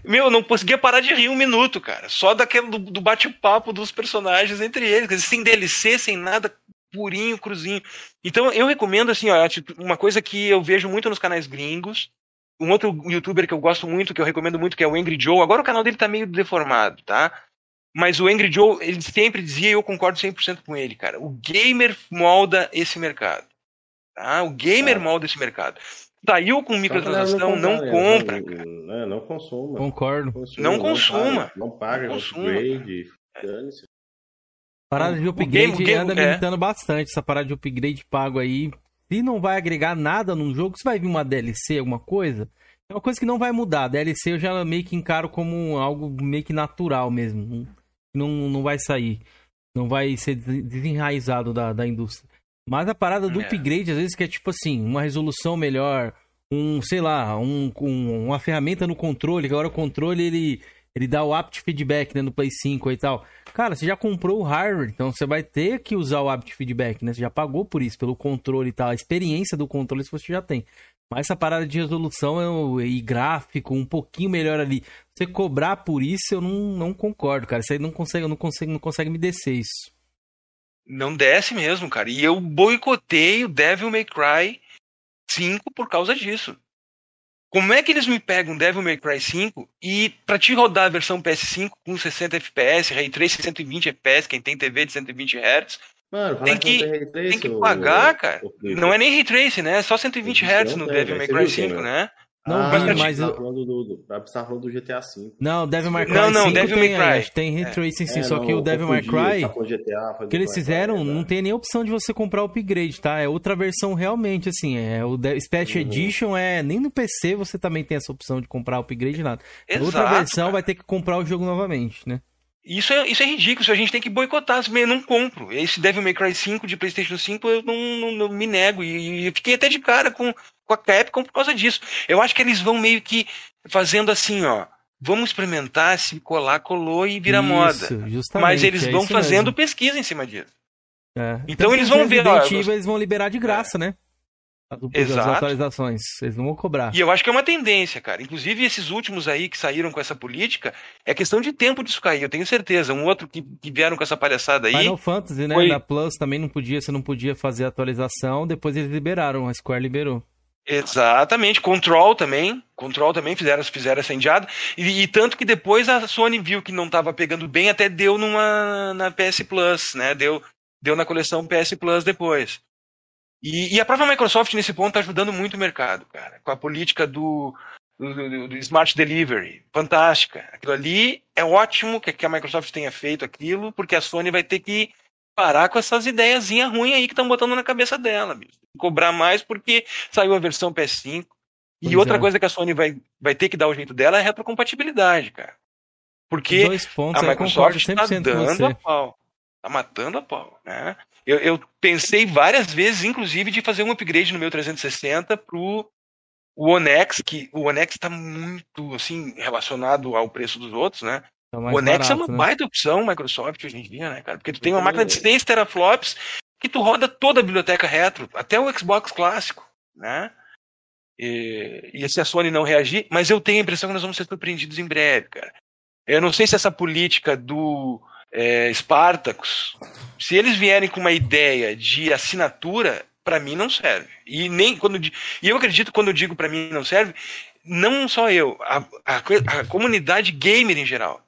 Meu, eu não conseguia parar de rir um minuto, cara. Só daquele do, do bate-papo dos personagens entre eles, quer dizer, sem DLC, sem nada, purinho, cruzinho. Então eu recomendo, assim, ó, uma coisa que eu vejo muito nos canais gringos. Um outro youtuber que eu gosto muito, que eu recomendo muito, que é o Angry Joe. Agora o canal dele tá meio deformado, tá? Mas o Angry Joe, ele sempre dizia, e eu concordo 100% com ele, cara. O gamer molda esse mercado. Tá? O gamer Ah. molda esse mercado. Saiu com Só que a galera microtransação, não compra, compra, né? cara. Não, não, não consuma. Concordo. Consuma, Não consuma. paga, Não paga, Não não upgrade. dane-se. Parada de O upgrade game- o game- anda é. me irritando bastante, essa parada de upgrade pago aí. Se não vai agregar nada num jogo, se vai vir uma DLC, alguma coisa, é uma coisa que não vai mudar. DLC eu já meio que encaro como algo meio que natural mesmo. Não, não vai sair. Não vai ser des- desenraizado da, da indústria. Mas a parada do É. upgrade, às vezes, que é tipo assim, uma resolução melhor, um, sei lá, um, um- uma ferramenta no controle, que agora o controle ele, ele dá o apt feedback né, no Play 5 e tal. Cara, você já comprou o hardware, então você vai ter que usar o apt feedback, né? Você já pagou por isso, pelo controle e tal. A experiência do controle você já tem. Mas essa parada de resolução é e gráfico um pouquinho melhor ali. Você cobrar por isso, eu não, não concordo, cara. Isso aí não consegue, não consegue, não consegue me descer isso. Não desce mesmo, cara. E eu boicotei o Devil May Cry 5 por causa disso. Como é que eles me pegam Devil May Cry 5 e pra te rodar a versão PS5 com 60 FPS, Ray Trace 120 FPS, quem tem TV de 120 Hz, Mano, Tem que- não Ray Trace, tem que pagar, cara. ô Felipe. Não é nem Ray Trace, né? É só 120 Hz no Não, Devil velho. May Cry viu, 5, Cameron? né? Não ah, vi, mas tá falando do, do, tá falando do GTA V. Não, Devil May Cry Não, não, 5 Devil tem, May Cry. acho que tem Ray Tracing sim, É, só não, que o Devil May confundi, Cry, tá com GTA, que eles fizeram, é, não tá. tem nem opção de você comprar o upgrade, tá? É outra versão realmente, assim, é o de- Special Uhum. Edition, é nem no PC você também tem essa opção de comprar upgrade, nada. É outra Exato, versão cara. vai ter que comprar o jogo novamente, né? Isso é, isso é ridículo, isso a gente tem que boicotar, assim, eu não compro. Esse Devil May Cry 5 de PlayStation 5 eu não, não- não me nego. E, eu fiquei até de cara com, com a Capcom por causa disso. Eu acho que eles vão meio que fazendo assim, ó. Vamos experimentar, se colar, colou e vira moda. Isso, justamente. Mas eles é vão fazendo mesmo. pesquisa em cima disso. É. Então Tanto eles vão ver, ó, eu eles vão liberar de graça, né? As, as atualizações. Eles não vão cobrar. E eu acho que é uma tendência, cara. Inclusive, esses últimos aí que saíram com essa política, é questão de tempo disso cair, eu tenho certeza. Um outro que, que vieram com essa palhaçada aí. Final Fantasy, né? foi- Da Plus também não podia, você não podia fazer atualização, depois eles liberaram, a Square liberou. Exatamente, Control também. Control também fizeram, fizeram essa indiada. E, e tanto que depois a Sony viu que não estava pegando bem, até deu numa na PS Plus, né? Deu, deu na coleção PS Plus depois. E, e a própria Microsoft nesse ponto está ajudando muito o mercado, cara. Com a política do, do, do- do Smart Delivery. Fantástica. Aquilo ali é ótimo que, que a Microsoft tenha feito aquilo, porque a Sony vai ter que parar com essas ideiazinhas ruins aí que estão botando na cabeça dela, bicho. Cobrar mais porque saiu a versão PS5. E Pois outra é. coisa que a Sony vai, vai ter que dar o jeito dela é a retrocompatibilidade, cara. Porque pontos, a concordo Microsoft tá 100% com dando a pau. Tá matando a pau, né? Eu, eu pensei várias vezes, inclusive, de fazer um upgrade no meu 360 pro, O Onex, que o Onex está muito assim relacionado ao preço dos outros, né? Tá O mais Onex é uma né? baita opção Microsoft hoje em dia, né, cara? Porque tu tem uma máquina de também- 6 teraflops que tu roda toda a biblioteca retro, até o Xbox clássico, né? E, e se a Sony não reagir, mas eu tenho a impressão que nós vamos ser surpreendidos em breve, cara. Eu não sei se essa política do é, Spartacus, se eles vierem com uma ideia de assinatura, pra mim não serve. E nem quando e eu acredito quando eu digo pra mim não serve, não só eu, a, a a comunidade gamer em geral.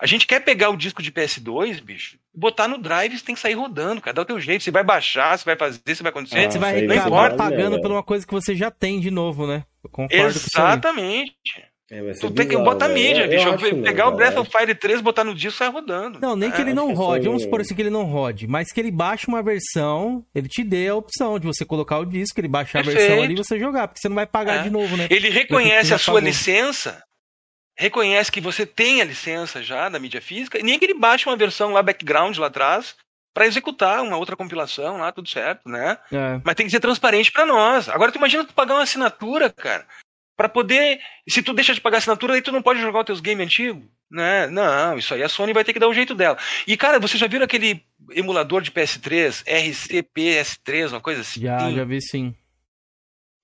A gente quer pegar o disco de PS2, bicho, botar no drive, você tem que sair rodando, cara. Dá o teu jeito. Você vai baixar, você vai fazer, você vai acontecer. Ah, Você vai acabar pagando né, por uma coisa que você já tem de novo, né? Eu concordo com isso aí. Exatamente. É, Tu tem que bizarro, botar velho. mídia, Eu- bicho. eu não, pegar o cara. Breath of Fire 3, botar no disco e sai rodando. Não, nem que É, ele não rode. Vamos um- supor assim que ele não rode, mas que ele baixe uma versão, ele te dê a opção de você colocar o disco, ele baixar a versão Perfeito. ali e você jogar, porque você não vai pagar É. de novo, né? Ele reconhece a sua pagou. licença, reconhece que você tem a licença já da mídia física, e nem que ele baixe uma versão lá background lá atrás pra executar uma outra compilação lá, tudo certo, né? É. Mas tem que ser transparente pra nós. Agora tu imagina tu pagar uma assinatura, cara, Pra poder, se tu deixa de pagar assinatura, aí tu não pode jogar os teus games antigos, né? Não, isso aí a Sony vai ter que dar o jeito dela. E cara, você já viram aquele emulador de PS3, RCPS3, uma coisa assim? Já, já vi sim.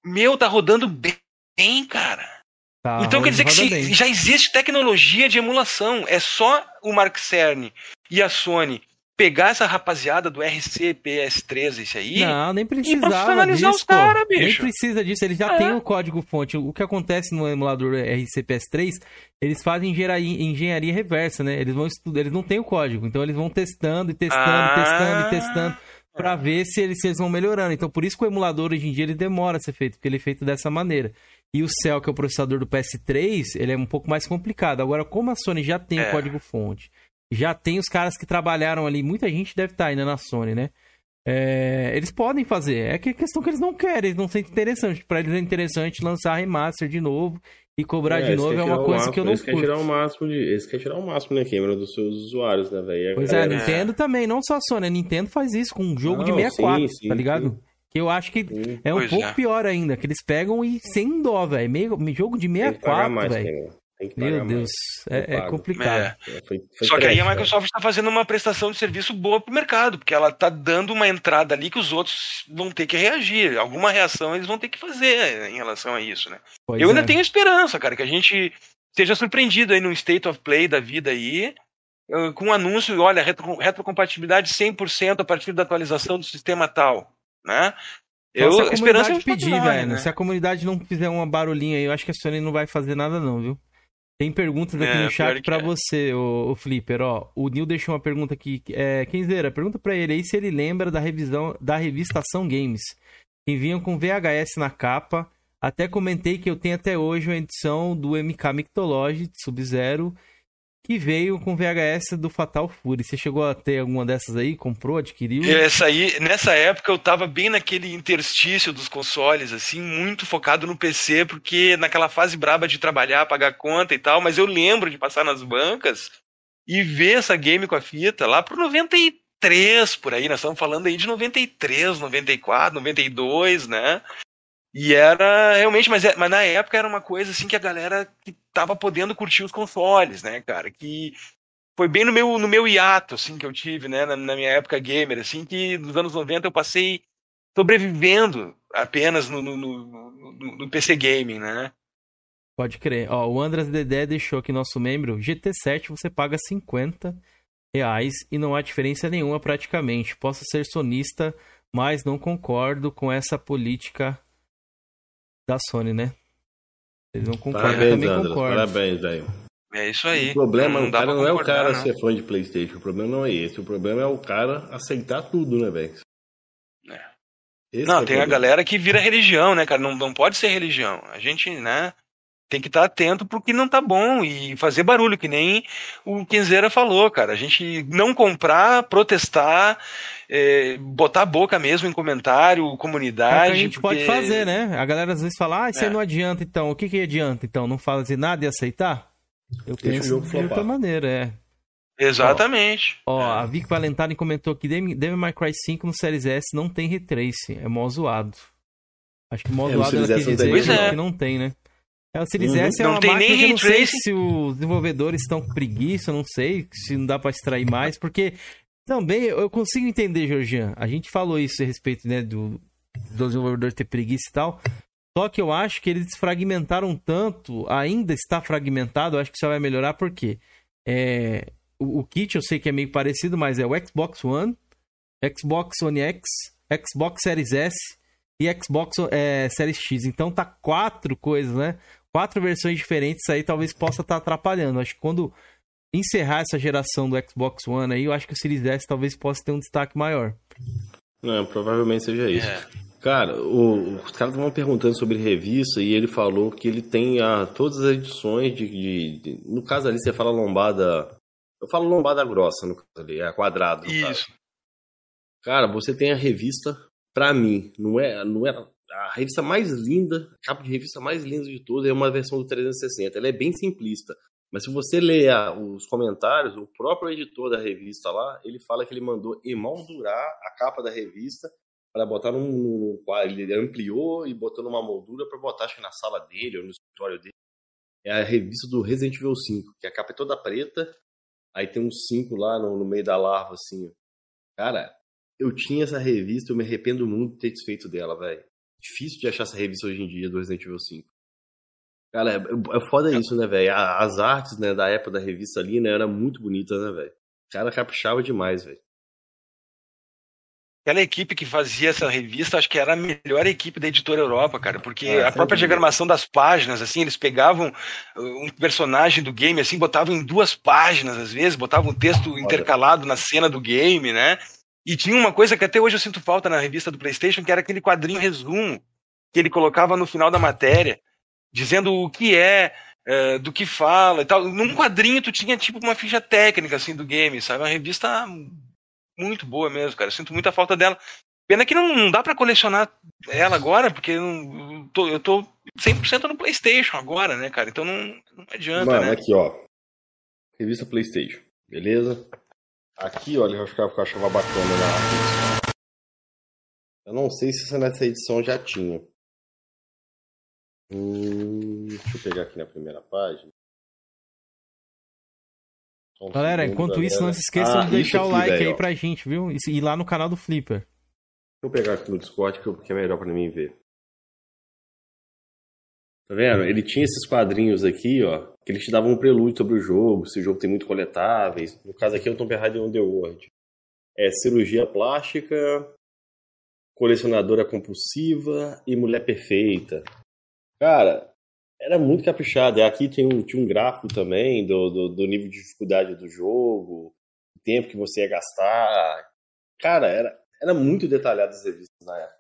Meu, tá rodando bem, cara. Tá, então quer dizer que se- já existe tecnologia de emulação. É só o Mark Cerny e a Sony pegar essa rapaziada do RCPS3, esse aí. Não, nem precisava disso, os cara, pô. Nem bicho. precisa disso, eles já É. têm o código fonte. O que acontece no emulador RCPS3, eles fazem engenharia, engenharia reversa, né? Eles vão estudar, eles não têm o código, então eles vão testando e testando Ah. e testando e testando pra ver se eles, se eles vão melhorando. Então por isso que o emulador hoje em dia ele demora a ser feito, porque ele é feito dessa maneira. E o Cell, que é o processador do PS3, ele é um pouco mais complicado. Agora, como a Sony já tem É. o código fonte, já tem os caras que trabalharam ali, muita gente deve estar ainda na Sony, né? É, eles podem fazer. É que a questão que eles não querem, eles não sentem interessante. Pra eles é interessante lançar remaster de novo e cobrar de eles novo. É uma coisa máximo- que eu não curto. tirar o máximo de. Eles querem tirar o máximo, né, Cameron, dos seus usuários, né, velho? Pois é, a galera- Nintendo também, não só a Sony. A Nintendo faz isso com um jogo de Não, 64, sim, sim, tá ligado? sim. Que eu acho que Sim, é um Pois pouco é. pior ainda, que eles pegam e sem dó, velho. Meio- Jogo de Tem que pagar 64, mais, velho. Meu. Deus, Eu é, é complicado. É. Foi- foi Só que aí a trash, Microsoft está fazendo uma prestação de serviço boa pro mercado, porque ela tá dando uma entrada ali que os outros vão ter que reagir. Alguma reação eles vão ter que fazer em relação a isso, né? Pois Eu é. ainda tenho esperança, cara, que a gente seja surpreendido aí no State of Play da vida aí, eh, com um anúncio, olha, retro, retrocompatibilidade 100% a partir da atualização do sistema tal, né? Eu, se a esperança comunidade é pedir, velho. né? Se a comunidade não fizer uma barulhinha aí, eu acho que a Sony não vai fazer nada, não, viu? Tem perguntas aqui É, no chat pra é. você, o, Flipper, ó. O Nil deixou uma pergunta aqui. É, Kenzeira, pergunta pra ele aí se ele lembra da revisão da revista Ação Games. Que vinham com VHS na capa. Até comentei que eu tenho até hoje uma edição do MK Mythology de Sub-Zero que veio com VHS do Fatal Fury. Você chegou a ter alguma dessas aí? Comprou, adquiriu? Essa aí, nessa época eu tava bem naquele interstício dos consoles, assim, muito focado no PC, porque naquela fase braba de trabalhar, pagar conta e tal, mas eu lembro de passar nas bancas e ver essa game com a fita lá pro 93 por aí, nós estamos falando aí de 93, 94, 92, né? E era realmente, mas, é- mas na época era uma coisa assim que a galera que tava podendo curtir os consoles, né, cara? Que foi bem no meu, no meu hiato, assim, que eu tive, né, na, na minha época gamer, assim, que nos anos 90 eu passei sobrevivendo apenas no, no, no- no- PC gaming, né? Pode crer. Ó, o Andras Dedé deixou aqui nosso membro. GT7 você paga 50 reais e não há diferença nenhuma praticamente. Posso ser sonista, mas não concordo com essa política da Sony, né? Eles não concordam, eu Parabéns, também Andras. concordo. Parabéns, velho. É isso aí. O problema, não o dá cara não é o cara não. ser fã de Playstation. O problema não é esse. O problema é o cara aceitar tudo, né, velho? É. Esse Não, é o tem a galera que vira religião, né, cara? Não, não pode ser religião. A gente, né, tem que estar atento pro que não tá bom e fazer barulho, que nem o Quinzeira falou, cara. A gente não comprar, protestar, é, botar a boca mesmo em comentário, É comunidade. que a gente pode porque- fazer, né? A galera às vezes fala, ah, isso aí É. não adianta então. O que que adianta então? Não fazer nada e aceitar? Eu Deixa penso de outra maneira, é. Exatamente. Ó, É. a Vic Valentine comentou que Devil May Cry 5 no Series S não tem retrace, é mó zoado. Acho que o modo É, o lado ela tem dizer que não tem, né? É, o Series Uhum. S é Não uma tem máquina nem que eu não sei tracing. se os desenvolvedores estão com preguiça, eu não sei se não dá pra extrair mais, porque também eu consigo entender, Georgian. A gente falou isso a respeito, né, do, dos desenvolvedores ter preguiça e tal. Só que eu acho que eles fragmentaram tanto, ainda está fragmentado, eu acho que isso vai melhorar porque é, o, o kit eu sei que é meio parecido, mas é o Xbox One, Xbox One X, Xbox Series S e Xbox é, Series X. Então tá quatro coisas, né? Quatro versões diferentes, aí talvez possa estar atrapalhando. Acho que quando encerrar essa geração do Xbox One aí, eu acho que o Series S talvez possa ter um destaque maior. Não, provavelmente seja isso. É. Cara, o- os caras estavam perguntando sobre revista e ele falou que ele tem a, todas as edições de, de- de- No caso ali, você fala lombada. Eu falo lombada grossa, no caso ali, é quadrado. caso. Isso. Cara, você tem a revista, pra mim, não é, não é a revista mais linda, a capa de revista mais linda de todas é uma versão do 360. Ela é bem simplista. Mas se você ler os comentários, o próprio editor da revista lá, ele fala que ele mandou emoldurar a capa da revista para botar num, quadro. Ele ampliou e botou numa moldura para botar, acho que na sala dele ou no escritório dele. É a revista do Resident Evil 5, que a capa é toda preta, aí tem uns 5 lá no, no meio da larva, assim. Cara, eu tinha essa revista, eu me arrependo muito de ter desfeito dela, velho. Difícil de achar essa revista hoje em dia do Resident Evil 5. Cara, é, é foda isso, né, velho? As artes, né, da época da revista ali, né, era muito bonita, né, velho? O cara caprichava demais, velho. Aquela equipe que fazia essa revista, acho que era a melhor equipe da editora Europa, cara, porque É, a própria diagramação das páginas, assim, eles pegavam uh, um personagem do game, assim, botavam em duas páginas, às vezes, botavam um texto intercalado na cena do game, né? E tinha uma coisa que até hoje eu sinto falta na revista do PlayStation, que era aquele quadrinho resumo que ele colocava no final da matéria, dizendo o que é, eh, do que fala e tal. Num quadrinho tu tinha tipo uma ficha técnica assim do game, sabe? Uma revista muito boa mesmo, cara. Eu sinto muita falta dela. Pena que não, não dá pra colecionar ela agora, porque eu, não- eu tô, eu tô 100% no PlayStation agora, né, cara? Então não, não adianta, Mano, né? aqui, ó. Revista PlayStation, beleza? Aqui, olha, eu acho que eu achava bacana na arte. Eu não sei se essa nessa edição já tinha. Hum, deixa eu pegar aqui na primeira página. Um Galera, segundo, enquanto isso, galera. não se esqueçam Ah, de deixar isso o like aí ó. pra gente, viu? E E lá no canal do Flipper. Deixa eu pegar aqui no Discord que é melhor pra mim ver. Tá vendo? Ele tinha esses quadrinhos aqui, ó, que eles te davam um prelúdio sobre o jogo, se o jogo tem muito coletáveis. No caso aqui é o Tomb Raider Underworld. É cirurgia plástica, colecionadora compulsiva e mulher perfeita. Cara, era muito caprichado. Aqui tem um, tinha um gráfico também do, do, do nível de dificuldade do jogo, o tempo que você ia gastar. Cara, era, era muito detalhado as revistas na época.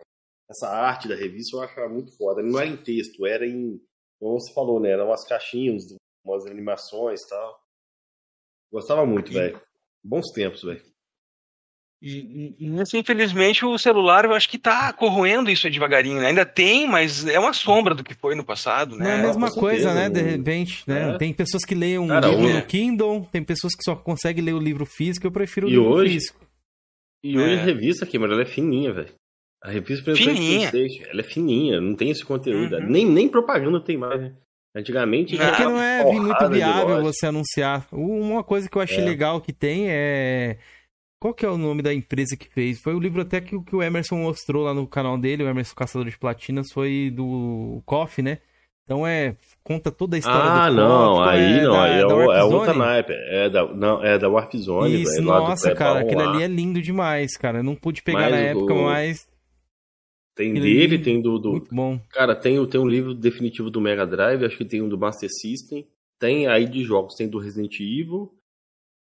Essa arte da revista eu achava muito foda. Não era em texto, era em. Como você falou, né? Eram umas caixinhas, umas animações e tal. Gostava muito, velho. Bons tempos, velho. E, e, e, assim, infelizmente, o celular eu acho que tá corroendo isso aí devagarinho, né? Ainda tem, mas é uma sombra do que foi no passado, Não é a né? mesma com coisa, certeza, né? De repente, né? É. Tem pessoas que leem um Cara, livro hoje- no Kindle, tem pessoas que só conseguem ler o livro físico, eu prefiro o E livro hoje? físico. E hoje É. a revista aqui, mas ela é fininha, velho. A revista Fininha. PlayStation, ela é fininha, não tem esse conteúdo. Uhum. Nem, nem propaganda tem mais, né? Antigamente Não. É que não é muito viável você anunciar. Uma coisa que eu achei É. legal que tem é. Qual que é o nome da empresa que fez? Foi o livro até que, o- que o Emerson mostrou lá no canal dele, o Emerson Caçador de Platinas, foi do KOF, né? Então é. Conta toda a história Ah, do não, KOF, aí é não, da- aí é, da o- é Warp outra Zone. naipe. É da, não, é da Warp Zone, Isso, do nossa, Pebão cara, aquele ali é lindo demais, cara. Eu não pude pegar Mas na o- época, mas Tem dele, livro- tem do. do- muito bom. Cara, tem, tem um livro definitivo do Mega Drive, acho que tem um do Master System. Tem aí de jogos, tem do Resident Evil,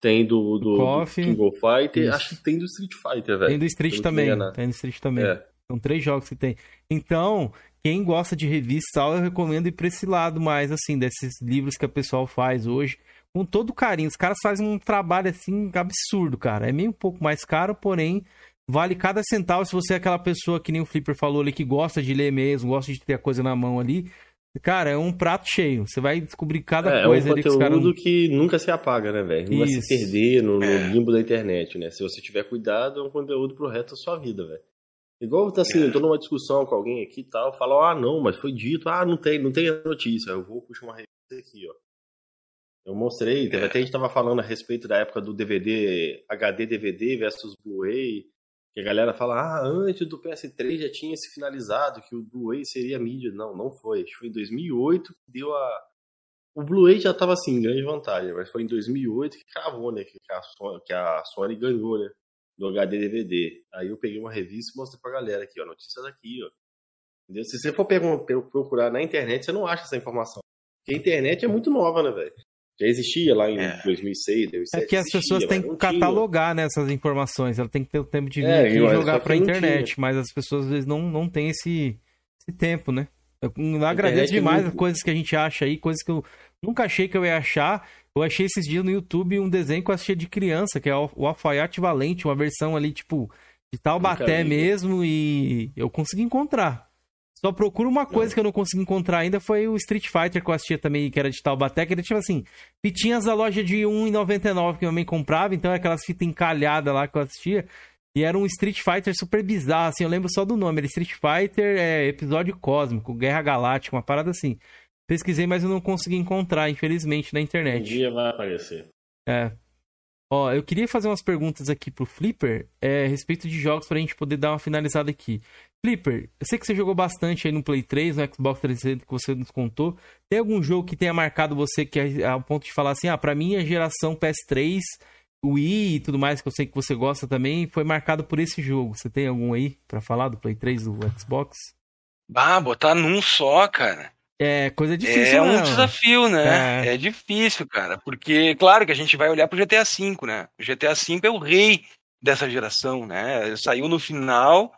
tem do, do, do KOF. King of Fighter, Isso. acho que tem do Street Fighter, velho. Tem do Street também. Tem do Street também. É. São três jogos que tem. Então, quem gosta de revista eu recomendo ir pra esse lado mais, assim, desses livros que a pessoal faz hoje. Com todo carinho. Os caras fazem um trabalho, assim, absurdo, cara. É meio um pouco mais caro, porém, vale cada centavo. Se você é aquela pessoa que nem o Flipper falou ali, que gosta de ler mesmo, gosta de ter a coisa na mão ali. Cara, é um prato cheio. Você vai descobrir cada É, é um coisa ali que os conteúdo caras. que nunca se apaga, né, velho? Não vai se perder no, no É. limbo da internet, né? Se você tiver cuidado, é um conteúdo pro resto da sua vida, velho. Igual tá assim, eu tô numa discussão com alguém aqui e tal, falam, ah, não, mas foi dito, ah, não tem, não tem a notícia. Eu vou puxar uma revista aqui, ó. Eu mostrei, teve até a gente tava falando a respeito da época do DVD, HD DVD versus Blu-ray, que a galera fala, ah, antes do PS3 já tinha se finalizado, que o Blu-ray seria mídia. Não, não foi. Acho que foi em 2008 que deu a... O Blu-ray já tava assim, grande vantagem, mas foi em 2008 que cravou, né, que a Sony, que a Sony ganhou, né, do HD DVD. Aí eu peguei uma revista e mostrei pra galera aqui, ó, notícias aqui, ó. Entendeu? Se você for procurar na internet, você não acha essa informação. Porque a internet é muito nova, né, velho? Já existia lá em é. 2006, 2007. É que as existia, pessoas têm que catalogar né, essas informações. Ela tem que ter o tempo de vir é, aqui e jogar pra internet. Mas as pessoas às vezes não, não têm esse, esse tempo, né? Eu, eu agradeço é demais é as coisas que a gente acha aí, coisas que eu nunca achei que eu ia achar. Eu achei esses dias no YouTube um desenho que eu assistia de criança, que é o Alfaiate Valente, uma versão ali, tipo, de Taubaté mesmo, e eu consegui encontrar. Só procuro uma coisa não. que eu não consegui encontrar ainda, foi o Street Fighter que eu assistia também, que era de Taubaté, que ele tinha assim, fitinhas da loja de R$1,99 que eu também comprava, então é aquelas fitas encalhadas lá que eu assistia. E era um Street Fighter super bizarro, assim, eu lembro só do nome, era Street Fighter é, Episódio Cósmico, Guerra Galáctica, uma parada assim. Pesquisei, mas eu não consegui encontrar, infelizmente, na internet. Um dia vai aparecer. É. Ó, eu queria fazer umas perguntas aqui pro Flipper é, a respeito de jogos pra gente poder dar uma finalizada aqui. Flipper, eu sei que você jogou bastante aí no Play 3, no Xbox 360 que você nos contou. Tem algum jogo que tenha marcado você que é ao ponto de falar assim, ah, pra mim a geração PS3, Wii e tudo mais, que eu sei que você gosta também, foi marcado por esse jogo. Você tem algum aí para falar do Play 3 do Xbox? Ah, botar num só, cara. É coisa difícil, É um desafio, né? É. é. difícil, cara. Porque, claro que a gente vai olhar pro GTA V, né? O GTA V é o rei dessa geração, né? Saiu no final,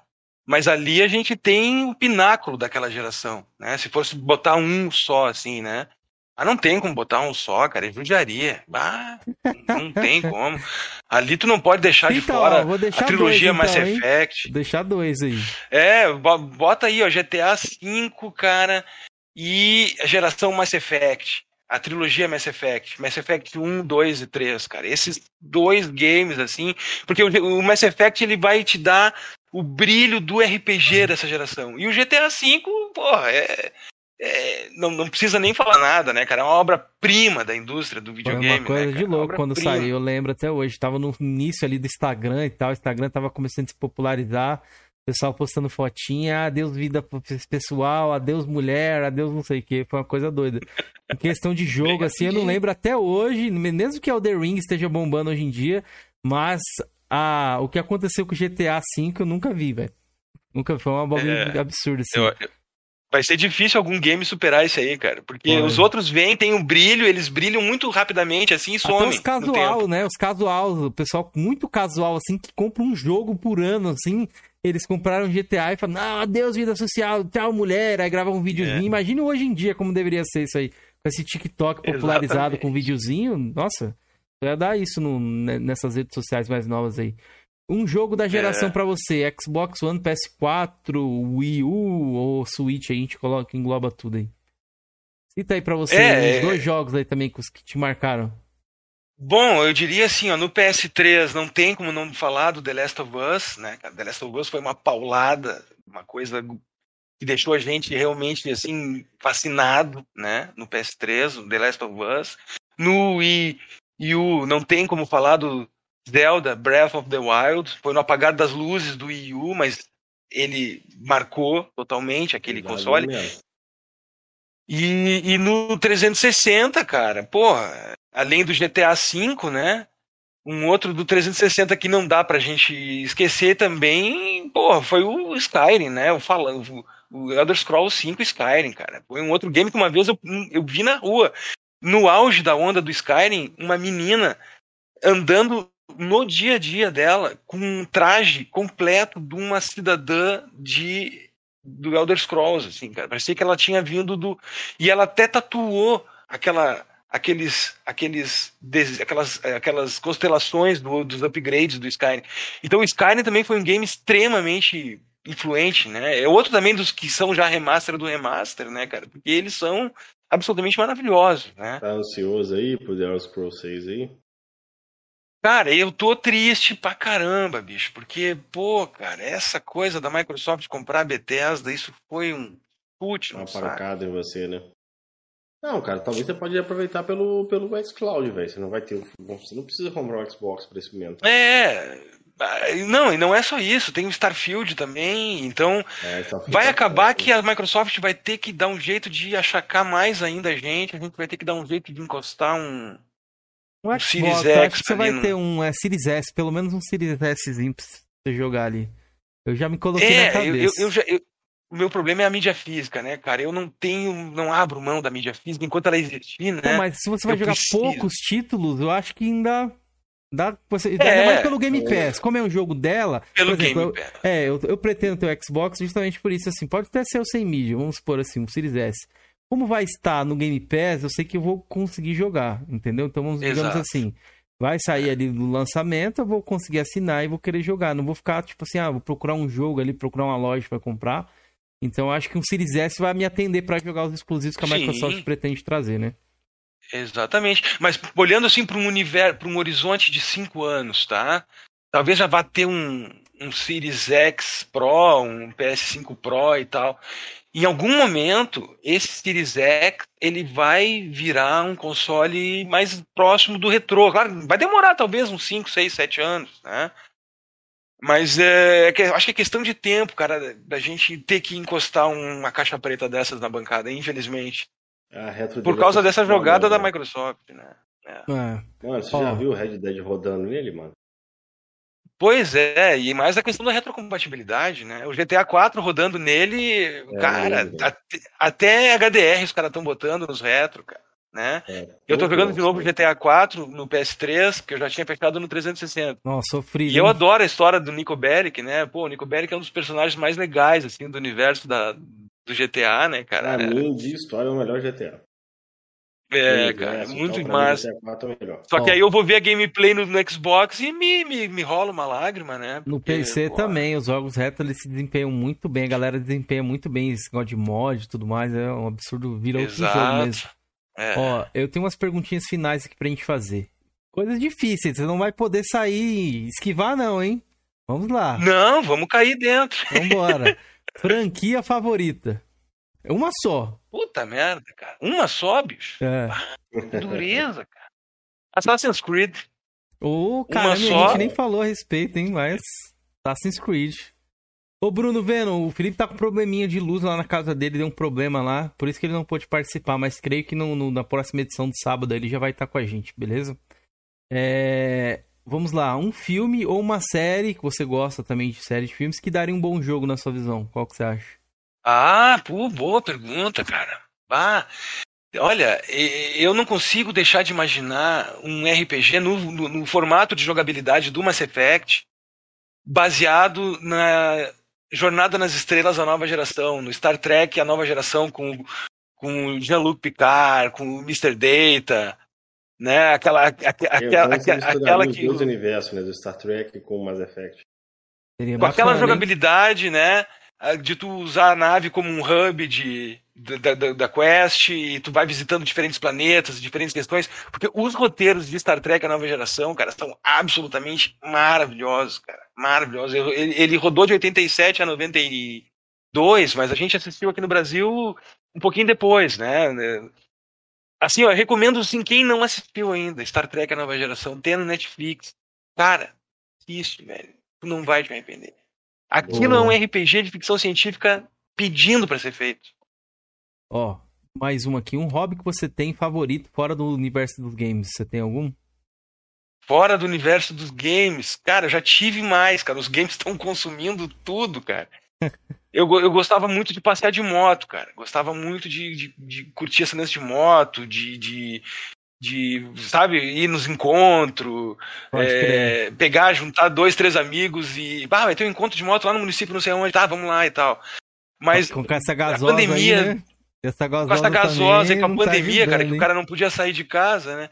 mas ali a gente tem o pináculo daquela geração, né? Se fosse botar um só, assim, né? Ah, não tem como botar um só, cara, é judiaria. Ah, não tem como. Ali tu não pode deixar então, de fora a trilogia dois, então, Mass Effect. Hein? Deixar dois aí. É, bota aí, ó, GTA V, cara, e a geração Mass Effect, a trilogia Mass Effect, Mass Effect 1, 2 e 3, cara. Esses dois games, assim, porque o Mass Effect ele vai te dar o brilho do RPG dessa geração. E o GTA V, porra, é, é, não, não precisa nem falar nada, né, cara? É uma obra-prima da indústria do videogame. Foi uma coisa né, de louco quando saiu, eu lembro até hoje. Tava no início ali do Instagram e tal, o Instagram tava começando a se popularizar pessoal postando fotinha, adeus vida pessoal, adeus mulher, adeus não sei o que, foi uma coisa doida. Em questão de jogo, assim, eu não lembro até hoje, mesmo que Elder Ring esteja bombando hoje em dia, mas a, o que aconteceu com o GTA V eu nunca vi, velho. Nunca foi uma bagulho é, absurdo, assim. Eu, eu, vai ser difícil algum game superar isso aí, cara. Porque Pode. os outros vêm, tem um brilho, eles brilham muito rapidamente, assim, e somem. Até os casual, né? Os casual, o pessoal muito casual, assim, que compra um jogo por ano, assim, eles compraram GTA e falaram, não, adeus vida social, tchau mulher, aí gravam um videozinho. É. Imagina hoje em dia como deveria ser isso aí. Com esse TikTok popularizado Exatamente. com videozinho, nossa, ia dar isso no, nessas redes sociais mais novas aí. Um jogo da geração é. para você, Xbox One, PS4, Wii U ou Switch, aí a gente coloca, engloba tudo aí. Cita aí pra você é, uns dois jogos aí também que te marcaram. Bom, eu diria assim, ó, no PS3 não tem como não falar do The Last of Us, né? The Last of Us foi uma paulada, uma coisa que deixou a gente realmente assim fascinado, né? No PS3, o The Last of Us. No Wii U não tem como falar do Zelda Breath of the Wild, foi no apagar das luzes do Wii U, mas ele marcou totalmente aquele Valeu console. Mesmo. E, e no 360, cara, porra, além do GTA V, né? Um outro do 360 que não dá pra gente esquecer também, porra, foi o Skyrim, né? O, falando, o Elder Scrolls 5 Skyrim, cara. Foi um outro game que uma vez eu, eu vi na rua. No auge da onda do Skyrim, uma menina andando no dia a dia dela com um traje completo de uma cidadã de do Elder Scrolls, assim, cara. Parecia que ela tinha vindo do e ela até tatuou aquela aqueles, aqueles, aquelas, aquelas constelações do, dos upgrades do Skyrim. Então o Skyrim também foi um game extremamente influente, né? É outro também dos que são já remaster do remaster, né, cara? Porque eles são absolutamente maravilhosos, né? Tá ansioso aí pro The Elder Scrolls 6 aí? Cara, eu tô triste pra caramba, bicho, porque, pô, cara, essa coisa da Microsoft comprar a Bethesda, isso foi um chute, Uma pancada em você, né? Não, cara, talvez você pode aproveitar pelo, pelo xCloud, velho. Você não vai ter. Você não precisa comprar um Xbox pra esse momento. É, não, e não é só isso, tem o Starfield também, então É, vai acabar que a Microsoft vai ter que dar um jeito de achacar mais ainda a gente, a gente vai ter que dar um jeito de encostar um... Um Um Xbox, Series eu X acho que você vai no- ter um é, Series S, pelo menos um Series Szinho pra você jogar ali. Eu já me coloquei na É, eu, cabeça. eu, eu já... eu- o meu problema é a mídia física, né, cara? Eu não tenho, não abro mão da mídia física enquanto ela existir, né? Não, mas se você vai Eu jogar preciso. poucos títulos, eu acho que ainda dá. Você, É. ainda mais pelo Game Pass. Como é um jogo dela. Pelo exemplo, Game eu- Pass. É, eu, eu pretendo ter o Xbox justamente por isso, assim, pode até ser o sem mídia, vamos supor assim, um Series S. Como vai estar no Game Pass, eu sei que eu vou conseguir jogar, entendeu? Então, vamos, digamos Exato. assim, vai sair ali no lançamento, eu vou conseguir assinar e vou querer jogar. Não vou ficar, tipo assim, ah, vou procurar um jogo ali, procurar uma loja pra comprar. Então, eu acho que um Series S vai me atender pra jogar os exclusivos que a Sim. Microsoft pretende trazer, né? Exatamente. Mas olhando assim para um universo, para um horizonte de cinco anos, tá? Talvez já vá ter um, um Series X Pro, um PS5 Pro e tal. Em algum momento, esse Series X ele vai virar um console mais próximo do retrô. Claro, vai demorar talvez uns 5, 6, 7 anos, né? Mas é, é acho que é questão de tempo, cara, da gente ter que encostar uma caixa preta dessas na bancada, infelizmente. A retro Por causa é dessa jogada da né? Microsoft, né? É. Mano, você Ó. já viu o Red Dead rodando nele, mano? Pois é, e mais a questão da retrocompatibilidade, né? O GTA 4 rodando nele, cara, lindo. até, até HDR os caras estão botando nos retro, cara, né? É, Eu tô jogando de novo sim. GTA 4 no PS3, que eu já tinha fechado no 360. Nossa, sofri. E eu adoro a história do Nico Bellic, né? Pô, o Nico Bellic é um dos personagens mais legais, assim, do universo da, do GTA, né, cara? Pra mim, de história, é o melhor GTA. É, Universo cara, e muito mim, massa. GTA 4 é o melhor. Só que aí eu vou ver a gameplay no, no Xbox e me, me, me rola uma lágrima, né? No Porque, PC pô, também, os jogos retro eles se desempenham muito bem, a galera desempenha muito bem esse negócio de mod e tudo mais, é um absurdo, vira outro jogo mesmo. É. Ó, eu tenho umas perguntinhas finais aqui pra gente fazer. Coisas difíceis, você não vai poder sair, esquivar não, hein? Vamos lá, Não, vamos cair dentro. vambora. Franquia favorita? Uma só. Puta merda, cara. Uma só, bicho. É. Que dureza, cara. Assassin's Creed. Ô, caramba, a só? gente nem falou a respeito, hein? Mas Assassin's Creed. Ô, Bruno Venom, o Felipe tá com probleminha de luz lá na casa dele, deu um problema lá, por isso que ele não pôde participar, mas creio que no, no- na próxima edição do sábado ele já vai estar com a gente, beleza? É, Vamos lá, um filme ou uma série, que você gosta também de série de filmes, que daria um bom jogo na sua visão. Qual que você acha? Ah, pô, boa pergunta, cara. Ah, olha, eu não consigo deixar de imaginar um RPG no, no- no formato de jogabilidade do Mass Effect, baseado na Jornada nas Estrelas da nova geração, no Star Trek a nova geração com, com Jean-Luc Picard, com o Mr. Data, né? Aquela, aque- Eu aquela, aquela, que aquela os universos, né? Do Star Trek com o Mass Effect. Seria com aquela bacana, hein? jogabilidade, né? ah, De tu usar a nave como um hub de, da, da, da quest e tu vai visitando diferentes planetas, diferentes questões, porque os roteiros de Star Trek a nova geração, cara, são absolutamente maravilhosos, cara, maravilhosos. Ele, ele rodou de 87 a 92, mas a gente assistiu aqui no Brasil um pouquinho depois, né? Assim, ó, eu recomendo assim, quem não assistiu ainda Star Trek a nova geração, tem no Netflix. Cara, assiste, velho. Tu não vai te arrepender. Aquilo Boa. é um RPG de ficção científica pedindo pra ser feito. Ó, mais uma aqui. Um hobby que você tem favorito fora do universo dos games. Você tem algum? Fora do universo dos games, cara, eu já tive mais, cara. Os games estão consumindo tudo, cara. Eu, eu gostava muito de passear de moto, cara. Gostava muito de, de, de curtir esse lance de moto, de, de, de, sabe, ir nos encontros, é, pegar, juntar dois, três amigos e. Ah, vai ter um encontro de moto lá no município, não sei onde, tá, vamos lá e tal. Mas com essa gasosa pandemia- aí, né? Essa gasosa com essa gasosa e com a tá pandemia, cara, ajudando, que o hein? cara não podia sair de casa, né?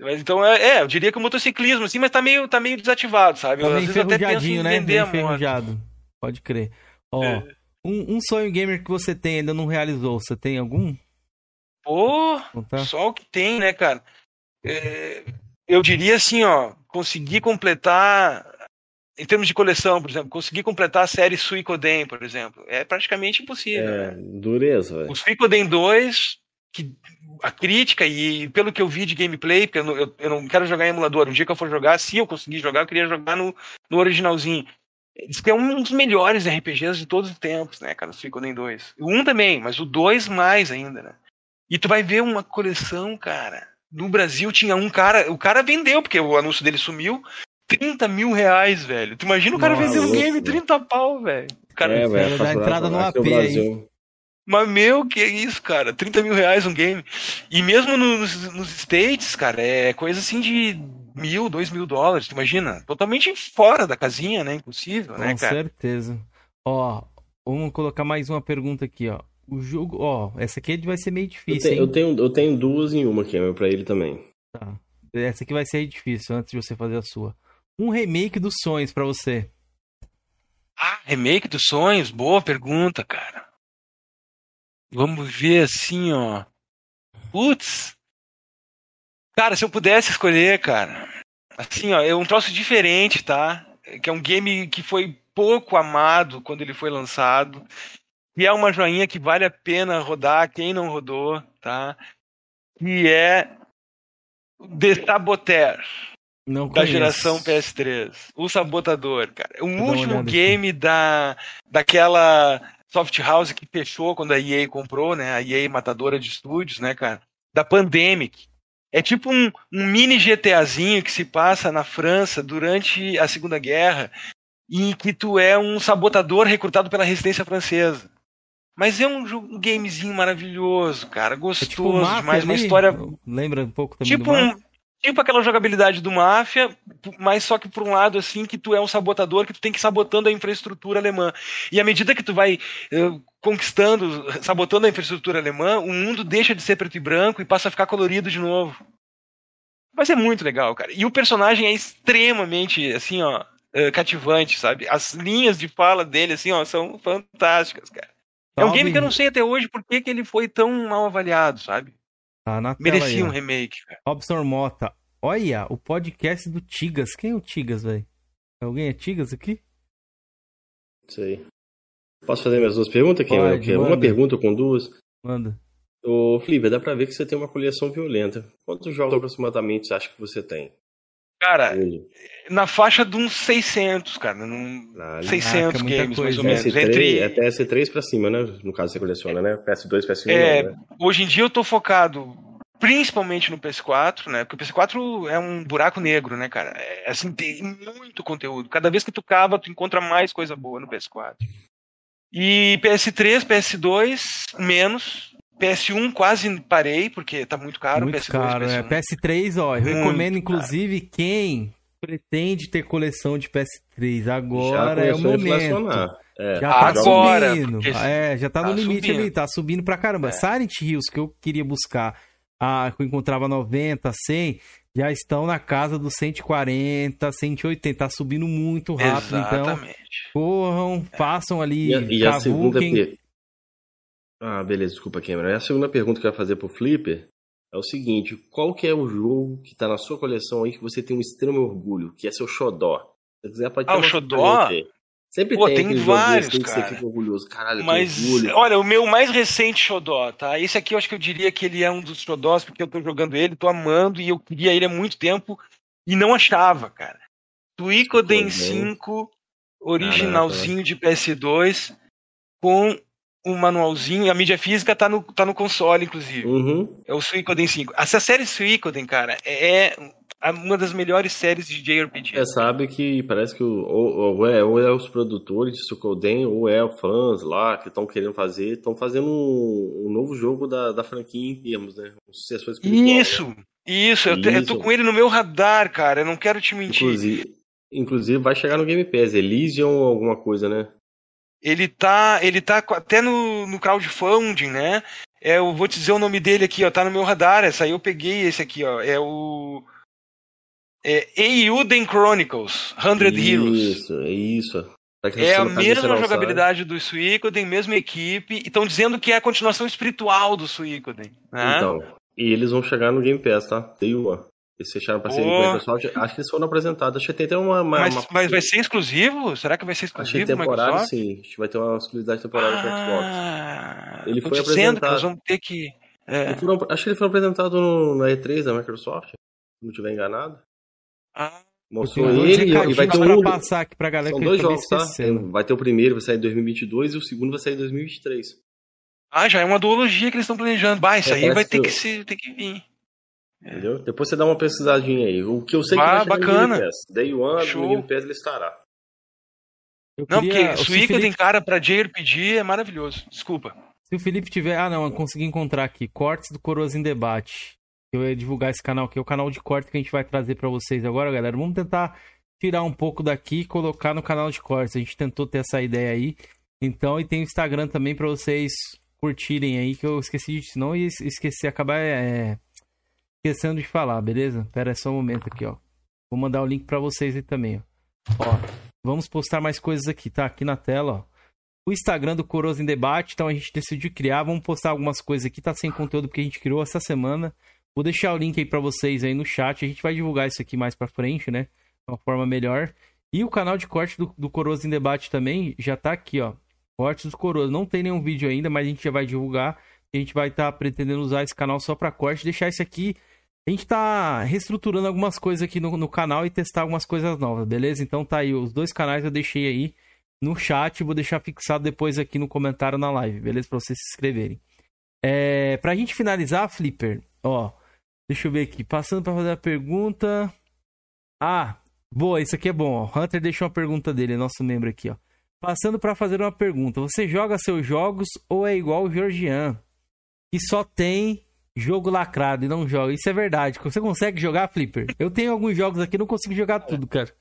Mas então, é, é, eu diria que o motociclismo, assim, mas tá meio, tá meio desativado, sabe? Tá meio às vezes até penso enferrujadinho, né? Meio a enferrujado. Pode crer. Ó, É. um, um sonho gamer que você tem e ainda não realizou, você tem algum? Pô, só o que tem, né, cara? É, eu diria assim, ó, conseguir completar em termos de coleção, por exemplo, conseguir completar a série Suicoden, por exemplo, é praticamente impossível. É, né? dureza, velho. O Suicoden 2, que a crítica e pelo que eu vi de gameplay, porque eu não, eu, eu não quero jogar em emulador, um dia que eu for jogar, se eu conseguir jogar, eu queria jogar no, no originalzinho. Diz que é um dos melhores RPGs de todos os tempos, né, cara, Suicoden 2. O 1 também, mas o 2 mais ainda, né? E tu vai ver uma coleção, cara. No Brasil tinha um cara, o cara vendeu, porque o anúncio dele sumiu, 30 mil reais, velho. Tu imagina o cara Nossa, vender um game velho. 30 pau, velho. O Cara, É, velho. faturado entrada no aqui AP no Brasil. Mas, meu, que isso, cara? 30 mil reais um game. E mesmo nos, nos States, cara, é coisa assim de mil, dois mil dólares, tu imagina? Totalmente fora da casinha, né? Impossível, né, Com cara? certeza. Ó, vamos colocar mais uma pergunta aqui, ó. O jogo, ó, essa aqui vai ser meio Eu, difícil, eu hein? tenho, eu tenho duas em uma aqui, meu, pra ele também. Tá. Essa aqui vai ser difícil antes de você fazer a sua. Um remake dos sonhos pra você. Ah, remake dos sonhos? Boa pergunta, cara. Vamos ver assim, ó. Putz. Cara, se eu pudesse escolher, cara. Assim, ó, é um troço diferente, tá? Que é um game que foi pouco amado quando ele foi lançado. E é uma joinha que vale a pena rodar, quem não rodou, tá? Que é The Saboteur Não da geração PS3. O Sabotador, cara. O dar uma último aqui. game da, daquela soft house que fechou quando a EA comprou, né? A EA matadora de estúdios, né, cara? Da Pandemic. É tipo um, um mini GTAzinho que se passa na França durante a Segunda Guerra e que tu é um sabotador recrutado pela resistência francesa. Mas é um, jogo- um gamezinho maravilhoso, cara. É Gostoso tipo um Mafia demais. Uma história Lembra um pouco também Tipo, do um, tipo aquela jogabilidade do Máfia, mas só que por um lado, assim, que tu é um sabotador, que tu tem que ir sabotando a infraestrutura alemã. E à medida que tu vai eh, conquistando, sabotando a infraestrutura alemã, o mundo deixa de ser preto e branco e passa a ficar colorido de novo. Mas é muito legal, cara. E o personagem é extremamente, assim, ó, eh, cativante, sabe? As linhas de fala dele, assim, ó, são fantásticas, cara. É um game que eu não sei até hoje por que, que ele foi tão mal avaliado, sabe? Tá na tela Merecia aí, um ó. remake, cara. Robson Mota. Olha, o podcast do Tigas. Quem é o Tigas, velho? Alguém é Tigas aqui? Isso aí. Posso fazer minhas duas perguntas, Ken? Pode, Uma pergunta com duas. Manda. Ô, Felipe, dá pra ver que você tem uma coleção violenta. Quantos jogos aproximadamente você acha que você tem? Cara, Hoje? na faixa de uns 600, cara. Num... Ah, 600 muita games, mais coisa, ou né? menos. PS3, Entre... É PS3 pra cima, né? No caso você coleciona, né? PS2, PS1 É, não, né? Hoje em dia eu tô focado principalmente no PS4, né? Porque o PS4 é um buraco negro, né, cara? É, assim, tem muito conteúdo. Cada vez que tu cava, tu encontra mais coisa boa no PS4. E PS3, PS2, menos. PS1 quase parei, porque tá muito caro. Muito PS2, caro, é. PS1. PS3, ó, eu Muito recomendo, caro. inclusive, quem pretende ter coleção de PS3. Já Agora é o começou a momento. inflacionar. É, Já tá Agora, subindo. É, já tá, tá no limite subindo. ali, tá subindo pra caramba. É. Silent Hills, que eu queria buscar, ah, que eu encontrava 90, 100, já estão na casa dos 140, 180. Tá subindo muito rápido, então Exatamente. corram, façam ali, E a, e a segunda. Ah, beleza, desculpa, Cameron. A segunda pergunta que eu ia fazer pro Flipper é o seguinte: qual que é o jogo que tá na sua coleção aí que você tem um extremo orgulho, que é seu xodó? Se você quiser, pode Ah, o xodó? Sempre Pô, tem, tem vários, joguinhos assim que cara. você fica orgulhoso. Caralho, Mas, que orgulho. olha, o meu mais recente Xodó, tá? Esse aqui eu acho que eu diria que ele é um dos Xodós, porque eu tô jogando ele, tô amando, e eu queria ele há muito tempo e não achava, cara. Suicoden Suicoden. 5, originalzinho de PS2, com o manualzinho, a mídia física tá no, tá no console, inclusive. Uhum. É o Suicoden 5. Essa série Suicoden, cara, é uma das melhores séries de JRPG. Você sabe que parece que o, ou, ou é, ou é os produtores de Suikoden ou é os fãs lá que estão querendo fazer, estão fazendo um, um novo jogo da, da franquia em termos, né? Um sucessor espiritual. né? Isso, isso, eu, te- eu tô Isso. com ele no meu radar, cara, eu não quero te mentir. Inclusive, inclusive vai chegar no Game Pass, Elysium ou alguma coisa, né? Ele tá, ele tá até no, no crowdfunding, né? É, eu vou te dizer o nome dele aqui, ó, tá no meu radar. Essa aí eu peguei esse aqui, ó. É o é Eiyuden Chronicles, 100 Heroes. Isso, é isso. É a mesma jogabilidade do Suicoden, mesma equipe, e estão dizendo que é a continuação espiritual do Suicoden. sabe? Né? Então, e eles vão chegar no Game Pass, tá? Day One. Eles fecharam parceria Pô. com a Microsoft. Acho que eles foram apresentados. Acho que tem até uma. uma, Mas, uma- mas vai ser exclusivo? Será que vai ser Achei exclusivo? temporário, Microsoft? sim. Acho que vai ter uma exclusividade temporária com o Xbox. Ah, Ele foi que apresentado. nós vamos ter que. é. Foram- acho que ele foi apresentado no, na E3 da Microsoft, se não estiver enganado. Ah, Mostrou ele e- e vai ter um. passar aqui pra galera São que dois jogos, tá? Vai ter o primeiro, vai sair em 2022, e o segundo vai sair em 2023. Ah, já é uma duologia que eles estão planejando. Bah, isso É, aí vai ter que que, se, ter que vir. Entendeu? Depois você dá uma pesquisadinha aí. O que eu sei que Ah, vai bacana. no Game Pass. Day One, Show. no Game Pass ele estará. Eu Não, queria- porque Suica Felipe- tem cara pra JRPG, é maravilhoso. Desculpa. Se o Felipe tiver. Ah, não, eu consegui encontrar aqui. Cortes do Coroas em Debate. Eu ia divulgar esse canal aqui, é o canal de corte que a gente vai trazer pra vocês agora, galera. Vamos tentar tirar um pouco daqui e colocar no canal de cortes. A gente tentou ter essa ideia aí. Então, e tem o Instagram também pra vocês curtirem aí, que eu esqueci de. Senão eu ia esquecer, acabar é, esquecendo de falar, beleza? Pera aí só um momento aqui, ó. Vou mandar o link pra vocês aí também, ó. Ó, vamos postar mais coisas aqui, tá? Aqui na tela, ó o Instagram do Coroas em Debate, então a gente decidiu criar, vamos postar algumas coisas aqui, tá sem conteúdo porque a gente criou essa semana. Vou deixar o link aí pra vocês aí no chat, a gente vai divulgar isso aqui mais pra frente, né? De uma forma melhor. E o canal de corte do, do Coroas em Debate também já tá aqui, ó. Cortes dos Coroas. Não tem nenhum vídeo ainda, mas a gente já vai divulgar. A gente vai estar pretendendo usar esse canal só pra corte, deixar isso aqui. A gente tá reestruturando algumas coisas aqui no, no canal e testar algumas coisas novas, beleza? Então tá aí, os dois canais eu deixei aí no chat, vou deixar fixado depois aqui no comentário na live, beleza? Pra vocês se inscreverem. É, pra gente finalizar, Flipper, ó, deixa eu ver aqui, passando pra fazer a pergunta. Ah, boa, isso aqui é bom, ó. Hunter deixou uma pergunta dele, nosso membro aqui, ó. Passando pra fazer uma pergunta, você joga seus jogos ou é igual o Georgian, que só tem jogo lacrado e não joga? Isso é verdade. Você consegue jogar, Flipper? Eu tenho alguns jogos aqui, não consigo jogar tudo, cara.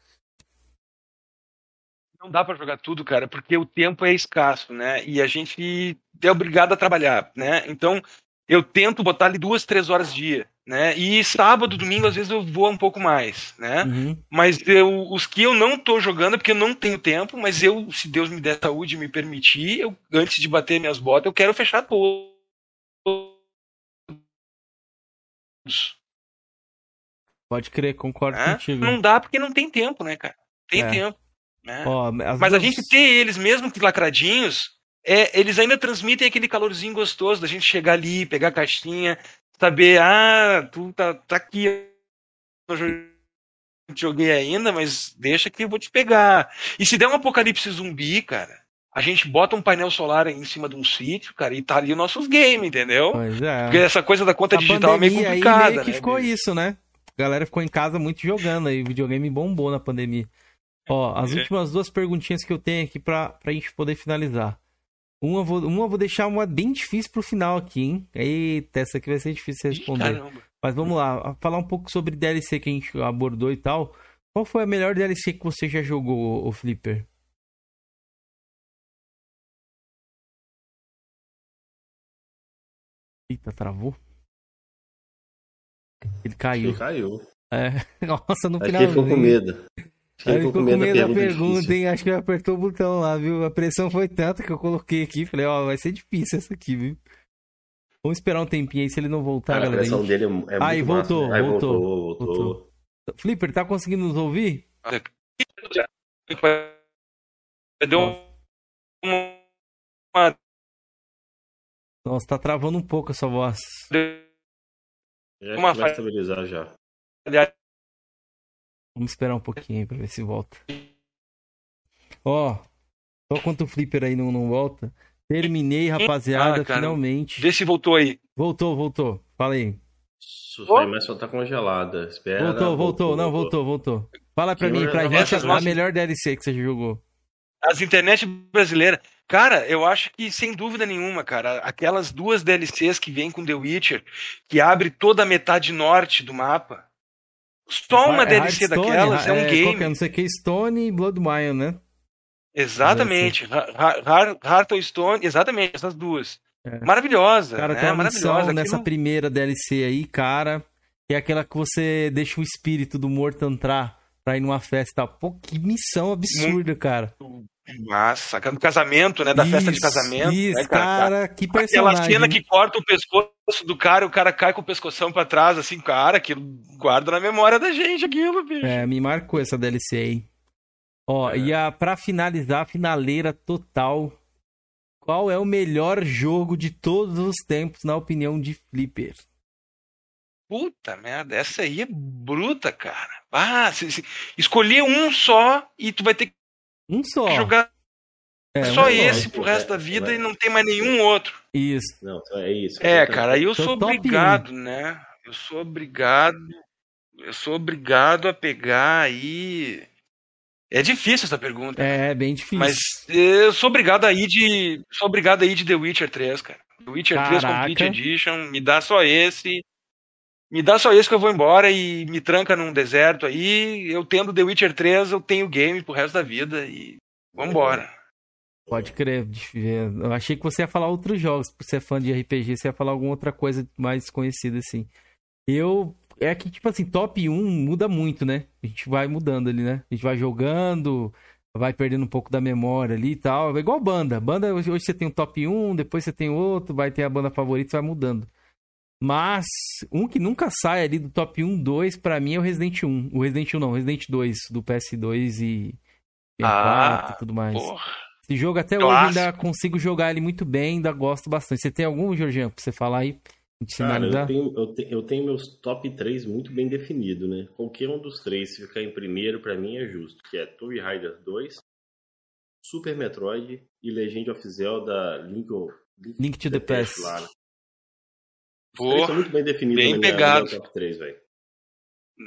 Não dá pra jogar tudo, cara, porque o tempo é escasso, né? E a gente é obrigado a trabalhar, né? Então, eu tento botar ali duas, três horas dia, né? E sábado, domingo, às vezes eu vou um pouco mais, né? Uhum. Mas eu, os que eu não tô jogando é porque eu não tenho tempo, mas eu, se Deus me der saúde e me permitir, eu, antes de bater minhas botas, eu quero fechar todos. Pode crer, concordo contigo. Não dá porque não tem tempo, né, cara? Tem É. tempo. Né? Mas a duas- gente ter eles, mesmo que lacradinhos, é, eles ainda transmitem aquele calorzinho gostoso da gente chegar ali, pegar a caixinha, saber, ah, tu tá, tá aqui. Eu não jo- joguei ainda, mas deixa que eu vou te pegar. E se der um apocalipse zumbi, cara, a gente bota um painel solar em cima de um sítio, cara, e tá ali os nossos games, entendeu? Pois é. Porque essa coisa da conta A digital é meio pandemia aí complicada. meio que né, ficou isso, né? A galera ficou em casa muito jogando aí. O videogame bombou na pandemia. Ó, as É. últimas duas perguntinhas que eu tenho aqui pra, pra gente poder finalizar. Uma eu vou, uma vou deixar uma bem difícil pro final aqui, hein? Eita, essa aqui vai ser difícil de responder. caramba. Mas vamos lá, falar um pouco sobre DLC que a gente abordou e tal. Qual foi a melhor DLC que você já jogou, o Flipper? Eita, travou? Ele caiu. Ele caiu. É. Nossa, no final. ele ficou com medo. Ele ficou com medo da pergunta, difícil. hein? Acho que ele apertou o botão lá, viu? A pressão foi tanta que eu coloquei aqui. Falei, ó, vai ser difícil essa aqui, viu? Vamos esperar um tempinho aí se ele não voltar, Cara, a galera. pressão gente- dele é muito Aí, massa, voltou, né? Aí voltou, voltou, voltou. voltou. Flipper, tá conseguindo nos ouvir? Deu uma- Nossa, tá travando um pouco essa voz. Já acho Uma vai estabilizar já. Vamos esperar um pouquinho aí pra ver se volta. Ó, só quanto o Flipper aí não, não volta. Terminei, rapaziada, Ah, finalmente. Vê se voltou aí. Voltou, voltou. Fala aí. Sua imagem só tá congelada. Espera. Voltou, voltou, não, voltou, voltou. Fala pra Que mim, pra gente, a nossas- melhor DLC que você jogou. As internet brasileiras. Cara, eu acho que sem dúvida nenhuma, cara, aquelas duas DLCs que vêm com The Witcher, que abre toda a metade norte do mapa. Só uma É DLC daquelas é um qual que é? game. Não sei o que, Stone e Bloodmine, né? Exatamente. Har- Hearthstone, exatamente, essas duas. É. Maravilhosa. Cara, né? tem uma missão Maravilhosa. nessa Aquilo- primeira DLC aí, cara, que é aquela que você deixa o espírito do morto entrar pra ir numa festa. Pô, que missão absurda, cara. Massa, no casamento, né? Da festa de Isso, casamento. Isso, né, cara, que Aquela personagem. cena que corta o pescoço do cara, o cara cai com o pescoção pra trás, assim, cara, aquilo guarda na memória da gente aquilo, bicho. É, me marcou essa DLC aí. Ó, é. e a, pra finalizar, a finaleira total. Qual é o melhor jogo de todos os tempos, na opinião de Flipper? Puta merda, essa aí é bruta, cara. Ah, se, se, escolher um só e tu vai ter que um só. jogar é, só um esse só. pro resto da vida é, e não tem mais nenhum outro. Isso. Não, é isso. É, cara, aí eu sou obrigado, né? Eu sou obrigado. Eu sou obrigado a pegar aí. É difícil essa pergunta. É, bem difícil. Mas eu sou obrigado aí de. Sou obrigado aí de The Witcher 3, cara. The Witcher Caraca. 3 Complete Edition, me dá só esse. Me dá só isso que eu vou embora e me tranca num deserto aí. Eu tendo The Witcher 3, eu tenho game pro resto da vida e vambora. Pode crer. Eu achei que você ia falar outros jogos, por ser fã de RPG, você ia falar alguma outra coisa mais conhecida assim. Eu. É que, tipo assim, top 1 muda muito, né? A gente vai mudando ali, né? A gente vai jogando, vai perdendo um pouco da memória ali e tal. É igual banda. Banda, hoje você tem um top 1, depois você tem outro, vai ter a banda favorita, vai mudando. Mas um que nunca sai ali do top 1, 2, pra mim é o Resident 1. O Resident 1 não, o Resident 2 do PS2 e PS4 ah, e tudo mais. Porra. Esse jogo até Clássico. hoje ainda consigo jogar ele muito bem, ainda gosto bastante. Você tem algum, Jorginho, pra você falar aí? Cara, eu tenho, eu, te, eu tenho meus top 3 muito bem definido, né? Qualquer um dos três, se ficar em primeiro, para mim é justo. Que é Tomb Raider 2, Super Metroid e Legend of Zelda Link, Link, Link to the, the Past. Lá, né? Porra, muito bem definido bem pegado. top 3, velho.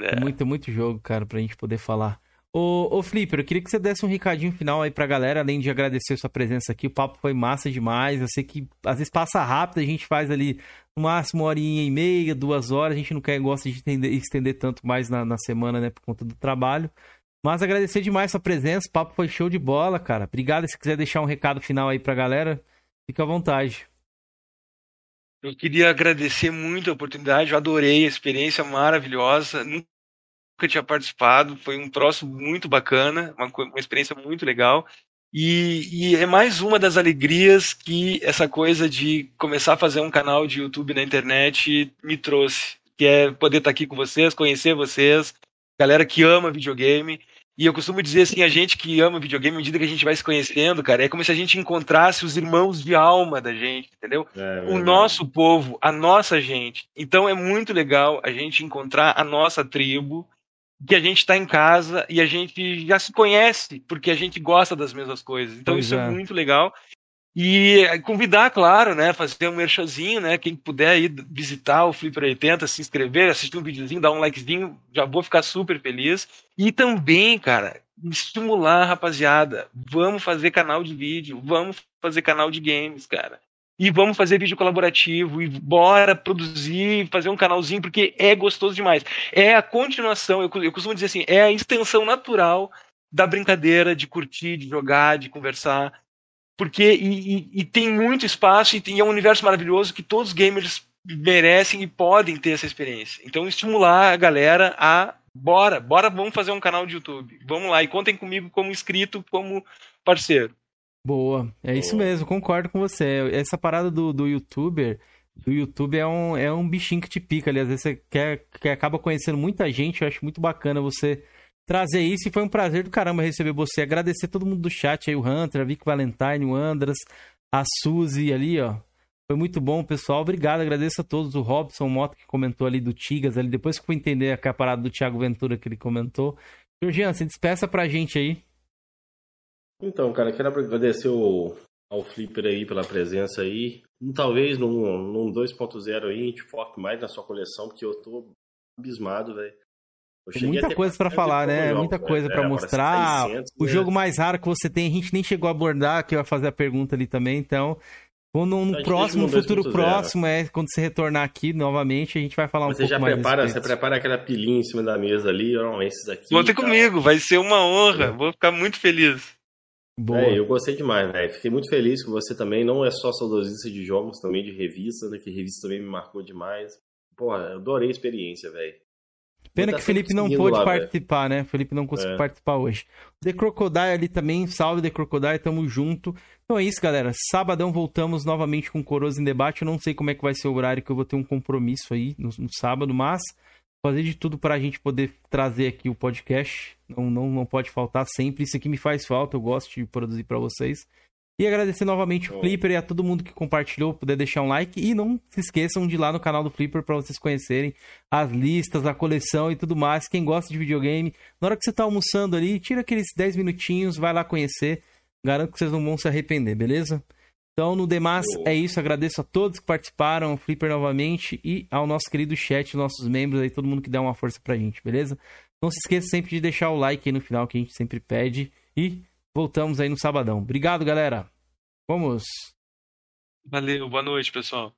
É. Muito, muito jogo, cara, pra gente poder falar. Ô, ô Flipper, eu queria que você desse um recadinho final aí pra galera, além de agradecer a sua presença aqui. O papo foi massa demais. Eu sei que às vezes passa rápido, a gente faz ali no máximo uma horinha e meia, duas horas. A gente não quer, gosta de estender, estender tanto mais na, na semana, né, por conta do trabalho. Mas agradecer demais a sua presença, o papo foi show de bola, cara. Obrigado. Se quiser deixar um recado final aí pra galera, fica à vontade. Eu queria agradecer muito a oportunidade, eu adorei a experiência maravilhosa, nunca tinha participado, foi um troço muito bacana, uma, uma experiência muito legal. E, e, é mais uma das alegrias que essa coisa de começar a fazer um canal de YouTube na internet me trouxe, que é poder estar aqui com vocês, conhecer vocês, galera que ama videogame e eu costumo dizer assim, a gente que ama videogame, à medida que a gente vai se conhecendo, cara, é como se a gente encontrasse os irmãos de alma da gente, entendeu? É, o nosso povo, a nossa gente. Então é muito legal a gente encontrar a nossa tribo, que a gente está em casa e a gente já se conhece, porque a gente gosta das mesmas coisas. Então pois isso é. é muito legal. E convidar, claro, né, fazer um merchazinho, né, quem puder ir visitar o Flipper 80, se inscrever, assistir um videozinho, dar um likezinho, já vou ficar super feliz. E também, cara, estimular rapaziada, vamos fazer canal de vídeo, vamos fazer canal de games, cara. E vamos fazer vídeo colaborativo, e bora produzir, fazer um canalzinho, porque é gostoso demais. É a continuação, eu costumo dizer assim, é a extensão natural da brincadeira, de curtir, de jogar, de conversar porque e, e, e tem muito espaço e, tem, é um universo maravilhoso que todos os gamers merecem e podem ter essa experiência. Então estimular a galera a bora, bora, vamos fazer um canal de YouTube. Vamos lá e contem comigo como inscrito, como parceiro. Boa, é isso mesmo, concordo com você. Essa parada do, do youtuber, do YouTube é um, é um bichinho que te pica ali. Às vezes você quer, quer acaba conhecendo muita gente, eu acho muito bacana você trazer isso e foi um prazer do caramba receber você. Agradecer todo mundo do chat aí, o Hunter, a Vic Valentine, o Andras, a Suzy ali, ó. Foi muito bom, pessoal. Obrigado, agradeço a todos. O Robson Mota que comentou ali do Tigas ali. Depois que eu fui entender a parada do Thiago Ventura que ele comentou. Georgiano, se despeça pra gente aí. Então, cara, quero agradecer o, ao Flipper aí pela presença aí. Talvez num, num 2.0 aí a gente foque mais na sua coleção, porque eu tô abismado, velho. Tem muita coisa para falar, né? Muita coisa para é, mostrar. 600, o né? jogo mais raro que você tem, a gente nem chegou a abordar, que eu ia fazer a pergunta ali também, então. Quando um próximo, futuro próximo, é quando você retornar aqui novamente, a gente vai falar Mas um pouco já mais. Prepara, você prepara aquela pilinha em cima da mesa ali, ó, esses aqui. Conta comigo, vai ser uma honra, é. vou ficar muito feliz. Boa. É, eu gostei demais, velho. Fiquei muito feliz com você também. Não é só saudosista de jogos, também de revista, né? Que revista também me marcou demais. Porra, adorei a experiência, velho. Pena que o Felipe não pôde lá, participar, véio. né? O Felipe não conseguiu é. participar hoje. The Crocodile ali também, salve The Crocodile, tamo junto. Então é isso, galera. Sabadão voltamos novamente com Coroas em Debate. Eu não sei como é que vai ser o horário que eu vou ter um compromisso aí no, no sábado, mas fazer de tudo para a gente poder trazer aqui o podcast. Não, não, não pode faltar sempre. Isso aqui me faz falta, eu gosto de produzir para vocês. E agradecer novamente o Flipper e a todo mundo que compartilhou, puder deixar um like. E não se esqueçam de ir lá no canal do Flipper para vocês conhecerem as listas, a coleção e tudo mais. Quem gosta de videogame, na hora que você tá almoçando ali, tira aqueles 10 minutinhos, vai lá conhecer. Garanto que vocês não vão se arrepender, beleza? Então, no demais, é isso. Agradeço a todos que participaram, ao Flipper novamente e ao nosso querido chat, nossos membros aí, todo mundo que dá uma força pra gente, beleza? Não se esqueça sempre de deixar o like aí no final, que a gente sempre pede. E Voltamos aí no sabadão. Obrigado, galera. Vamos. Valeu, boa noite, pessoal.